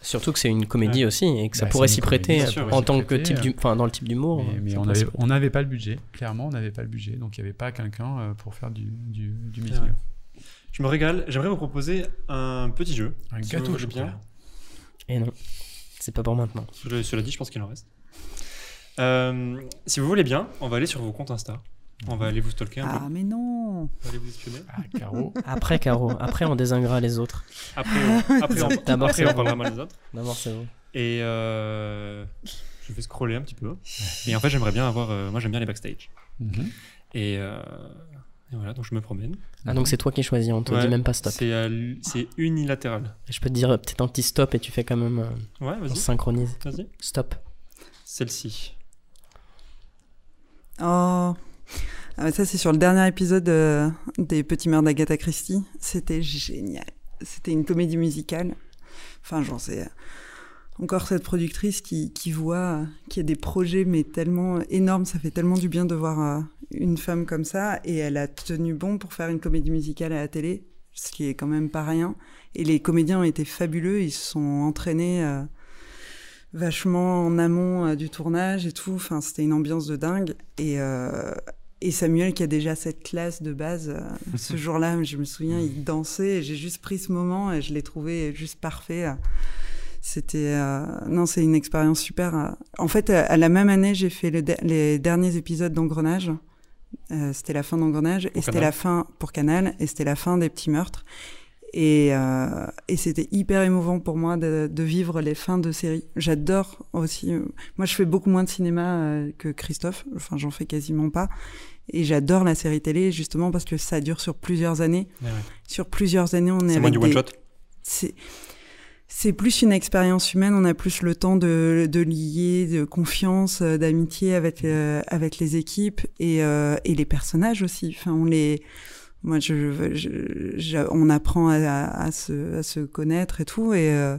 Surtout que c'est une comédie aussi et que ça Bah, pourrait s'y prêter euh, sûr, en tant que type du, enfin dans le type d'humour. Mais, mais ça on n'avait pas le budget. Clairement, on n'avait pas le budget. Donc il n'y avait pas quelqu'un pour faire du, du, du. Je me régale. J'aimerais vous proposer un petit jeu. Un Si gâteau vous au voulez bien. Et non, c'est pas pour maintenant. Je- Cela dit, je pense qu'il en reste. Euh, si vous voulez bien, on va aller sur vos comptes Insta. On va aller vous stalker un Ah, peu. mais non On va aller vous espionner. Ah, Caro. Après, Caro, après on désingrera les autres. Après, on, après, on, D'abord, après, on bon. parlera mal des autres. D'abord, c'est bon. Et euh, je vais scroller un petit peu. Mais en fait, j'aimerais bien avoir. euh, moi, j'aime bien les backstage. Mhm. Et, euh, et voilà, donc je me promène. Ah, donc c'est toi qui choisis, on te Ouais, dit même pas stop. C'est euh, c'est unilatéral. Je peux te dire euh, peut-être un petit stop et tu fais quand même. euh, Ouais, on vas-y. synchronise. Vas-y. Stop. Celle-ci. Oh ah, mais Ça, c'est sur le dernier épisode euh, des Petits Mœurs d'Agatha Christie. C'était génial. C'était une comédie musicale. Enfin, j'en sais. Encore cette productrice qui, qui voit y a des projets, mais tellement énormes. Ça fait tellement du bien de voir euh, une femme comme ça. Et elle a tenu bon pour faire une comédie musicale à la télé, ce qui est quand même pas rien. Et les comédiens ont été fabuleux. Ils se sont entraînés. euh, vachement en amont euh, du tournage et tout. Enfin, c'était une ambiance de dingue. Et, euh, et Samuel, qui a déjà cette classe de base, ce jour-là, je me souviens, il dansait. et J'ai juste pris ce moment et je l'ai trouvé juste parfait. C'était euh, non, c'est une expérience super. euh. En fait, à la même année, j'ai fait le de- les derniers épisodes d'Engrenage. Euh, c'était la fin d'Engrenage et c'était la fin pour Canal et c'était la fin des petits meurtres. Et, euh, et c'était hyper émouvant pour moi de, de vivre les fins de série. J'adore aussi. euh, moi, je fais beaucoup moins de cinéma euh, que Christophe. Enfin, j'en fais quasiment pas. Et j'adore la série télé justement parce que ça dure sur plusieurs années. Ouais, ouais. Sur plusieurs années, on est, C'est moins du one shot? c'est c'est plus une expérience humaine. On a plus le temps de, de lier, de confiance, euh, d'amitié avec euh, avec les équipes et euh, et les personnages aussi. Enfin, on les moi, je, je- je- on apprend à, à- se, à se connaître et tout, et, euh,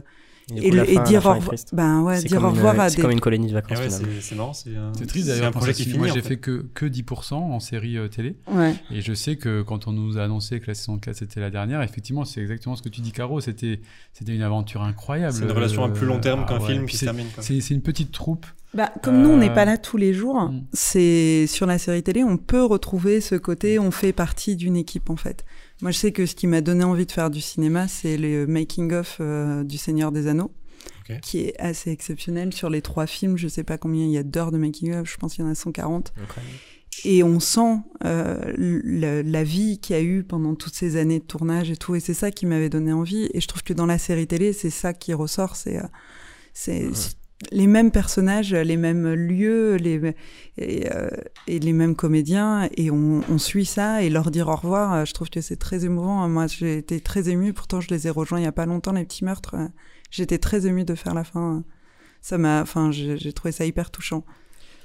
et, fin- dire au. Ben ouais, C'est dire comme au une- revoir à C'est des. comme une colonie de vacances ouais, c'est c'est marrant. C'est un- C'est triste c'est d'ailleurs. un quand projet ça qui se- finit. Moi, j'ai fait. fait que, que 10% en série euh, télé. Ouais. Et je sais que quand on nous a annoncé que la saison 4 c'était la dernière, effectivement, c'est exactement ce que tu dis, Caro. C'était, c'était une aventure incroyable. C'est une relation à plus long terme Euh, qu'un ah film Puis qui se c'est, termine. c'est, c'est une petite troupe. Bah, comme nous, on n'est Euh, pas là tous les jours. mm. C'est sur la série télé, on peut retrouver ce côté, on fait partie d'une équipe en fait. Moi, je sais que ce qui m'a donné envie de faire du cinéma, c'est le making of euh, du Seigneur des Anneaux, qui est assez exceptionnel sur les trois films. Je sais pas combien il y a d'heures de making of. Je pense qu'il y en a 140. Incroyable. Et on sent euh, la vie qu'il y a eu pendant toutes ces années de tournage et tout. Et c'est ça qui m'avait donné envie. Et je trouve que dans la série télé, c'est ça qui ressort. C'est euh, c'est c'est les mêmes personnages, les mêmes lieux, les, et, euh, et les mêmes comédiens. Et on, on suit ça. Et leur dire au revoir, euh, je trouve que c'est très émouvant. Moi, j'ai été très émue. Pourtant, je les ai rejoints il y a pas longtemps, les petits meurtres. Euh, J'étais très émue de faire la fin. Ça m'a, enfin, j'ai trouvé ça hyper touchant.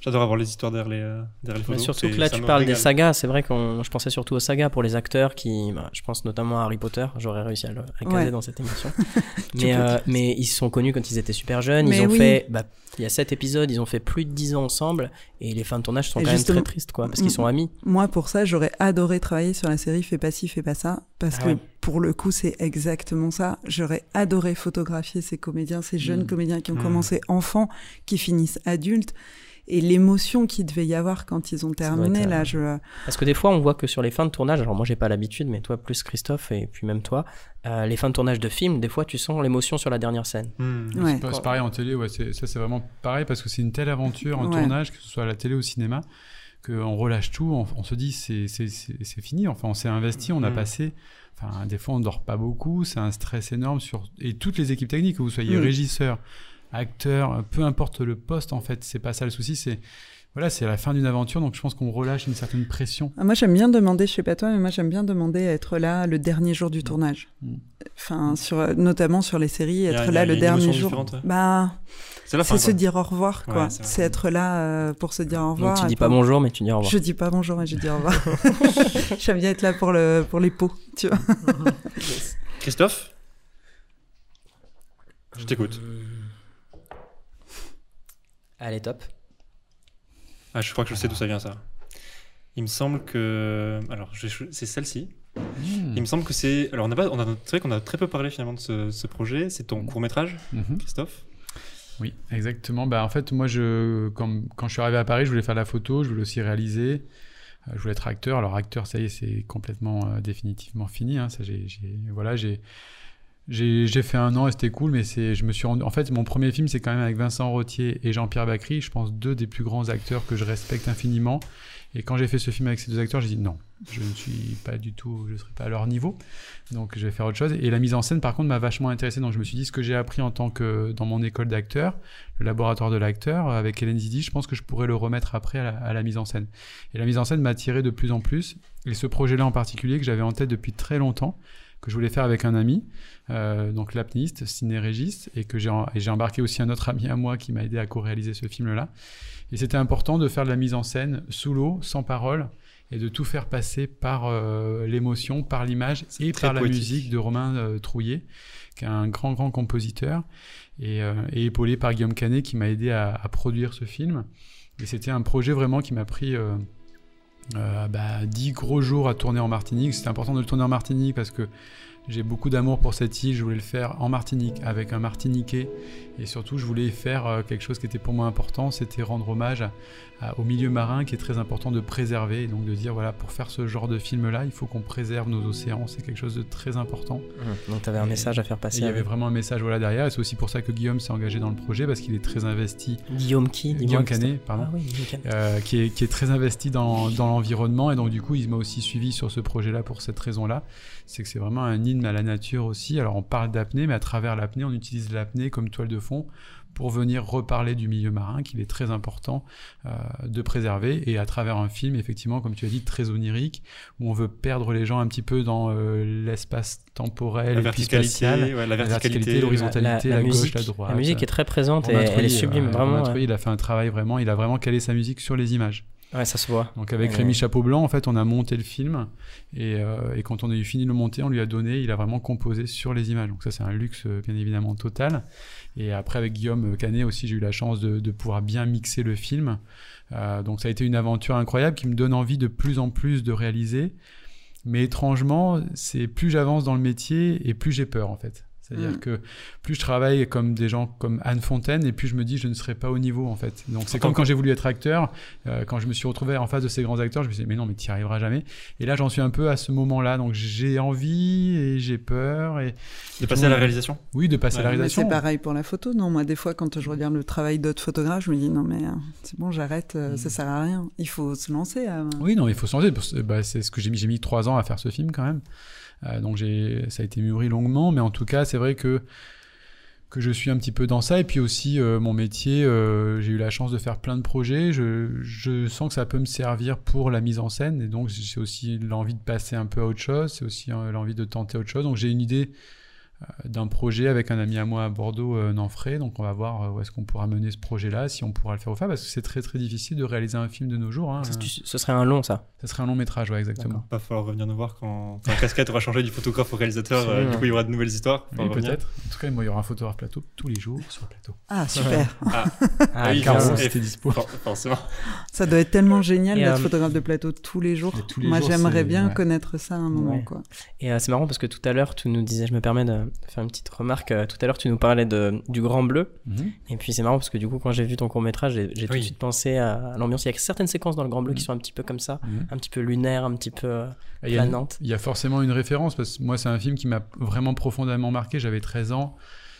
J'adore avoir les histoires derrière les, euh, derrière les photos. surtout que là, tu parles des sagas. C'est vrai que je pensais surtout aux sagas pour les acteurs qui, bah, je pense notamment à Harry Potter. J'aurais réussi à le à caser Ouais. dans cette émission. Mais, euh, mais ils se sont connus quand ils étaient super jeunes. Mais ils ont oui. fait, bah, il y a sept épisodes, ils ont fait plus de 10 ans ensemble. Et les fins de tournage sont Et quand même très tristes, quoi, parce qu'ils sont amis. Moi, pour ça, j'aurais adoré travailler sur la série Fais pas ci, fais pas ça. Parce Ah que ouais. pour le coup, c'est exactement ça. J'aurais adoré photographier ces comédiens, ces jeunes Mm. comédiens qui ont Mm. commencé enfants, qui finissent adultes. Et l'émotion qu'il devait y avoir quand ils ont terminé, être, là, je. Parce que des fois, on voit que sur les fins de tournage, alors moi j'ai pas l'habitude, mais toi plus Christophe et puis même toi, euh, les fins de tournage de films, des fois tu sens l'émotion sur la dernière scène. Hmm. Ouais. C'est pareil en télé, ouais, ça c'est vraiment pareil parce que c'est une telle aventure en Ouais. tournage, que ce soit à la télé ou au cinéma, qu'on relâche tout, on, on se dit c'est c'est- c'est c'est fini, enfin on s'est investi, on a Mhm. passé, enfin des fois on dort pas beaucoup, c'est un stress énorme sur et toutes les équipes techniques, que vous soyez Mhm. régisseur, acteur, peu importe le poste en fait, c'est pas ça le souci, c'est voilà c'est la fin d'une aventure, donc je pense qu'on relâche une certaine pression. Ah, Moi, j'aime bien demander, je sais pas toi, mais moi, j'aime bien demander à être là le dernier jour du tournage. Mm. Enfin, sur, notamment sur les séries, être a- là a le dernier jour. ouais. Bah, C'est la fin. c'est se dire au revoir, quoi. Ouais, c'est être là euh, pour se dire au revoir. Donc tu dis pas pour- bonjour, mais tu dis au revoir. Je dis pas bonjour et je dis au revoir. J'aime bien être là pour, le, pour les pots, tu vois. Christophe? Je t'écoute. Allez, top. Ah, je crois que je sais d'où ça vient ça. Il me semble que. Alors, je c'est celle-ci. Hmm. Il me semble que c'est. Alors, on a pas... on a... c'est vrai qu'on a très peu parlé finalement de ce, ce projet. C'est ton court-métrage, Mhm. Christophe? Oui, exactement. Bah, en fait, moi, je, quand, quand je suis arrivé à Paris, je voulais faire la photo, je voulais aussi réaliser. Euh, je voulais être acteur. Alors, acteur, ça y est, c'est complètement euh, définitivement fini. hein. Ça, j'ai, j'ai- voilà, j'ai, j'ai, fait un an et c'était cool, mais je me suis rendu. En fait, mon premier film, c'est quand même avec Vincent Rottier et Jean-Pierre Bacry. Je pense deux des plus grands acteurs que je respecte infiniment. Et quand j'ai fait ce film avec ces deux acteurs, j'ai dit non, je ne suis pas du tout, je ne serai pas à leur niveau. Donc je vais faire autre chose. Et la mise en scène, par contre, m'a vachement intéressé. Donc je me suis dit ce que j'ai appris en tant que dans mon école d'acteur, le laboratoire de l'acteur, avec Hélène Zidi, je pense que je pourrais le remettre après à la, à la mise en scène. Et la mise en scène m'a attiré de plus en plus. Et ce projet-là en particulier, que j'avais en tête depuis très longtemps, que je voulais faire avec un ami, euh, donc l'apnéiste, cinérégiste, et que j'ai embarqué aussi un autre ami à moi qui m'a aidé à co-réaliser ce film-là. Et c'était important de faire de la mise en scène sous l'eau, sans parole, et de tout faire passer par euh, l'émotion, par l'image et par la musique de Romain euh, Trouillet, qui est un grand, grand compositeur, et, euh, et épaulé par Guillaume Canet qui m'a aidé à, à produire ce film. Et c'était un projet vraiment qui m'a pris euh, euh, bah, 10 gros jours à tourner en Martinique. C'était important de le tourner en Martinique parce que j'ai beaucoup d'amour pour cette île. Je voulais le faire en Martinique avec un Martiniquais. Et surtout, je voulais faire euh, quelque chose qui était pour moi important, c'était rendre hommage au milieu marin qui est très important de préserver. Et donc de dire, voilà, pour faire ce genre de film-là, il faut qu'on préserve nos océans. C'est quelque chose de très important. Mmh. Donc tu avais un Et- message à faire passer. il y avait vraiment un message voilà, derrière. Et c'est aussi pour ça que Guillaume s'est engagé dans le projet parce qu'il est très investi. Guillaume qui? Dis-moi, Guillaume. Canet, pardon. Ah oui, Guillaume Canet. Euh, qui, est, qui est très investi dans, dans l'environnement et donc du coup il m'a aussi suivi sur ce projet-là pour cette raison-là. C'est que c'est vraiment un hymne à la nature aussi. Alors on parle d'apnée, mais à travers l'apnée, on utilise l'apnée comme toile de fond pour venir reparler du milieu marin qu'il est très important euh, de préserver et à travers un film effectivement comme tu as dit très onirique où on veut perdre les gens un petit peu dans euh, l'espace temporel La et puis verticalité, spatial ouais, la la verticalité, l'horizontalité, la, gauche, musique, la droite. La musique est très présente et elle est sublime, ouais, vraiment. Ouais. Il a fait un travail vraiment, il a vraiment calé sa musique sur les images. Ouais, ça se voit. Donc avec Ouais. Rémi Chapeau Blanc, en fait, on a monté le film et, euh, et quand on a eu fini de le monter, on lui a donné, il a vraiment composé sur les images. Donc ça, c'est un luxe euh, bien évidemment total. Et après avec Guillaume Canet aussi, j'ai eu la chance de, de pouvoir bien mixer le film. Euh, donc ça a été une aventure incroyable qui me donne envie de plus en plus de réaliser. Mais étrangement, c'est plus j'avance dans le métier et plus j'ai peur en fait. C'est-à-dire Mm. que plus je travaille comme des gens comme Anne Fontaine et plus je me dis je ne serai pas au niveau en fait. Donc c'est comme quand j'ai voulu être acteur, euh, quand je me suis retrouvé en face de ces grands acteurs, je me suis dit mais non mais tu n'y arriveras jamais. Et là j'en suis un peu à ce moment-là, donc j'ai envie et j'ai peur et De passer à la réalisation? Oui de passer à la réalisation. c'est pareil pour la photo, non Moi, des fois, quand je regarde le travail d'autres photographes, je me dis non, mais euh, c'est bon, j'arrête, euh, Mm. ça sert à rien. Il faut se lancer. euh. Oui, non, il faut parce que, bah, c'est ce que j'ai mis. J'ai mis trois ans à faire ce film quand même. Euh, donc j'ai, ça a été mûri longuement, mais en tout cas, c'est vrai que que je suis un petit peu dans ça. Et puis aussi, euh, mon métier, euh, j'ai eu la chance de faire plein de projets. Je, je sens que ça peut me servir pour la mise en scène. Et donc, j'ai aussi l'envie de passer un peu à autre chose. C'est aussi euh, l'envie de tenter autre chose. Donc, j'ai une idée d'un projet avec un ami à moi à Bordeaux, Nanfray. Donc, on va voir où est-ce qu'on pourra mener ce projet-là, si on pourra le faire ou pas, parce que c'est très très difficile de réaliser un film de nos jours. hein. Ça, ce serait un long, ça. Ça serait un long métrage, ouais, exactement. Va falloir revenir nous voir quand ta casquette aura changé du photographe au réalisateur. euh, du coup, il y aura de nouvelles histoires. Oui, peut-être. En tout cas, moi, il y aura un photographe plateau tous les jours sur le plateau. Ah, super. Ah, Ah, oui, Caro, c'était dispo. For- forcément. Ça doit être tellement génial d'être euh, photographe de plateau tous les jours. Mais tous les Moi, j'aimerais bien ouais. connaître ça à un moment, Ouais. quoi. Et euh, c'est marrant parce que tout à l'heure, tu nous disais, je me permets de faire une petite remarque. euh, tout à l'heure, tu nous parlais de, du Grand Bleu. Mhm. Et puis c'est marrant parce que du coup, quand j'ai vu ton court métrage, j'ai j'ai tout de Oui. suite pensé à, à l'ambiance. Il y a certaines séquences dans le Grand Bleu qui Mhm. sont un petit peu comme ça, Mhm. Un petit peu lunaire, un petit peu Il y, a, planante. il y a forcément une référence, parce que moi, c'est un film qui m'a vraiment profondément marqué. J'avais 13 ans.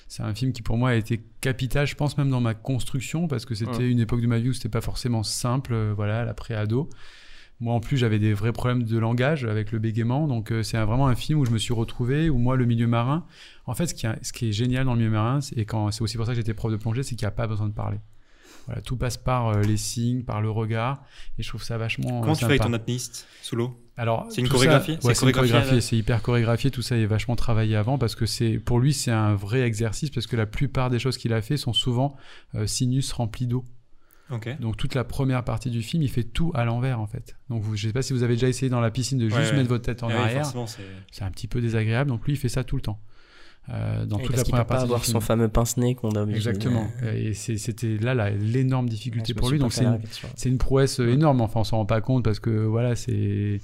c'est un film qui pour moi a été capital, je pense même dans ma construction, parce que c'était Ouais. une époque de ma vie où c'était pas forcément simple, euh, voilà, l'après-ado. Moi en plus j'avais des vrais problèmes de langage avec le bégaiement, donc euh, c'est vraiment un film où je me suis retrouvé, où moi le milieu marin, en fait ce qui, a- ce qui est génial dans le milieu marin, c'est- et quand c'est aussi pour ça que j'étais prof de plongée, c'est qu'il n'y a pas besoin de parler. Voilà, tout passe par euh, les signes, par le regard, et je trouve ça vachement. Comment euh, tu fais avec ton apnéiste sous l'eau Alors, C'est une chorégraphie? C'est Ouais, c'est une chorégraphié, C'est hyper chorégraphié. Tout ça est vachement travaillé avant parce que c'est pour lui c'est un vrai exercice parce que la plupart des choses qu'il a fait sont souvent euh, sinus remplis d'eau. Donc toute la première partie du film, il fait tout à l'envers en fait. Donc vous, je sais pas si vous avez déjà essayé dans la piscine de juste Ouais, ouais. mettre votre tête en Ah arrière. c'est un petit peu désagréable. Donc lui, il fait ça tout le temps. Euh, dans Et toute la première peut pas partie avoir du son fameux pince-nez qu'on a de- Exactement. Et c'était là l'énorme difficulté pour lui. pas Donc c'est une, une prouesse euh, énorme. Enfin, on s'en rend pas compte parce que voilà, c'est,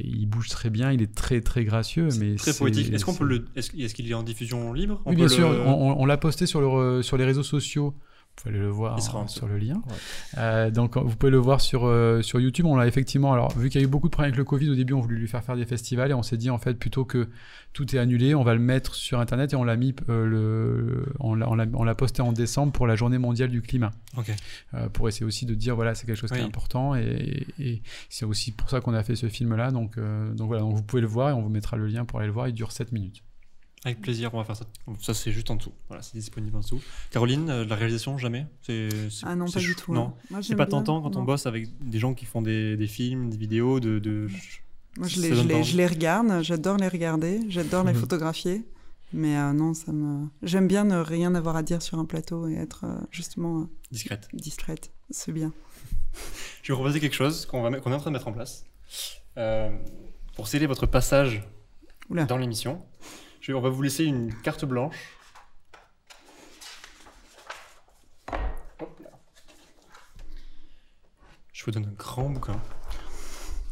il bouge très bien, il est très très gracieux, mais Très c'est- poétique. Est-ce qu'on peut le. Est-ce qu'il est en diffusion libre? On Oui, bien sûr. On, on- on l'a posté sur, le, sur les réseaux sociaux. Vous pouvez le voir sur le lien. Ouais. Euh, donc, vous pouvez le voir sur, euh, sur YouTube. On l'a effectivement. Alors, vu qu'il y a eu beaucoup de problèmes avec le Covid, au début, on voulait lui faire faire des festivals et on s'est dit, en fait, plutôt que tout est annulé, on va le mettre sur Internet et on l'a mis, euh, le, on l'a, posté en décembre pour la Journée mondiale du climat. Ok. Euh, pour essayer aussi de dire voilà c'est quelque chose qui Oui. est important et, et c'est aussi pour ça qu'on a fait ce film là donc donc voilà donc vous pouvez le voir et on vous mettra le lien pour aller le voir il dure 7 minutes Avec plaisir, on va faire ça. Ça, c'est juste en dessous. Voilà, c'est disponible en dessous. Caroline, euh, la réalisation, jamais C'est, c'est- Ah non, pas du tout. Non. hein. C'est pas tentant quand on bosse avec des gens qui font des, des films, des vidéos, de. de... Moi, je les, donne je, pas les, envie. je les regarde, j'adore les regarder, j'adore les Mhm. photographier. Mais euh, non, ça me. J'aime bien ne rien avoir à dire sur un plateau et être euh, justement euh, discrète. discrète. C'est bien. Je vais vous proposer quelque chose qu'on, va, met- qu'on est en train de mettre en place. Pour sceller votre passage Oula. dans l'émission, je vais- on va vous laisser une carte blanche. Hop là. Je vous donne un grand bouquin.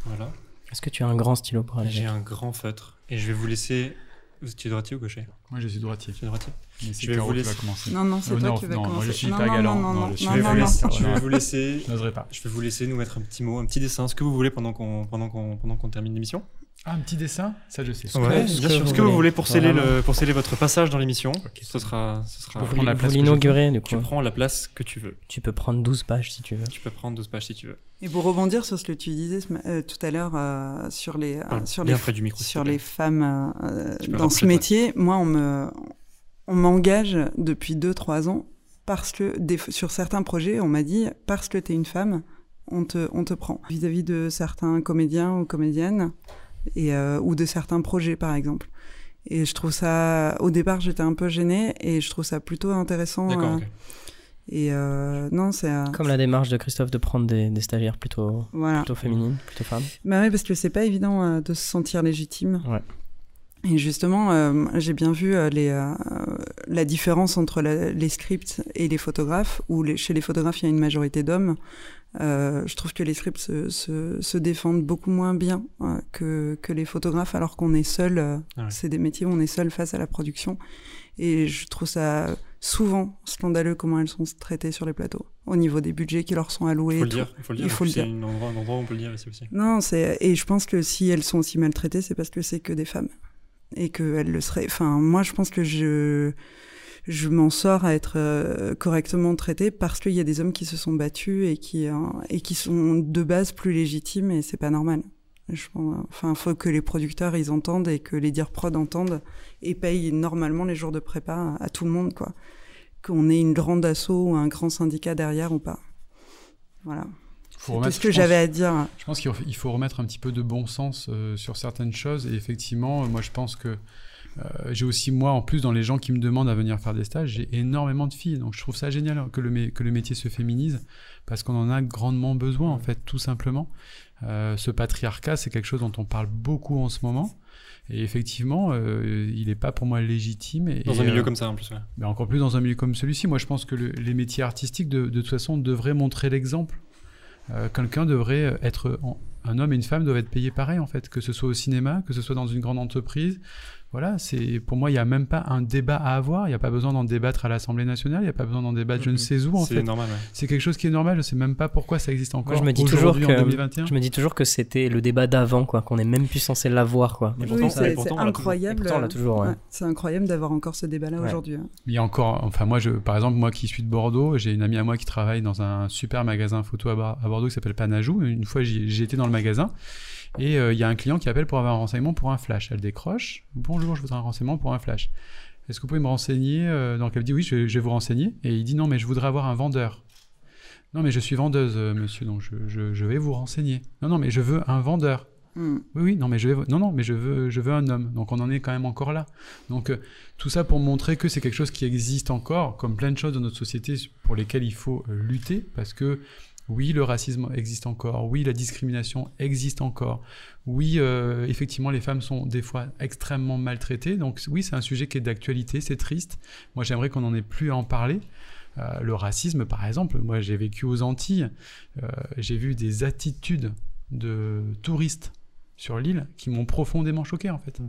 Voilà. Est-ce que tu as un grand stylo pour aller J'ai un grand feutre. Et je vais vous laisser. Vous étiez droitier ou gaucher? Moi je suis droitier Je suis droitier? mais Je vais vous laisser- va commencer Non, non, c'est Oh, toi non, qui vas non, moi, commencer. je suis non, non, galant. Non, non, Non, non, je vais, vous laisser, je vais vous laisser. je n'oserais pas Je vais vous laisser nous mettre un petit mot, un petit dessin, ce que vous voulez pendant qu'on pendant qu'on pendant qu'on termine l'émission? Ah un petit dessin ça je sais Ouais, ce bien que Ce que vous voulez. pour sceller, le, pour sceller votre passage dans l'émission, ce sera, ce sera. Vous, la vous place l'inaugurer, du Tu prends la place que tu veux. Tu peux prendre 12 pages si tu veux. Tu peux prendre 12 pages si tu veux. Et pour rebondir sur ce que tu disais euh, tout à l'heure euh, sur les, euh, sur les, près du micro. s'il sur les femmes euh, dans ce métier, moi, on me, on m'engage depuis 2-3 ans parce que des, sur certains projets, on m'a dit parce que tu es une femme, on te, on te prend. Vis-à-vis de certains comédiens ou comédiennes et, euh, ou de certains projets, par exemple. Et je trouve ça, au départ, j'étais un peu gênée et je trouve ça plutôt intéressant. D'accord, euh. Et euh, non, c'est. euh, Comme la démarche de Christophe de prendre des, des stagiaires plutôt, voilà. plutôt féminines, plutôt femmes. Bah oui, parce que c'est pas évident euh, de se sentir légitime. Ouais. Et justement, euh, j'ai bien vu euh, les, euh, la différence entre la- les scripts et les photographes, où les- chez les photographes, il y a une majorité d'hommes. Euh, je trouve que les scripts se, se, se défendent beaucoup moins bien euh, que, que les photographes, alors qu'on est seul. euh, Ah ouais. C'est des métiers où on est seul face à la production. Et je trouve ça souvent scandaleux comment elles sont traitées sur les plateaux, au niveau des budgets qui leur sont alloués. Il faut le dire. Il faut le dire. Il faut le dire. un endroit, un endroit où on peut le dire ici aussi. Non, c'est et je pense que si elles sont aussi maltraitées, c'est parce que c'est que des femmes et qu'elles le seraient. Enfin, moi, je pense que je je m'en sors à être euh, correctement traitée parce qu'il y a des hommes qui se sont battus et qui euh, et qui sont de base plus légitimes et c'est pas normal. Je pense, enfin, faut que les producteurs ils entendent et que les dire prod entendent et payent normalement les jours de prépa à, à tout le monde, quoi. Qu'on ait une grande asso ou un grand syndicat derrière ou pas. Voilà. C'est tout ce que pense- j'avais à dire. Je pense qu'il faut, remettre un petit peu de bon sens euh, sur certaines choses. Et effectivement, moi, je pense que j'ai aussi, moi, en plus, dans les gens qui me demandent à venir faire des stages, j'ai énormément de filles. Donc, je trouve ça génial que le, mé- que le métier se féminise parce qu'on en a grandement besoin, en fait, tout simplement. Euh, ce patriarcat, c'est quelque chose dont on parle beaucoup en ce moment. Et effectivement, euh, il n'est pas pour moi légitime. Et, Dans un milieu euh, comme ça, en plus. ouais. mais encore plus dans un milieu comme celui-ci. Moi, je pense que le- les métiers artistiques, de, de toute façon, devraient montrer l'exemple. Euh, Quelqu'un devrait être en- un homme et une femme doivent être payés pareil en fait, que ce soit au cinéma, que ce soit dans une grande entreprise. Voilà, c'est pour moi il n'y a même pas un débat à avoir. Il n'y a pas besoin d'en débattre à l'Assemblée nationale. Il n'y a pas besoin d'en débattre je ne sais où en C'est fait. normal. ouais. C'est quelque chose qui est normal. Je sais même pas pourquoi ça existe encore Moi, je me dis toujours que en 2021. je me dis toujours que c'était le débat d'avant, quoi, qu'on est même plus censé l'avoir, quoi. Oui, c'est incroyable. Ouais. c'est incroyable d'avoir encore ce débat-là Ouais. aujourd'hui. hein. Il y a encore, enfin moi, je, par exemple, moi qui suis de Bordeaux, j'ai une amie à moi qui travaille dans un super magasin photo à, à Bordeaux qui s'appelle Panajou. Une fois, été dans le magasin et euh, il y a un client qui appelle pour avoir un renseignement pour un flash. Elle décroche. Bonjour, je voudrais un renseignement pour un flash. Est-ce que vous pouvez me renseigner euh, Donc elle dit oui, je, vais- je vais vous renseigner. Et il dit non, mais je voudrais avoir un vendeur. Non, mais je suis vendeuse, euh, monsieur, donc je, je- je vais vous renseigner. Non, non, mais je veux un vendeur. Hmm. Oui, oui, non, mais je vais, non, non, mais je veux, je veux un homme. Donc on en est quand même encore là. Donc euh, tout ça pour montrer que c'est quelque chose qui existe encore, comme plein de choses dans notre société pour lesquelles il faut lutter, parce que oui, le racisme existe encore, oui, la discrimination existe encore, oui, euh, effectivement, les femmes sont des fois extrêmement maltraitées. Donc oui, c'est un sujet qui est d'actualité, c'est triste. Moi, j'aimerais qu'on n'en ait plus à en parler. Euh, le racisme, par exemple, moi j'ai vécu aux Antilles, euh, j'ai vu des attitudes de touristes sur l'île qui m'ont profondément choqué en fait. Mm.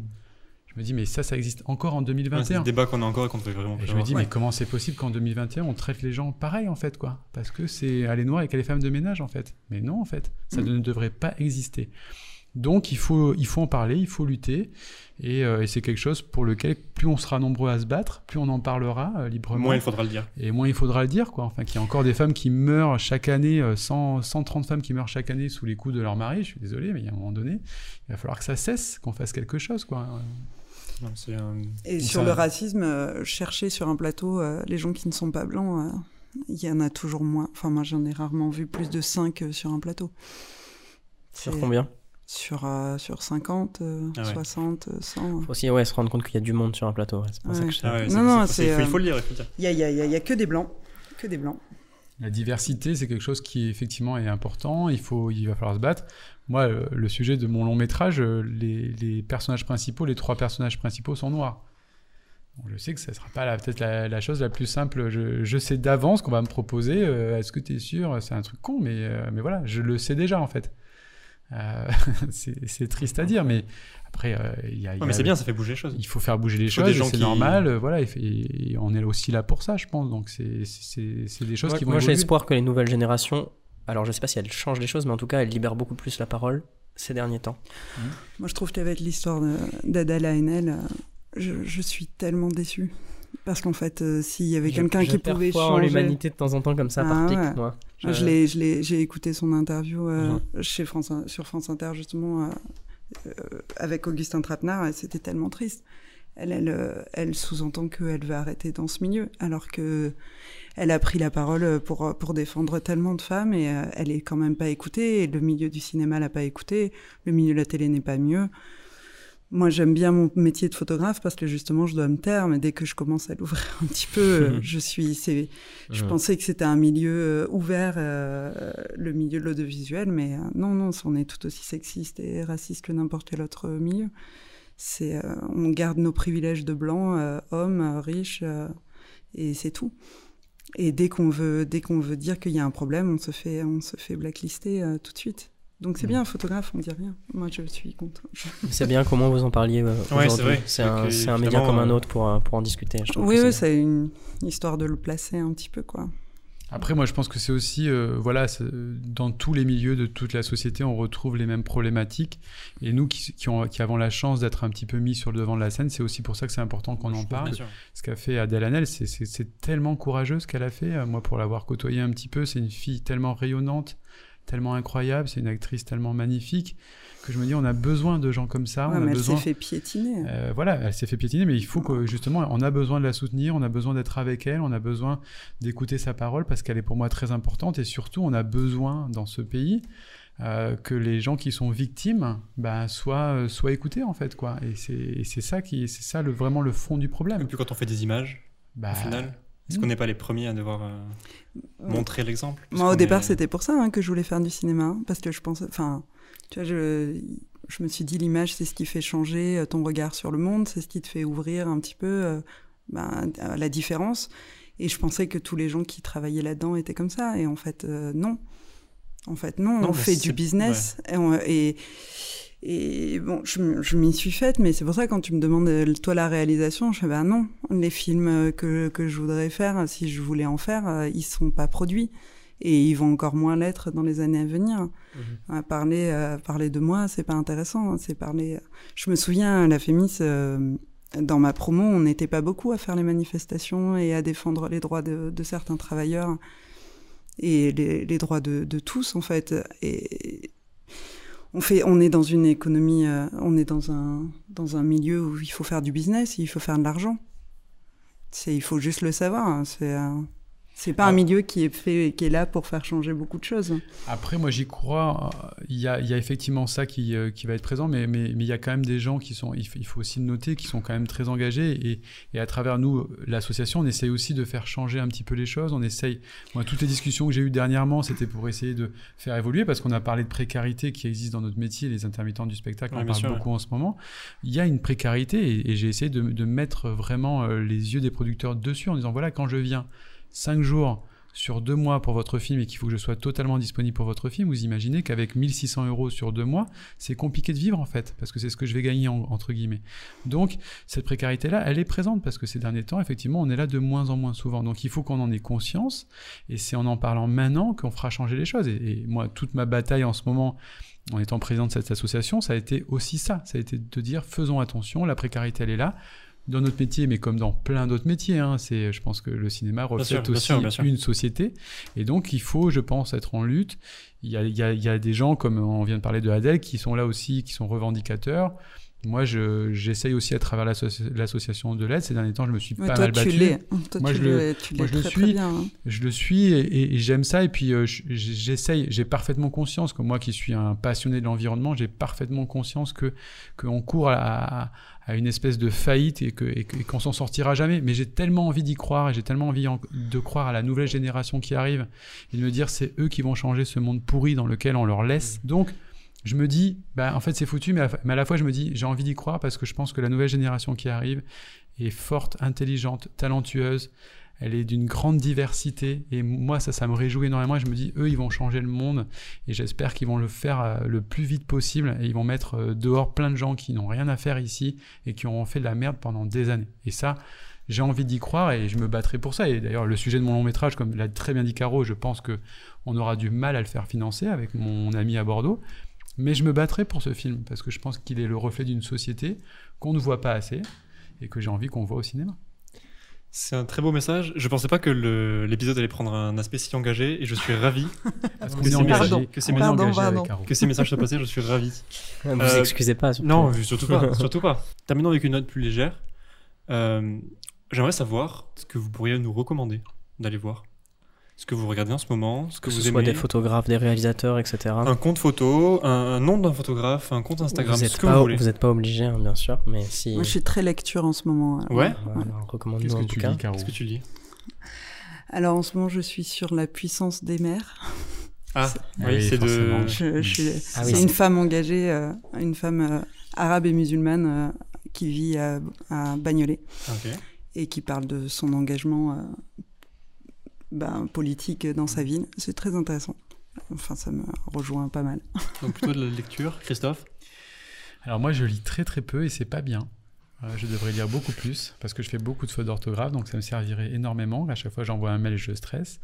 Je me dis mais ça, ça existe encore en Ouais, C'est 2021. le débat qu'on a encore et qu'on devrait vraiment Et je me dis mais comment c'est possible qu'en 2021 on traite les gens pareil en fait quoi? Parce que c'est à les noirs et qu'à les femmes de ménage en fait. Mais non en fait, ça Mm. ne devrait pas exister. Donc il faut, il faut en parler, il faut lutter, et, euh, et c'est quelque chose pour lequel plus on sera nombreux à se battre, plus on en parlera euh, librement. Moins il faudra le dire. Et moins il faudra le dire, quoi. Enfin, qu'il y a encore des femmes qui meurent chaque année, euh, 100, 130 femmes qui meurent chaque année sous les coups de leur mari. Je suis désolé, mais il y a un moment donné, il va falloir que ça cesse, qu'on fasse quelque chose, quoi. Non, c'est un- Et sur ça- le racisme, euh, chercher sur un plateau euh, les gens qui ne sont pas blancs, euh, il y en a toujours moins. Enfin, moi, j'en ai rarement vu plus de 5 sur un plateau. Sur combien? Sur, euh, sur 50, euh, Ah ouais. 60, euh, 100. Faut aussi ouais, se rendre compte qu'il y a du monde sur un plateau. ouais, C'est pour ça que je... Ah ouais, Non, c'est- non, c'est- c'est, il faut- le dire, il faut le dire. Il y a, il y a- il y a- il y a que des blancs. Que des blancs. La diversité, c'est quelque chose qui effectivement est important. Il faut, il va falloir se battre. Moi, euh, le sujet de mon long métrage, euh, les, personnages principaux, les trois personnages principaux sont noirs. Je sais que ce ne sera pas peut-être la, chose la plus simple. Je, sais d'avance qu'on va me proposer. euh, Est-ce que tu es sûr? C'est un truc con, mais, mais voilà, je le sais déjà en fait. C'est triste à dire, mais après, euh, il y a. y Ouais, mais c'est bien, ça fait bouger les choses. il faut faire bouger les choses, c'est qui- normal, euh, voilà, et, on est aussi là pour ça, je pense. Donc c'est c'est- c'est des choses Moi, qui vont moi, j'ai espoir que les nouvelles générations, alors je sais pas si elles changent les choses, mais en tout cas, elles libèrent beaucoup plus la parole ces derniers temps. Moi, je trouve qu'avec l'histoire d'Adala Haenel, euh, je, je suis tellement déçue. Parce qu'en fait, euh, s'il y avait quelqu'un qui pouvait changer... l'humanité de temps en temps comme ça, par Ah pic, ouais. moi. Moi, je l'ai, je l'ai, j'ai écouté son interview euh, chez France, sur France Inter justement euh, avec Augustin Trapenard c'était tellement triste. Elle, elle, euh, elle sous-entend qu'elle veut arrêter dans ce milieu, alors que elle a pris la parole pour pour défendre tellement de femmes et euh, elle est quand même pas écoutée. Et le milieu du cinéma l'a pas écoutée, le milieu de la télé n'est pas mieux. Moi, j'aime bien mon métier de photographe parce que justement, je dois me taire, mais dès que je commence à l'ouvrir un petit peu, euh, je suis, c'est, je pensais que c'était un milieu euh, ouvert, euh, le milieu de l'audiovisuel, mais euh, non, non, on est tout aussi sexiste et raciste que n'importe quel autre milieu. C'est, euh, on garde nos privilèges de euh, riches, euh, et c'est tout. Et dès qu'on veut, dès qu'on veut dire qu'il y a un problème, on se fait, on se fait blacklister tout de suite. Donc c'est bien, un photographe, on dit rien. Moi, je suis contre. C'est bien comment vous en parliez euh, c'est aujourd'hui. vrai. C'est un, euh, c'est un média comme un euh, autre pour, euh, pour en discuter. je Oui, c'est- c'est une histoire de le placer un petit peu, quoi. Après, moi, je pense que c'est aussi, euh, voilà, c'est- dans tous les milieux de toute la société, on retrouve les mêmes problématiques. Et nous, qui, qui, ont, qui avons la chance d'être un petit peu mis sur le devant de la scène, c'est aussi pour ça que c'est important qu'on en parle. Ce qu'a fait Adèle Hanel, c'est- c'est c'est tellement courageux ce qu'elle a fait. Moi, pour l'avoir côtoyée un petit peu, c'est une fille tellement rayonnante, tellement incroyable, c'est une actrice tellement magnifique que je me dis, on a besoin de gens comme ça. Ouais, on a mais elle besoin. s'est fait piétiner. Euh, voilà, elle s'est fait piétiner, mais il faut que justement, on a besoin de la soutenir, on a besoin d'être avec elle, on a besoin d'écouter sa parole parce qu'elle est pour moi très importante et surtout, on a besoin dans ce pays euh, que les gens qui sont victimes bah, soient, euh, soient écoutés en fait, quoi. Et c'est et c'est ça qui, c'est ça le, vraiment le fond du Et problème. puis quand on fait des images, Bah, au final, est-ce hmm. qu'on n'est pas les premiers à devoir euh, montrer l'exemple? Moi, au départ, est- c'était pour ça hein, que je voulais faire du cinéma, hein, parce que je pensais, enfin, tu vois, je, je me suis dit l'image, c'est ce qui fait changer euh, ton regard sur le monde, c'est ce qui te fait ouvrir un petit peu euh, ben, à la différence. Et je pensais que tous les gens qui travaillaient là-dedans étaient comme ça, et en fait, euh, non. En fait, non, Non, on fait du business. Et, on- et, et bon, je, je m'y suis faite, mais c'est pour ça que quand tu me demandes, euh, toi, la réalisation, je fais, bah non, les films euh, que, que je voudrais faire, si je voulais en faire, euh, ils sont pas produits. Et ils vont encore moins l'être dans les années à venir. À parler, euh, parler de moi, c'est pas intéressant. hein, C'est parler. Je me souviens, la Fémis, euh, dans ma promo, on n'était pas beaucoup à faire les manifestations et à défendre les droits de, de certains travailleurs et les, les droits de, de tous en fait. Et on fait, on est dans une économie, euh, on est dans un dans un milieu où il faut faire du business, il faut faire de l'argent. C'est, il faut juste le savoir. hein, C'est un- c'est pas un Ah. milieu qui est fait, qui est là pour faire changer beaucoup de choses. Après, moi, j'y crois. Il y a, il y a effectivement ça qui, euh, qui va être présent, mais, mais, mais il y a quand même des gens qui sont, il faut, aussi le noter, qui sont quand même très engagés. Et, et à travers nous, l'association, on essaye aussi de faire changer un petit peu les choses. On essaye, moi, toutes les discussions que j'ai eues dernièrement, c'était pour essayer de faire évoluer, parce qu'on a parlé de précarité qui existe dans notre métier, les intermittents du spectacle Ouais, en bien parlent sûr, beaucoup en ce moment. Il y a une précarité, et, et j'ai essayé de, de mettre vraiment euh, les yeux des producteurs dessus en disant, voilà, quand je viens cinq jours sur deux mois pour votre film et qu'il faut que je sois totalement disponible pour votre film, vous imaginez qu'avec 1600 euros sur deux mois, c'est compliqué de vivre en fait, parce que c'est ce que je vais gagner en- entre guillemets. Donc cette précarité-là, elle est présente parce que ces derniers temps, effectivement, on est là de moins en moins souvent. Donc il faut qu'on en ait conscience et c'est en en parlant maintenant qu'on fera changer les choses. Et, et moi, toute ma bataille en ce moment, en étant président de cette association, ça a été aussi ça. Ça a été de dire faisons attention, la précarité, elle est là dans notre métier, mais comme dans plein d'autres métiers. hein, c'est, je pense que le cinéma reflète aussi sûr, bien sûr. une société. Et donc, il faut, je pense, être en lutte. Il y a, il y a- il y a des gens, comme on vient de parler de Adèle, qui sont là aussi, qui sont revendicateurs. Moi, je, j'essaye aussi à travers l'asso- l'association de l'aide. Ces derniers temps, je me suis pas toi, mal tu battu. l'es. Toi, Moi, tu je le- l'es, tu moi, je le suis. bien. hein. Je le suis et, et- et j'aime ça. Et puis, euh, je- j'essaye, j'ai parfaitement conscience que moi qui suis un passionné de l'environnement, j'ai parfaitement conscience que qu'on court à, à- à une espèce de faillite et que- et qu'on s'en sortira jamais. Mais j'ai tellement envie d'y croire et j'ai tellement envie en- de croire à la nouvelle génération qui arrive et de me dire c'est eux qui vont changer ce monde pourri dans lequel on leur laisse. Donc, je me dis, bah, en fait, c'est foutu, mais à, la fois, je me dis, j'ai envie d'y croire parce que je pense que la nouvelle génération qui arrive est forte, intelligente, talentueuse. Elle est d'une grande diversité et moi, ça, ça me réjouit énormément. Je me dis, eux, ils vont changer le monde et j'espère qu'ils vont le faire euh, le plus vite possible et ils vont mettre euh, dehors plein de gens qui n'ont rien à faire ici et qui auront fait de la merde pendant des années. Et ça, j'ai envie d'y croire et je me battrai pour ça. Et d'ailleurs, le sujet de mon long métrage, comme l'a très bien dit Caro, je pense que on aura du mal à le faire financer avec mon ami à Bordeaux. Mais je me battrai pour ce film parce que je pense qu'il est le reflet d'une société qu'on ne voit pas assez et que j'ai envie qu'on voit au cinéma. C'est un très beau message. Je pensais pas que l'épisode allait prendre un aspect si engagé et je suis ravi Parce que engagé, pardon, que ces messages soient passés. Je suis ravi. Ne vous Euh, excusez pas. surtout. Non, surtout pas. surtout pas. Terminons avec une note plus légère. Euh, J'aimerais savoir ce que vous pourriez nous recommander d'aller voir. Ce que vous regardez en ce moment, ce que, que ce vous soit aimez. des photographes, des réalisateurs, etc. Un compte photo, un, un nom d'un photographe, un compte Instagram, vous ce n'êtes que pas, vous voulez. vous êtes pas obligé, hein, bien sûr, mais si. Moi, je suis très lecture en ce moment. Ouais. Voilà, recommande-nous Qu'est-ce que tu Caro Qu'est-ce que tu lis? Alors, en ce moment, je suis sur la puissance des mers. Ah, Ah oui, c'est de. Je, je suis- Ah oui, c'est c'est- une femme engagée, euh, une femme euh, arabe et musulmane euh, qui vit à, à Bagnolet Ok. et qui parle de son engagement ben, politique dans sa ville. C'est très intéressant. Enfin, ça me rejoint pas mal. Donc plutôt de la lecture, Christophe? Alors moi je lis très très peu et c'est pas bien. Je devrais lire beaucoup plus parce que je fais beaucoup de fautes d'orthographe donc ça me servirait énormément. À chaque fois j'envoie un mail et je stresse.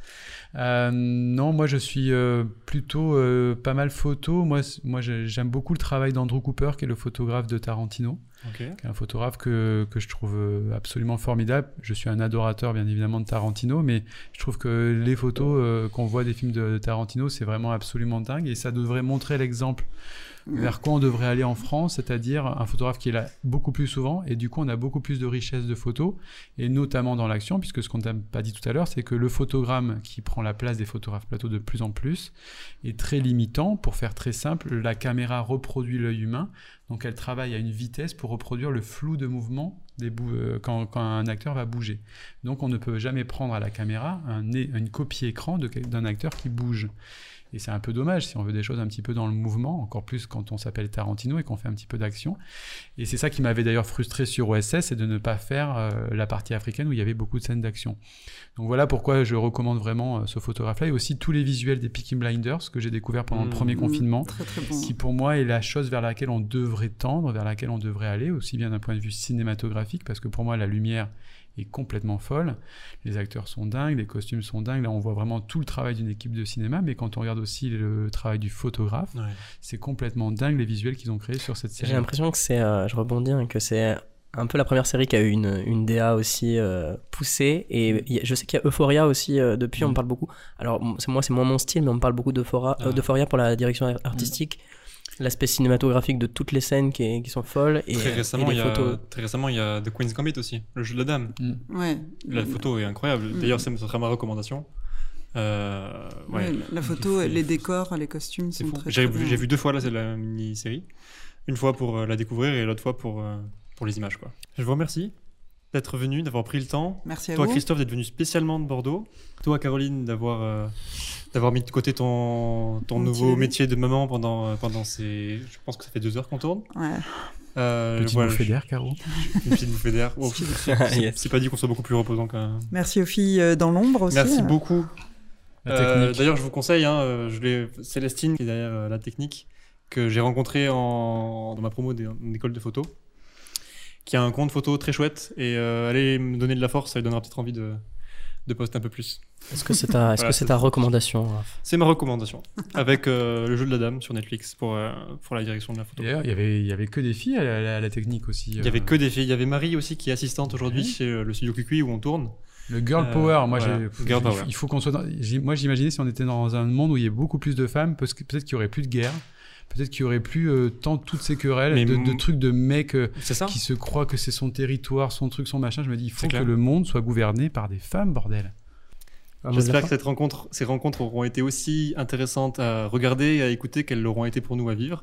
Euh, non moi je suis euh, plutôt euh, pas mal photo. Moi, moi j'ai- j'aime beaucoup le travail d'Andrew Cooper qui est le photographe de Tarantino. Ok. qui est un photographe que, que je trouve euh, absolument formidable. Je suis un adorateur, bien évidemment, de Tarantino, mais je trouve que les photos euh, qu'on voit des films de Tarantino, c'est vraiment absolument dingue et ça devrait montrer l'exemple vers quoi on devrait aller en France, c'est-à-dire un photographe qui est là beaucoup plus souvent et du coup on a beaucoup plus de richesse de photos et notamment dans l'action puisque ce qu'on t'a pas dit tout à l'heure c'est que le photogramme qui prend la place des photographes plateau de plus en plus est très limitant pour faire très simple la caméra reproduit l'œil humain donc elle travaille à une vitesse pour reproduire le flou de mouvement des euh, quand, quand un acteur va bouger. Donc on ne peut jamais prendre à la caméra une copie écran d'un acteur qui bouge. Et c'est un peu dommage si on veut des choses un petit peu dans le mouvement, encore plus quand on s'appelle Tarantino et qu'on fait un petit peu d'action. Et c'est ça qui m'avait d'ailleurs frustré sur OSS, c'est de ne pas faire euh, la partie africaine où il y avait beaucoup de scènes d'action. Donc voilà pourquoi je recommande vraiment euh, ce photographe-là et aussi tous les visuels des Peaky Blinders que j'ai découvert pendant le Mmh. premier Mmh, confinement Très très bon. qui pour moi est la chose vers laquelle on devrait tendre, vers laquelle on devrait aller, aussi bien d'un point de vue cinématographique, parce que pour moi la lumière est complètement folle, les acteurs sont dingues, les costumes sont dingues, là on voit vraiment tout le travail d'une équipe de cinéma, mais quand on regarde aussi le travail du photographe, Ouais. c'est complètement dingue les visuels qu'ils ont créés sur cette série. J'ai l'impression que c'est, euh, je rebondis, hein, que c'est un peu la première série qui a eu une, une DA aussi euh, poussée. Et a- je sais qu'il y a Euphoria aussi, euh, depuis, on Mm. me parle beaucoup. Alors, moi, c'est moins mon style, mais on me parle beaucoup d'Euphoria Ah. euh, d'Euphoria pour la direction ar- artistique. L'aspect cinématographique de toutes les scènes qui, est- qui sont folles. Et, Très euh, récemment, et il y a, photos. très récemment, il y a The Queen's Gambit aussi, le jeu de la dame. Ouais. La photo est incroyable. Mm. D'ailleurs, c'est- ce sera ma recommandation. Euh, ouais. Ouais, la photo, les décors, les costumes C'est sont fou. très, J'ai vu, bien. j'ai vu deux fois là, c'est la mini-série. Une fois pour euh, la découvrir et l'autre fois pour, euh, pour les images. Quoi. Je vous remercie d'être venu, d'avoir pris le temps. Merci à Toi, vous. Christophe, d'être venu spécialement de Bordeaux. Toi, Caroline, d'avoir euh, d'avoir mis de côté ton, ton nouveau métier de maman pendant, euh, pendant ces. Je pense que ça fait deux heures qu'on tourne. Ouais. Euh, Petit voilà, bouffée d'air, Caro. Une petite bouffée d'air. Oh, c'est- c'est pas dit qu'on soit beaucoup plus reposant qu'un. Merci aux filles euh, dans l'ombre aussi. Merci euh. beaucoup. Euh. D'ailleurs, je vous conseille, hein, je l'ai- Célestine, qui est derrière euh, la technique, que j'ai rencontrée en... dans ma promo d'é- d'école de photo, qui a un compte photo très chouette. Et euh, allez me donner de la force, ça lui donnera peut-être envie de, de poster un peu plus. Est-ce que c'est ta, est-ce Voilà, que c'est ta recommandation C'est ma recommandation, avec euh, le jeu de la dame sur Netflix pour, euh, pour la direction de la photo. D'ailleurs, il y avait, il y avait que des filles à la, à la technique aussi. Il y avait euh, que des filles. Il y avait Marie aussi qui est assistante aujourd'hui chez le studio Cucuy où on tourne. Le girl Euh, power, moi, voilà, j'ai- girl il, power. il faut qu'on soit. dans- j'ai- moi, j'imaginais si on était dans un monde où il y avait beaucoup plus de femmes, parce que peut-être qu'il y aurait plus de guerre, peut-être qu'il y aurait plus euh, tant toutes ces querelles Mais de, trucs de mecs euh, qui se croient que c'est son territoire, son truc, son machin. Je me dis, il faut que clair. le monde soit gouverné par des femmes, bordel. J'espère que cette rencontre, ces rencontres auront été aussi intéressantes à regarder et à écouter qu'elles l'auront été pour nous à vivre.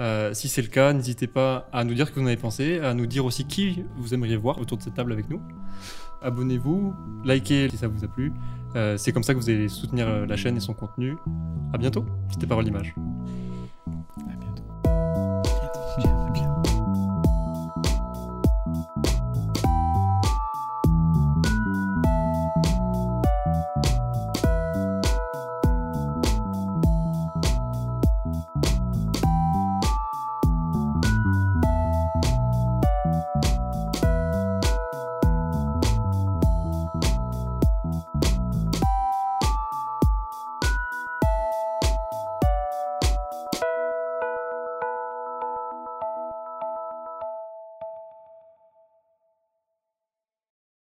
Euh, si c'est le cas, n'hésitez pas à nous dire ce que vous en avez pensé, à nous dire aussi qui vous aimeriez voir autour de cette table avec nous. Abonnez-vous, likez si ça vous a plu. Euh, c'est comme ça que vous allez soutenir la chaîne et son contenu. À bientôt, c'était Parole d'Image.